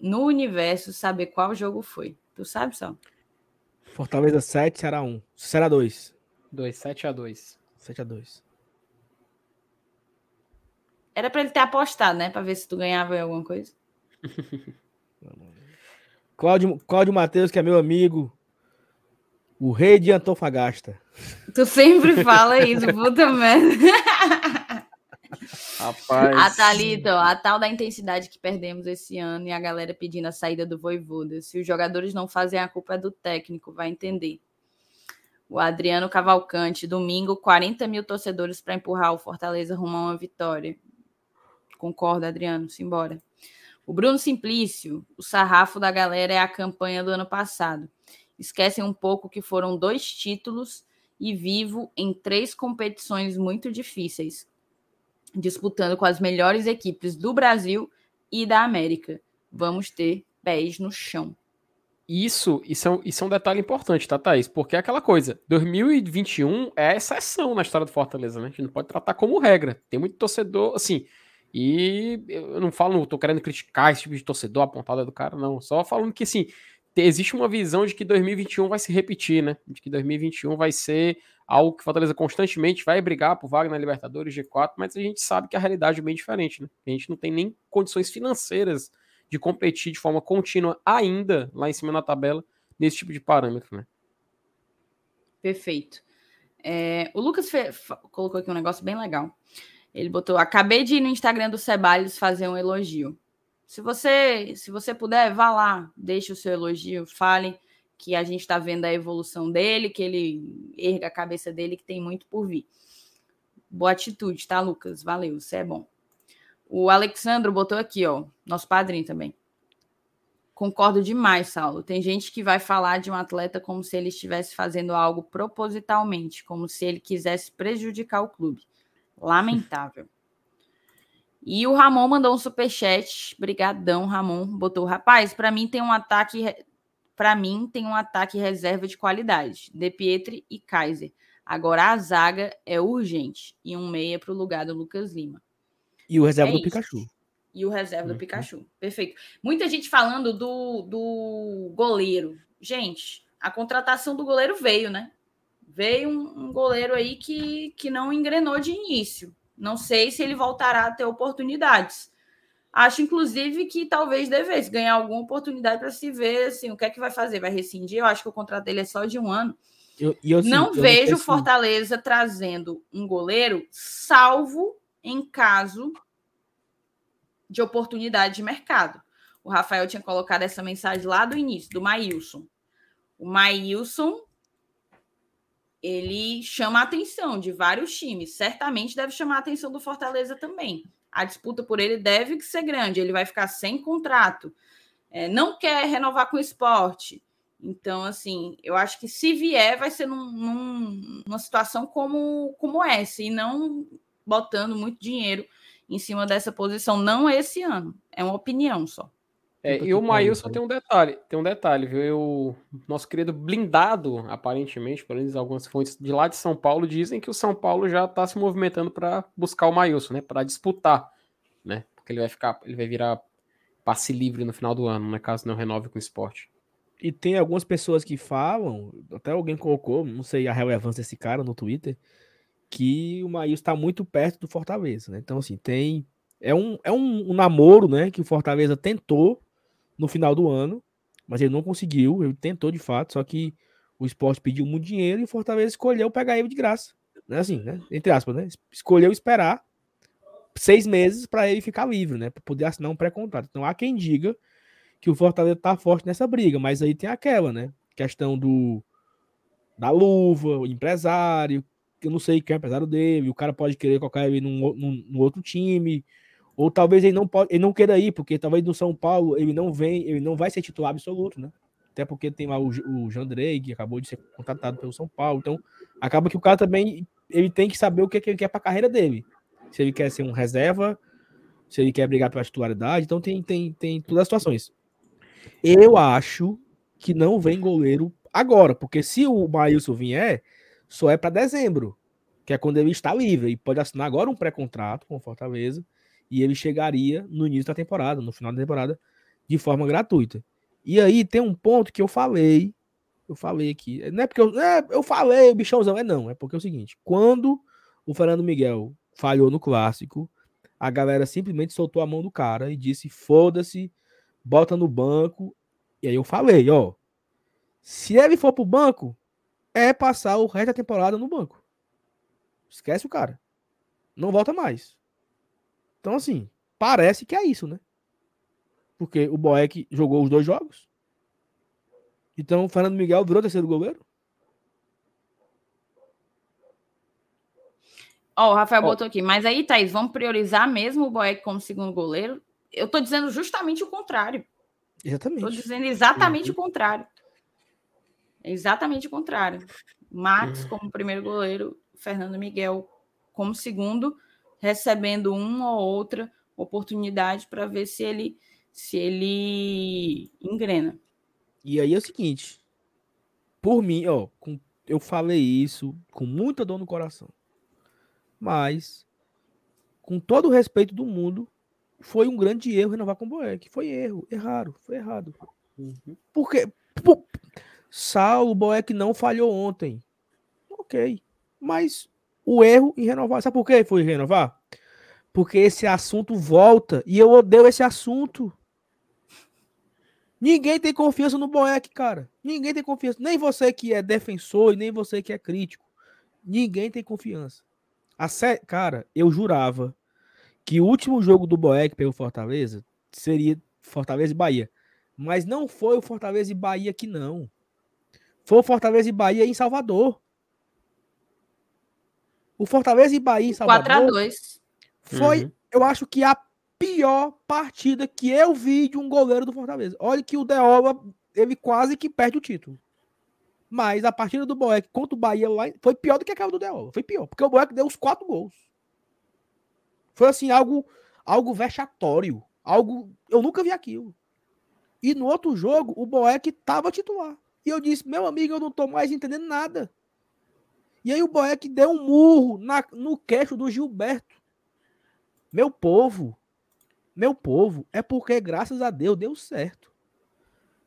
no universo saber qual jogo foi. Tu sabe, Sal? Fortaleza 7, Ceará 1. Ceará 2. 2, 7 a 2. 7 a 2. Era pra ele ter apostado, né? Pra ver se tu ganhava em alguma coisa. Cláudio, Cláudio Matheus, que é meu amigo. O rei de Antofagasta. Tu sempre fala isso, puta merda. Rapaz. A Thalita, a tal da intensidade que perdemos esse ano e a galera pedindo a saída do Voivoda. Se os jogadores não fazem a culpa é do técnico, vai entender. O Adriano Cavalcante, domingo, 40 mil torcedores para empurrar o Fortaleza rumo a uma vitória. Concordo, Adriano, simbora. O Bruno Simplício, o sarrafo da galera é a campanha do ano passado. Esquecem um pouco que foram dois títulos e vivo em três competições muito difíceis, disputando com as melhores equipes do Brasil e da América. Vamos ter pés no chão. Isso, isso, é, isso é um detalhe importante, tá, Thaís? Porque é aquela coisa, 2021 é exceção na história do Fortaleza, né? A gente não pode tratar como regra. Tem muito torcedor, assim, e eu não falo, não tô querendo criticar esse tipo de torcedor, a pontada do cara, não. Só falando que, assim, existe uma visão de que 2021 vai se repetir, né? De que 2021 vai ser algo que Fortaleza constantemente vai brigar por vaga na Libertadores G4, mas a gente sabe que a realidade é bem diferente, né? A gente não tem nem condições financeiras de competir de forma contínua ainda lá em cima na tabela nesse tipo de parâmetro, né? Perfeito. É, o Lucas colocou aqui um negócio bem legal. Ele botou: acabei de ir no Instagram do Ceballos fazer um elogio. Se você, se você puder, vá lá, deixe o seu elogio, fale que a gente está vendo a evolução dele, que ele erga a cabeça dele, que tem muito por vir. Boa atitude, tá, Lucas? Valeu, você é bom. O Alexandro botou aqui, ó, nosso padrinho também. Concordo demais, Saulo. Tem gente que vai falar de um atleta como se ele estivesse fazendo algo propositalmente, como se ele quisesse prejudicar o clube. Lamentável. E o Ramon mandou um superchat. Brigadão, Ramon. Botou, rapaz, para mim tem um ataque. Para mim tem um ataque reserva de qualidade. De Pietri e Kaiser. Agora a zaga é urgente. E um meia para o lugar do Lucas Lima. E o reserva é do isso. Pikachu. E o reserva uhum. do Pikachu. Perfeito. Muita gente falando do, do goleiro. Gente, a contratação do goleiro veio, né? veio um, um, goleiro aí que, que não engrenou de início. Não sei se ele voltará a ter oportunidades. Acho, inclusive, que talvez devesse ganhar alguma oportunidade para se ver assim, o que é que vai fazer. Vai rescindir? Eu acho que o contrato dele é só de um ano. Eu, eu, não eu vejo não Fortaleza trazendo um goleiro, salvo em caso de oportunidade de mercado. O Rafael tinha colocado essa mensagem lá do início, do Maílson. O Maílson ele chama a atenção de vários times. Certamente deve chamar a atenção do Fortaleza também. A disputa por ele deve ser grande. Ele vai ficar sem contrato. É, não quer renovar com o esporte. Então, assim, eu acho que se vier, vai ser num, num, numa situação como, como essa, e não botando muito dinheiro em cima dessa posição. Não esse ano. É uma opinião só. É, e o Maílson tem um detalhe, tem um detalhe, viu? Eu, nosso querido blindado, aparentemente, pelo menos algumas fontes de lá de São Paulo dizem que o São Paulo já está se movimentando para buscar o Maílson, né? Para disputar, né? Porque ele vai ficar, ele vai virar passe livre no final do ano, né? Caso não renove com o esporte. E tem algumas pessoas que falam, até alguém colocou, não sei a relevância desse cara no Twitter, que o Maílson está muito perto do Fortaleza, né? Então, assim, tem. É um, é um, um namoro, né? Que o Fortaleza tentou no final do ano, mas ele não conseguiu, ele tentou de fato, só que o esporte pediu muito dinheiro e o Fortaleza escolheu pegar ele de graça. Né? Assim, né? Entre aspas, né? Escolheu esperar seis meses para ele ficar livre, né? Para poder assinar um pré-contrato. Então há quem diga que o Fortaleza tá forte nessa briga, mas aí tem aquela, né? Questão do da luva, o empresário, eu não sei quem é o empresário dele, o cara pode querer colocar ele num, num, num, outro time, ou talvez ele não pode, ele não queira ir, porque talvez no São Paulo ele não vem, ele não vai ser titular absoluto, né? Até porque tem lá o, o Jandrei, que acabou de ser contratado pelo São Paulo, então acaba que o cara também ele tem que saber o que, que ele quer para a carreira dele. Se ele quer ser um reserva, se ele quer brigar pela titularidade, então tem, tem, tem todas as situações. Eu acho que não vem goleiro agora, porque se o Maílson vier, só é para dezembro, que é quando ele está livre e pode assinar agora um pré-contrato com o Fortaleza e ele chegaria no início da temporada, no final da temporada, de forma gratuita. E aí tem um ponto que eu falei, eu falei aqui, não é porque eu, é, eu falei, o bichãozão, é não, é porque é o seguinte, quando o Fernando Miguel falhou no clássico, a galera simplesmente soltou a mão do cara e disse: foda-se, bota no banco. E aí eu falei: ó, se ele for pro banco, é passar o resto da temporada no banco. Esquece o cara. Não volta mais. Então, assim, parece que é isso, né? Porque o Boeck jogou os dois jogos. Então, o Fernando Miguel virou terceiro goleiro. Ó, oh, o Rafael oh. botou aqui, mas aí, Thaís, vamos priorizar mesmo o Boeck como segundo goleiro? Eu tô dizendo justamente o contrário. Exatamente. Tô dizendo exatamente uhum. o contrário. Exatamente o contrário. Max uhum. como primeiro goleiro, Fernando Miguel como segundo, recebendo uma ou outra oportunidade para ver se ele se ele engrena. E aí é o seguinte, por mim, ó, com, eu falei isso com muita dor no coração, mas com todo o respeito do mundo, foi um grande erro renovar com o Boeck. Foi erro, errado, foi errado. Uhum. Porque por, Saulo Boeck não falhou ontem. Ok. Mas o erro em renovar. Sabe por que foi renovar? Porque esse assunto volta e eu odeio esse assunto. Ninguém tem confiança no Boeck, cara. Ninguém tem confiança. Nem você que é defensor e nem você que é crítico. Ninguém tem confiança. A sé... Cara, eu jurava que o último jogo do Boeck pelo Fortaleza seria Fortaleza e Bahia. Mas não foi o Fortaleza e Bahia que não. Foi o Fortaleza e Bahia em Salvador. O Fortaleza e Bahia em Salvador. 4 a 2 Foi, uhum. eu acho que a pior partida que eu vi de um goleiro do Fortaleza. Olha que o Deola, ele quase que perde o título. Mas a partida do Boeck contra o Bahia lá foi pior do que aquela do Deola. Foi pior, porque o Boeck deu os quatro gols. Foi assim, algo, algo vexatório. Algo. Eu nunca vi aquilo. E no outro jogo, o Boeck tava titular. E eu disse, meu amigo, eu não tô mais entendendo nada. E aí o Boeck deu um murro na, no queixo do Gilberto. Meu povo, meu povo, é porque graças a Deus deu certo.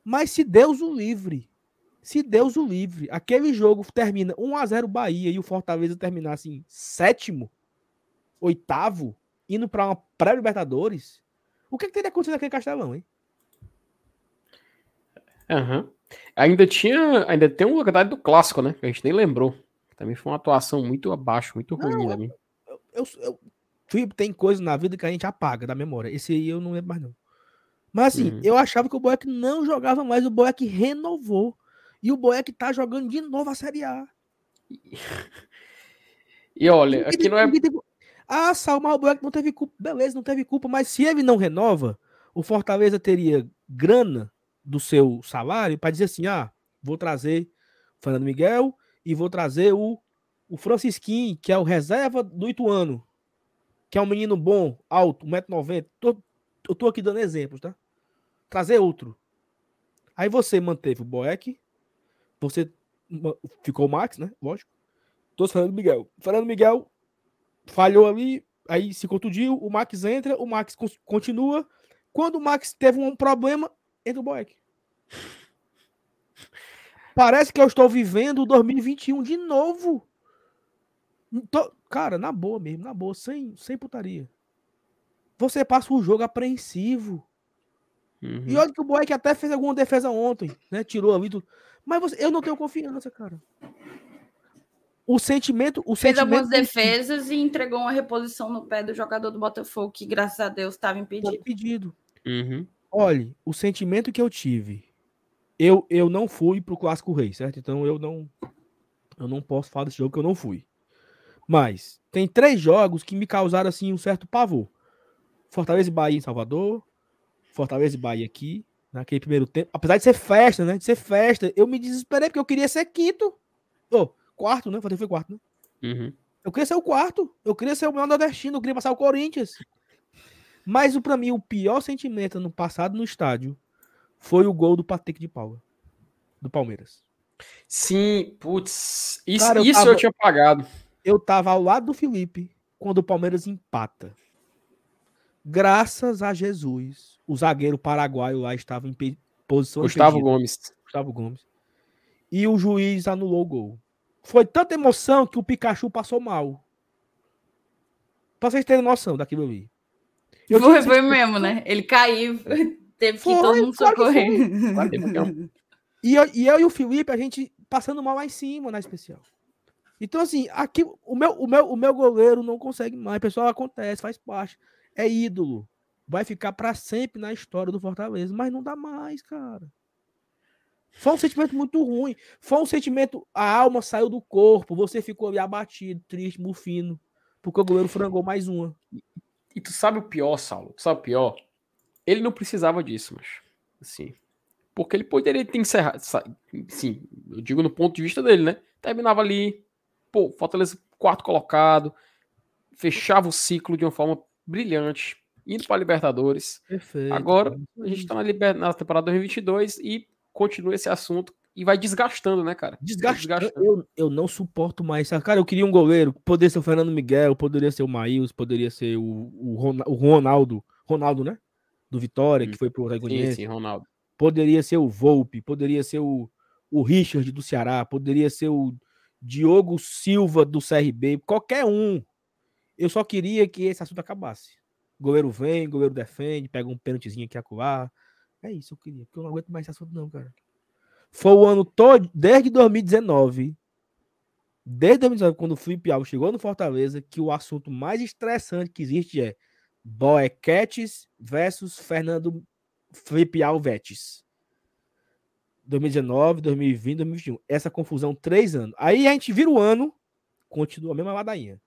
Mas se Deus o livre, se Deus o livre, aquele jogo termina 1 a 0 Bahia e o Fortaleza terminar assim, sétimo, oitavo, indo para uma pré-Libertadores, o que, que teria acontecido naquele castelão, hein? Aham. Uhum. Ainda tinha, ainda tem um localidade do clássico, né? Que a gente nem lembrou. Também foi uma atuação muito abaixo, muito ruim da mim. Eu, eu, eu, tem coisas na vida que a gente apaga da memória. Esse aí eu não lembro mais, não. Mas assim, uhum. eu achava que o Boeck não jogava mais, o Boeck renovou. E o Boeck tá jogando de novo a Série A. E olha, aqui não é. Ah, Salmar o Boeck não teve culpa. Beleza, não teve culpa, mas se ele não renova, o Fortaleza teria grana do seu salário para dizer assim: ah, vou trazer Fernando Miguel e vou trazer o, o Francisquinho, que é o reserva do Ituano, que é um menino bom, alto, 1,90m. Tô, eu tô aqui dando exemplos, tá? Trazer outro. Aí você manteve o Boeck, você ficou o Max, né? Lógico. Trouxe o Fernando Miguel. Fernando Miguel falhou ali, aí se contundiu, o Max entra, o Max continua. Quando o Max teve um problema, entra o Boeck. Parece que eu estou vivendo o 2021 de novo. Tô, cara, na boa mesmo, na boa, sem, sem putaria. Você passa um jogo apreensivo. Uhum. E olha que o Boeck até fez alguma defesa ontem, né? Tirou ali tudo. Mas você, eu não tenho confiança, cara. O sentimento. O fez sentimento algumas defesas e entregou uma reposição no pé do jogador do Botafogo, que graças a Deus estava impedido. impedido. Uhum. Olha, o sentimento que eu tive. Eu, eu não fui pro Clássico Rei, certo? Então eu não. Eu não posso falar desse jogo que eu não fui. Mas tem três jogos que me causaram assim um certo pavor. Fortaleza e Bahia em Salvador, Fortaleza e Bahia aqui, naquele primeiro tempo. Apesar de ser festa, né? De ser festa, eu me desesperei porque eu queria ser quinto. Oh, quarto, né? Foi quarto, né? Uhum. Eu queria ser o quarto. Eu queria ser o melhor nordestino. Eu queria passar o Corinthians. Mas para mim, o pior sentimento no passado no estádio foi o gol do Patrick de Paula. Do Palmeiras. Sim, putz. Isso, Cara, eu, isso tava, eu tinha pagado. Eu tava ao lado do Felipe quando o Palmeiras empata. Graças a Jesus, o zagueiro paraguaio lá estava em posição Gustavo impedida. Gomes. Gustavo Gomes. E o juiz anulou o gol. Foi tanta emoção que o Pikachu passou mal. Pra vocês terem noção daquilo ali. Eu foi, foi mesmo, né? Ele caiu, teve que foi, todo mundo claro socorrer. e, eu, e eu e o Felipe, a gente passando mal lá em cima na especial. Então, assim, aqui o meu, o meu, o meu goleiro não consegue mais. Pessoal, acontece, faz parte é ídolo. Vai ficar para sempre na história do Fortaleza, mas não dá mais, cara. Foi um sentimento muito ruim. Foi um sentimento. A alma saiu do corpo. Você ficou ali abatido, triste, mufino. Porque o goleiro frangou mais uma. E tu sabe o pior, Saulo? Tu sabe o pior? Ele não precisava disso, mas. Assim. Porque ele poderia ter encerrado. Sim, eu digo no ponto de vista dele, né? Terminava ali. Pô, Fortaleza quarto colocado. Fechava o ciclo de uma forma brilhante, indo para a Libertadores. Perfeito. Agora a gente está na, liber... na temporada 2022 e continua esse assunto e vai desgastando, né, cara? Desgastando. Eu, eu não suporto mais. Cara, eu queria um goleiro. Poderia ser o Fernando Miguel, poderia ser o Maíls, poderia ser o, o, Ronaldo. Ronaldo, né? Do Vitória, hum. que foi pro Aragonês. Sim, sim, Ronaldo. Poderia ser o Volpe, poderia ser o, o Richard do Ceará, poderia ser o Diogo Silva do CRB, qualquer um. Eu só queria que esse assunto acabasse. goleiro vem, goleiro defende, pega um pênaltizinho aqui a colar. É isso eu queria, porque eu não aguento mais esse assunto, não, cara. Foi o ano todo, desde 2019, desde 2019, quando o Felipe Alves chegou no Fortaleza, que o assunto mais estressante que existe é Boequetes versus Fernando Felipe Alves. 2019, 2020, 2021. Essa confusão, três anos. Aí a gente vira o ano, continua a mesma ladainha.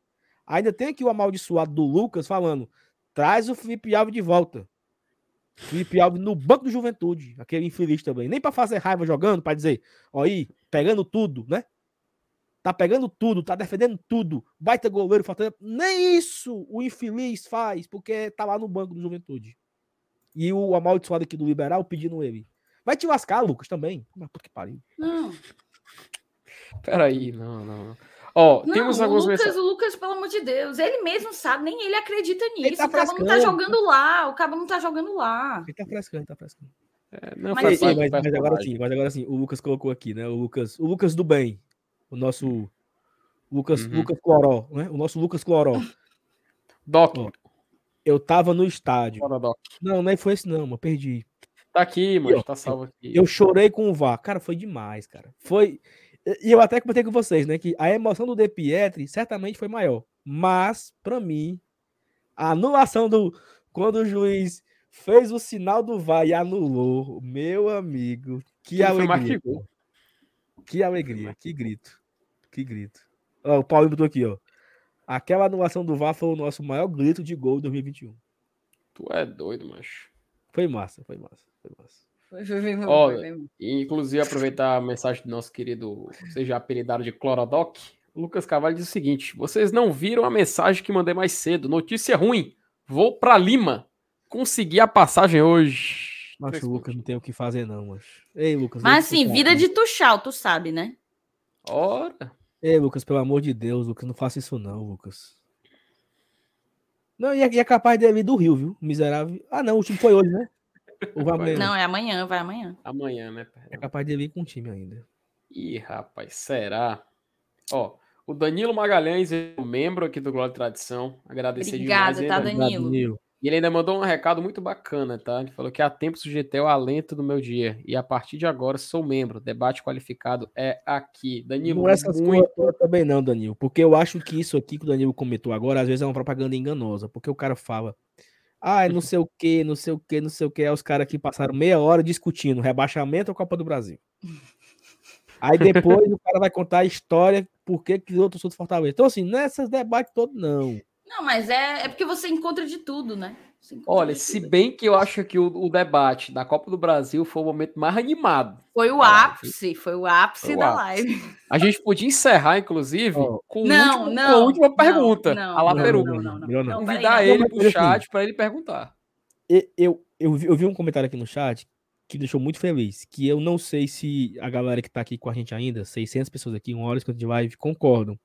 Ainda tem aqui o amaldiçoado do Lucas falando: traz o Felipe Alves de volta. Felipe Alves no banco do Juventude, aquele infeliz também. Nem para fazer raiva jogando, para dizer, ó aí, pegando tudo, né? Tá pegando tudo, tá defendendo tudo. Baita goleiro, faltando. Nem isso o infeliz faz, porque tá lá no banco do Juventude. E o amaldiçoado aqui do Liberal pedindo ele. Vai te lascar, Lucas, também. Mas puta que pariu. Não. Peraí, não, não. Ó, não, temos alguns o Lucas, o Lucas, pelo amor de Deus, ele mesmo sabe, nem ele acredita nisso. Tá o Cabo não tá jogando lá, o Cabo não tá jogando lá. Ele tá frescando, ele tá frescando. É, não, mas, sim, mas, mas, agora sim, mas agora sim, o Lucas colocou aqui, né? O Lucas, o Lucas do bem, o nosso Lucas, uhum. Lucas Cloró, né? O nosso Lucas Cloró. Doc. Ó, eu tava no estádio. Não, nem foi esse não, mano, perdi. Tá aqui, mano, tá salvo aqui. Eu chorei com o VAR. Cara, foi demais, cara. Foi e eu até comentei com vocês, né, que a emoção do De Pietri certamente foi maior. Mas, para mim, a anulação do. Quando o juiz fez o sinal do VAR e anulou, meu amigo, que alegria. Que alegria, que grito. Que grito. Ó, o Paulo botou aqui, ó. Aquela anulação do VAR foi o nosso maior grito de gol de 2021. Tu é doido, macho. Foi massa, foi massa, foi massa. Foi, foi, inclusive, aproveitar a mensagem do nosso querido, seja apelidado de Clorodoc, Lucas Carvalho diz o seguinte: vocês não viram a mensagem que mandei mais cedo? Notícia ruim. Vou para Lima. Consegui a passagem hoje. Mas o Lucas não tem o que fazer, não, mas. Ei, Lucas. Mas assim, vida de Tuxal, tu sabe, né? Ora. Ei, Lucas, pelo amor de Deus, Lucas, não faça isso, não, Lucas. Não, e é, e é capaz de vir do Rio, viu? Miserável. Ah, não, o time foi hoje, né? Ou vai amanhã? Não, é amanhã, vai amanhã. Amanhã, né? É capaz de vir com o time ainda. Ih, rapaz, será? Ó, o Danilo Magalhães é um membro aqui do Glória e Tradição. Agradecer Obrigada, demais. Obrigada, tá, Danilo? E ele ainda mandou um recado muito bacana, tá? Ele falou que há tempos o GT é o alento do meu dia. E a partir de agora sou membro. Debate qualificado é aqui. Danilo, não é essas muito... coisas também não, Danilo. Porque eu acho que isso aqui que o Danilo comentou agora, às vezes é uma propaganda enganosa. Porque o cara fala, ah, não sei o que, não sei o que, não sei o que. Aí os caras aqui passaram meia hora discutindo rebaixamento ou Copa do Brasil. Aí depois o cara vai contar a história, por que que outro sul Fortaleza. Então, assim, nessas debates todos, não. Não, mas é, é porque você encontra de tudo, né? Olha, se bem que eu acho que o, o, debate da Copa do Brasil foi o momento mais animado. Foi o ápice, foi o ápice foi o da ápice. live. A gente podia encerrar, inclusive, oh. com, não, último, não, com a última pergunta. Não, a lá Peru. Não, não, não, não, Convidar ele pro chat para ele perguntar. Eu, eu, eu, vi, eu vi um comentário aqui no chat que deixou muito feliz, que eu não sei se a galera que tá aqui com a gente ainda, 600 pessoas aqui, uma hora de live, concordam.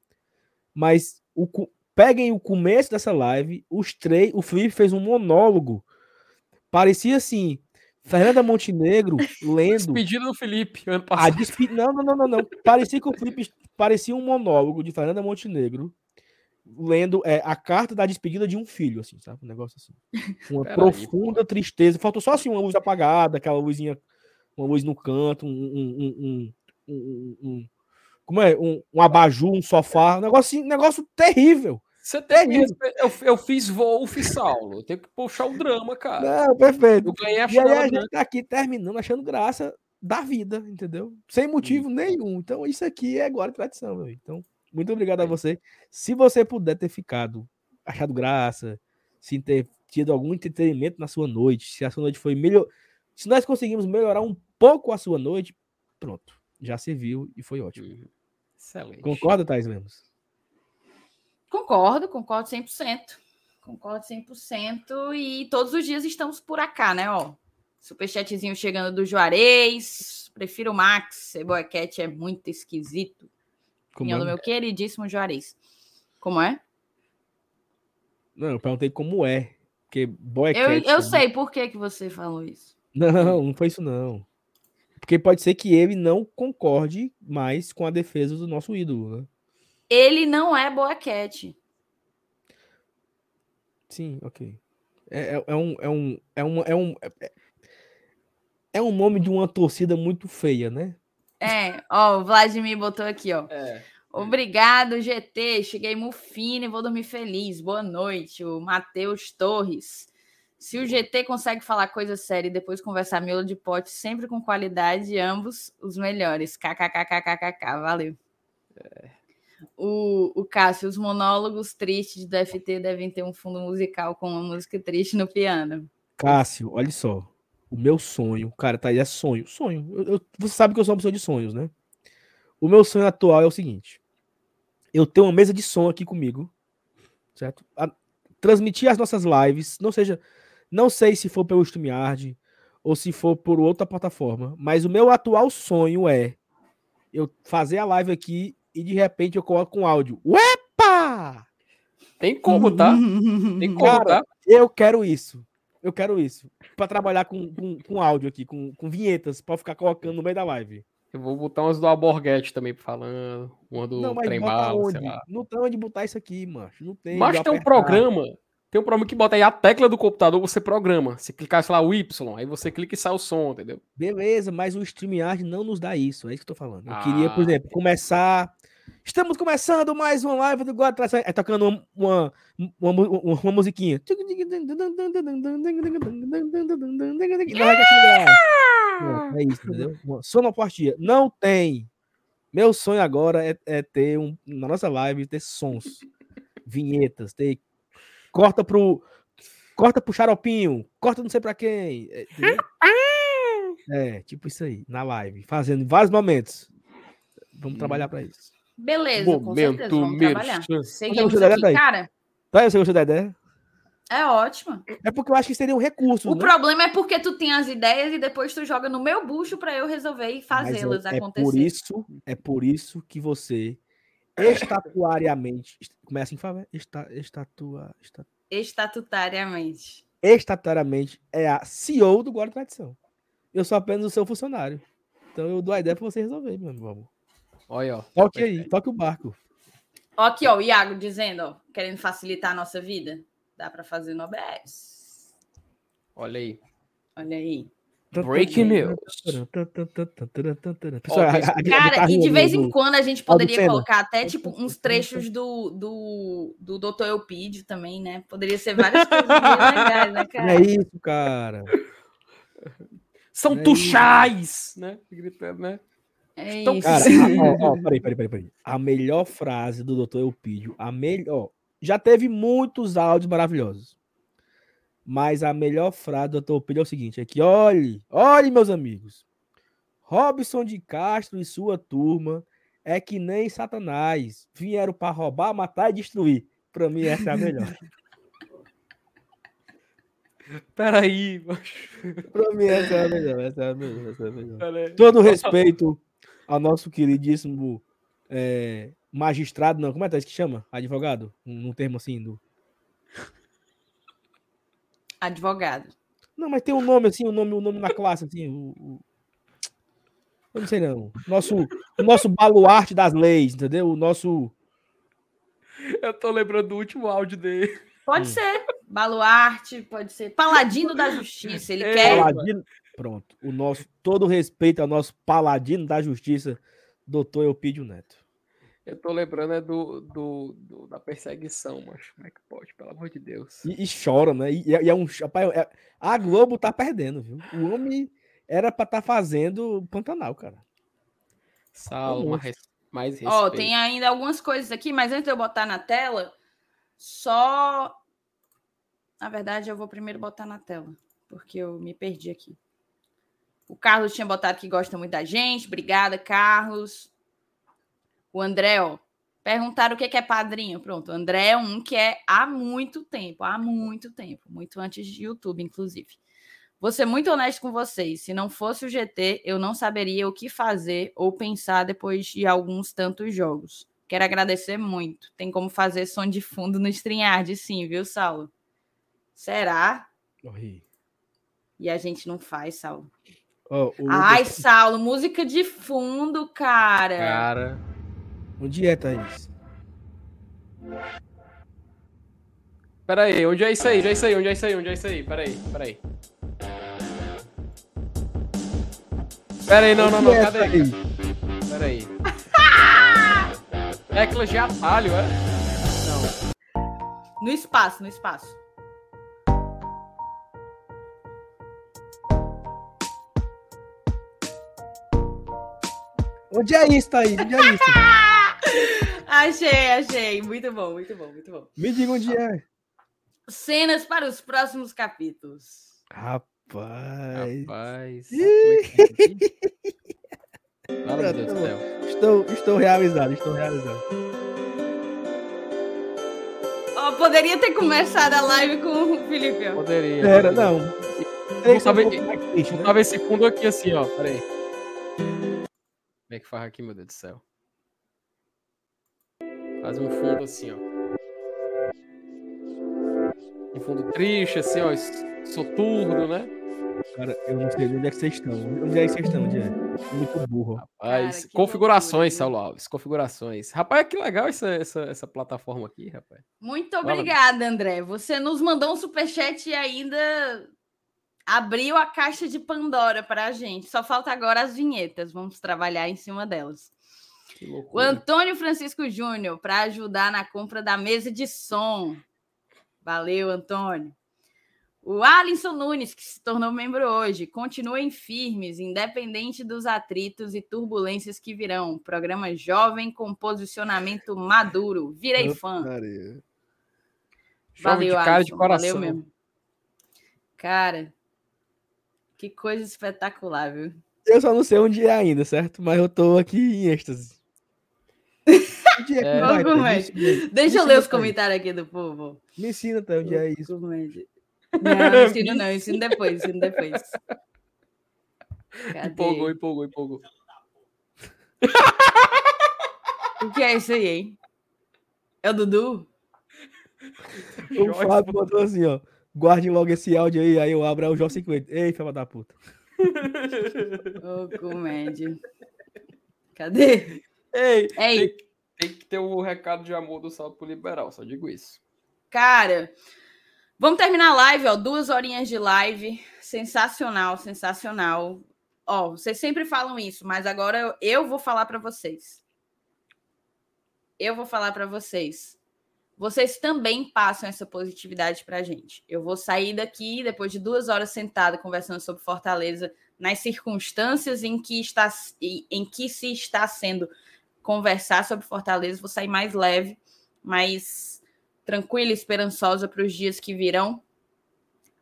Mas o, Peguem o começo dessa live, os três, o Felipe fez um monólogo. Parecia assim, Fernanda Montenegro lendo. Despedida do Felipe, ano passado. Despe... Não, não, não, não, não. Parecia que o Felipe parecia um monólogo de Fernanda Montenegro lendo é, a carta da despedida de um filho, assim, sabe? Um negócio assim. Uma Pera profunda aí, tristeza. Faltou só assim uma luz apagada, aquela luzinha, uma luz no canto, um, um, um, um como é? Um, um abajur, um sofá, um negócio, um negócio terrível. Você tem é eu, eu fiz voo, fiz Saulo. Eu tenho que puxar o drama, cara. Não, perfeito. Eu ganhei a e aí a gente tá aqui terminando, achando graça da vida, entendeu? Sem motivo hum. nenhum. Então, isso aqui é agora tradição, meu. Então, muito obrigado a você. Se você puder ter ficado, achado graça, se ter tido algum entretenimento na sua noite, se a sua noite foi melhor. Se nós conseguimos melhorar um pouco a sua noite, pronto. Já serviu e foi ótimo. Uhum. Excelente. Concorda, Thais Lemos? Concordo, concordo 100%. Concordo 100%. E todos os dias estamos por acá, né? Ó, superchatzinho chegando do Juarez. Prefiro o Max. Boycat é muito esquisito. Como é? do meu queridíssimo Juarez. Como é? Não, eu perguntei como é. Porque Boycat. Eu, eu é sei por que, que você falou isso. Não, não foi isso, não. Porque pode ser que ele não concorde mais com a defesa do nosso ídolo, né? Ele não é boaquete. Sim, ok. É, é, é, um, é, um, é, um, é, um, é, é um nome de uma torcida muito feia, né? É, ó, o Vladimir botou aqui, ó. É. Obrigado, GT. Cheguei mufino e vou dormir feliz. Boa noite. O Matheus Torres. Se o GT consegue falar coisa séria e depois conversar miolo de pote, sempre com qualidade, ambos os melhores. KKKKKK. Valeu. É. O, o Cássio, os monólogos tristes do FT devem ter um fundo musical com uma música triste no piano. Cássio, olha só. O meu sonho, cara, tá aí, é sonho. Sonho. Eu, eu, você sabe que eu sou uma pessoa de sonhos, né? O meu sonho atual é o seguinte: eu tenho uma mesa de som aqui comigo, certo? A, transmitir as nossas lives, não seja, não sei se for pelo StreamYard ou se for por outra plataforma, mas o meu atual sonho é eu fazer a live aqui e de repente eu coloco um áudio. Uepa! Tem como, tá? Tem como, Cara, tá? Eu quero isso. Eu quero isso. Para trabalhar com, com, com, áudio aqui, com, com vinhetas, para ficar colocando no meio da live. Eu vou botar umas do Alborguete também falando. Uma do não, mas Trem Bala, sei lá. Não tem onde botar isso aqui, macho. Não tem. Mas tem um programa. Tem um programa que bota aí a tecla do computador, você programa. Se clicar, sei lá, o Y, aí você clica e sai o som, entendeu? Beleza, mas o StreamYard não nos dá isso. É isso que eu tô falando. Eu ah. queria, por exemplo, começar Estamos começando mais uma live do God Atração. É tocando uma, uma, uma, uma musiquinha. Yeah! É isso, entendeu? Sonoplastia. Não tem. Meu sonho agora é, é, ter um, na nossa live, ter sons, vinhetas, ter. Corta pro. Corta pro xaropinho, corta não sei pra quem. É, é, tipo isso aí, na live, fazendo vários momentos. Vamos trabalhar para isso. Beleza, Momento com certeza, vamos trabalhar. Seguimos aqui, daí? cara. Tá, você gostou da ideia? É ótimo. É porque eu acho que seria um recurso. O né? problema é porque tu tem as ideias e depois tu joga no meu bucho para eu resolver e fazê-las é, acontecer. É por isso, é por isso que você estatuariamente, começa em favor, esta, estatua, estatua, estatutariamente. Estatutariamente é a CEO do Guarda Tradição. Eu sou apenas o seu funcionário. Então eu dou a ideia para você resolver, meu amor. Olha, ó. Toque aí, toque o barco. Ó, aqui, ó, o Iago dizendo, ó, querendo facilitar a nossa vida. Dá para fazer no OBS. Olha aí. Olha aí. Breaking news. Cara, e de vez em quando a gente poderia colocar até tipo uns trechos do, do, do Dr. Eupídio também, né? Poderia ser várias coisas legais, né, cara? É isso, cara. São é tuchais, né? Gritando, né? É então, isso. Cara, ó, ó, peraí, peraí, peraí, peraí. A melhor frase do Dr. Eupídio, a melhor. Já teve muitos áudios maravilhosos. Mas a melhor frase do Dr. Eupídio é o seguinte: é que olhe, olhe, meus amigos. Robson de Castro e sua turma é que nem Satanás. Vieram para roubar, matar e destruir. Para mim, essa é a melhor. Peraí. Para mim, essa é a melhor. Essa é a melhor. Essa é a melhor. Todo respeito ao nosso queridíssimo é, magistrado, não, como é que chama? Advogado? Um, um termo assim do. Advogado. Não, mas tem um nome assim, um nome, um nome na classe, assim. O, o... Eu não sei não. Nosso, o nosso baluarte das leis, entendeu? O nosso. Eu tô lembrando do último áudio dele. Pode hum. ser. Baluarte, pode ser. Paladino da Justiça. Ele é. quer. Paladino... Pronto. O nosso, todo respeito ao nosso paladino da Justiça, doutor Eupídio Neto. Eu tô lembrando é do, do, do, da perseguição, mas como é que pode, pelo amor de Deus. E, e chora, né? E, e é um. Rapaz, é, a Globo tá perdendo, viu? O homem era pra estar tá fazendo Pantanal, cara. Sal, mais, mais respeito. Ó, tem ainda algumas coisas aqui, mas antes de eu botar na tela, só. Na verdade, eu vou primeiro botar na tela, porque eu me perdi aqui. O Carlos tinha botado que gosta muito da gente. Obrigada, Carlos. O André, ó, perguntaram o que é padrinho. Pronto, o André é um que é há muito tempo, há muito tempo, muito antes de YouTube, inclusive. Vou ser muito honesto com vocês. Se não fosse o GT, eu não saberia o que fazer ou pensar depois de alguns tantos jogos. Quero agradecer muito. Tem como fazer som de fundo no StreamYard, sim, viu, Saulo? Será? Morri. E a gente não faz, Saulo. Oh, Ai, Saulo, música de fundo, cara. Cara. Onde é, Thaís? Pera aí, onde é isso aí? Onde é isso aí? Onde é isso aí? Onde é isso aí? Pera aí, pera aí. Pera aí, não, não, não, cadê? Aí? Pera aí. Teclas de atalho, é? Não. No espaço, no espaço. Onde é isso, Thaís? Onde é isso? Achei, achei. Muito bom, muito bom, muito bom. Me diga onde é. Cenas para os próximos capítulos. Rapaz. Rapaz. Fala, meu Deus do céu. Estou, estou realizado, estou realizado. Oh, poderia ter começado a live com o Felipe. Poderia. Era, não. Vou saber, um né? esse fundo aqui assim, ó. Peraí. Como é que faz aqui, meu Deus do céu? Faz um fundo assim, ó. Um fundo triste, assim, ó. Soturno, né? Cara, eu não sei onde é que vocês estão. Onde é que vocês estão? Onde é? Muito burro. Rapaz, Cara, configurações, Saulo Alves. Configurações. Rapaz, que legal essa, essa, essa plataforma aqui, rapaz. Muito obrigada, André. Você nos mandou um superchat e ainda abriu a caixa de Pandora para a gente. Só falta agora as vinhetas. Vamos trabalhar em cima delas. O Antônio Francisco Júnior, para ajudar na compra da mesa de som. Valeu, Antônio. O Alisson Nunes, que se tornou membro hoje. Continuem firmes, independente dos atritos e turbulências que virão. Programa jovem com posicionamento maduro. Virei fã. Valeu, de cara Alisson. De coração. Valeu mesmo. Cara, que coisa espetacular, viu? Eu só não sei onde é ainda, certo? Mas eu tô aqui em êxtase. É, vai, me, Deixa eu ler os comentários aqui do povo. Me ensina até onde é isso. Não, não ensino não, ensino depois, ensino depois. Cadê? Empolgou, empolgou, empolgou. O que é isso aí, hein? É o Dudu? O Fábio botou assim, ó. Guarde logo esse áudio aí, aí eu abro é o Jó 50. Ei, filha da puta. Ô, comédia. Cadê? Ei, Ei. Tem, que ter o recado de amor do salto liberal, só digo isso. Cara, Vamos terminar a live, ó. Duas horinhas de live. Sensacional, sensacional. Ó, vocês sempre falam isso, mas agora eu, eu vou falar para vocês. Eu vou falar para vocês. Vocês também passam essa positividade para a gente. Eu vou sair daqui depois de duas horas sentada conversando sobre Fortaleza, nas circunstâncias em que está em que se está sendo conversar sobre Fortaleza, vou sair mais leve, mais tranquila, esperançosa para os dias que virão.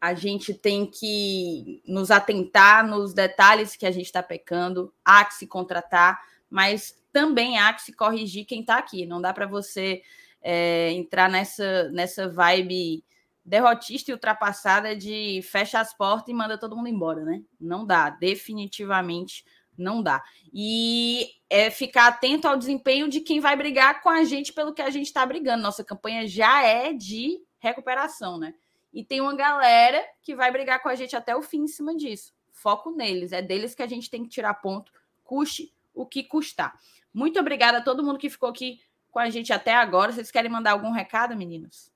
A gente tem que nos atentar nos detalhes que a gente está pecando, há que se contratar, mas também há que se corrigir quem está aqui. Não dá para você é, entrar nessa, nessa vibe derrotista e ultrapassada de fecha as portas e manda todo mundo embora, né? Não dá, definitivamente não dá. E é ficar atento ao desempenho de quem vai brigar com a gente pelo que a gente está brigando. Nossa campanha já é de recuperação, né? E tem uma galera que vai brigar com a gente até o fim em cima disso. Foco neles, é deles que a gente tem que tirar ponto, custe o que custar. Muito obrigada a todo mundo que ficou aqui com a gente até agora. Vocês querem mandar algum recado, meninos?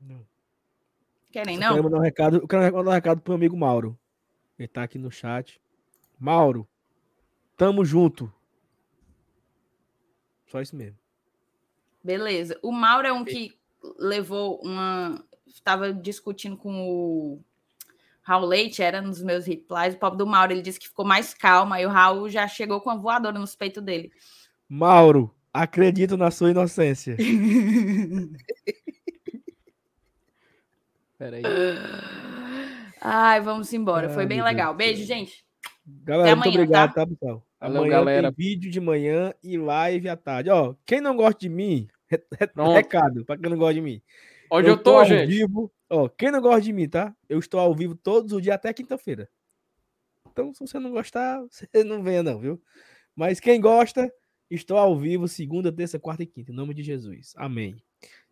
Não. Querem, não? Eu quero mandar um recado, eu quero mandar um recado pro meu amigo Mauro. Ele tá aqui no chat. Mauro, tamo junto. Só isso mesmo. Beleza. O Mauro é um que levou uma. Estava discutindo com o Raul Leite, era nos meus replies. O pobre do Mauro, ele disse que ficou mais calma. E o Raul já chegou com a voadora nos peitos dele. Mauro, acredito na sua inocência. Peraí. Ai, vamos embora. Foi bem legal. Beijo, gente. Galera, amanhã, muito obrigado, tá, tá pessoal? Valeu, amanhã galera. tem vídeo de manhã e live à tarde. Ó, quem não gosta de mim, recado para quem não gosta de mim. Onde eu, eu tô, gente? Vivo, ó, quem não gosta de mim, tá? Eu estou ao vivo todos os dias até quinta-feira. Então, se você não gostar, você não venha não, viu? Mas quem gosta, estou ao vivo segunda, terça, quarta e quinta. Em nome de Jesus. Amém.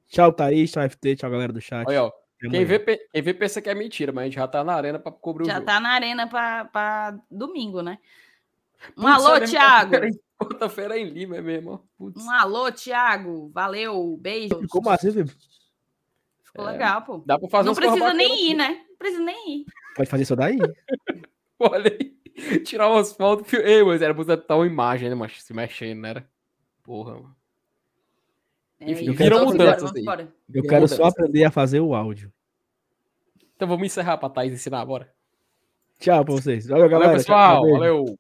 Tchau, Thaís. Tchau, FT. Tchau, galera do chat. Olha, ó. Quem vê, quem vê pensa que é mentira, mas a gente já tá na arena para cobrir já o Já tá na arena para domingo, né? Um Putz, alô, é Thiago. Quarta-feira é em Lima, é mesmo. Putz. Um alô, Thiago. Valeu, beijo. Ficou assim, Ficou é, legal, pô. Dá para fazer Não precisa nem ir, né? Não precisa nem ir. Pode fazer isso daí. Olha aí. Tirar umas fotos. Ei, mas era pra botar uma imagem, né, mas se mexendo, né? Porra, mano. É, Enfim, viram mudanças aí. Eu quero só aprender a fazer o áudio. Então vamos encerrar pra Thaís ensinar agora. Tchau pra vocês. Valeu, galera. Valeu, pessoal. Valeu.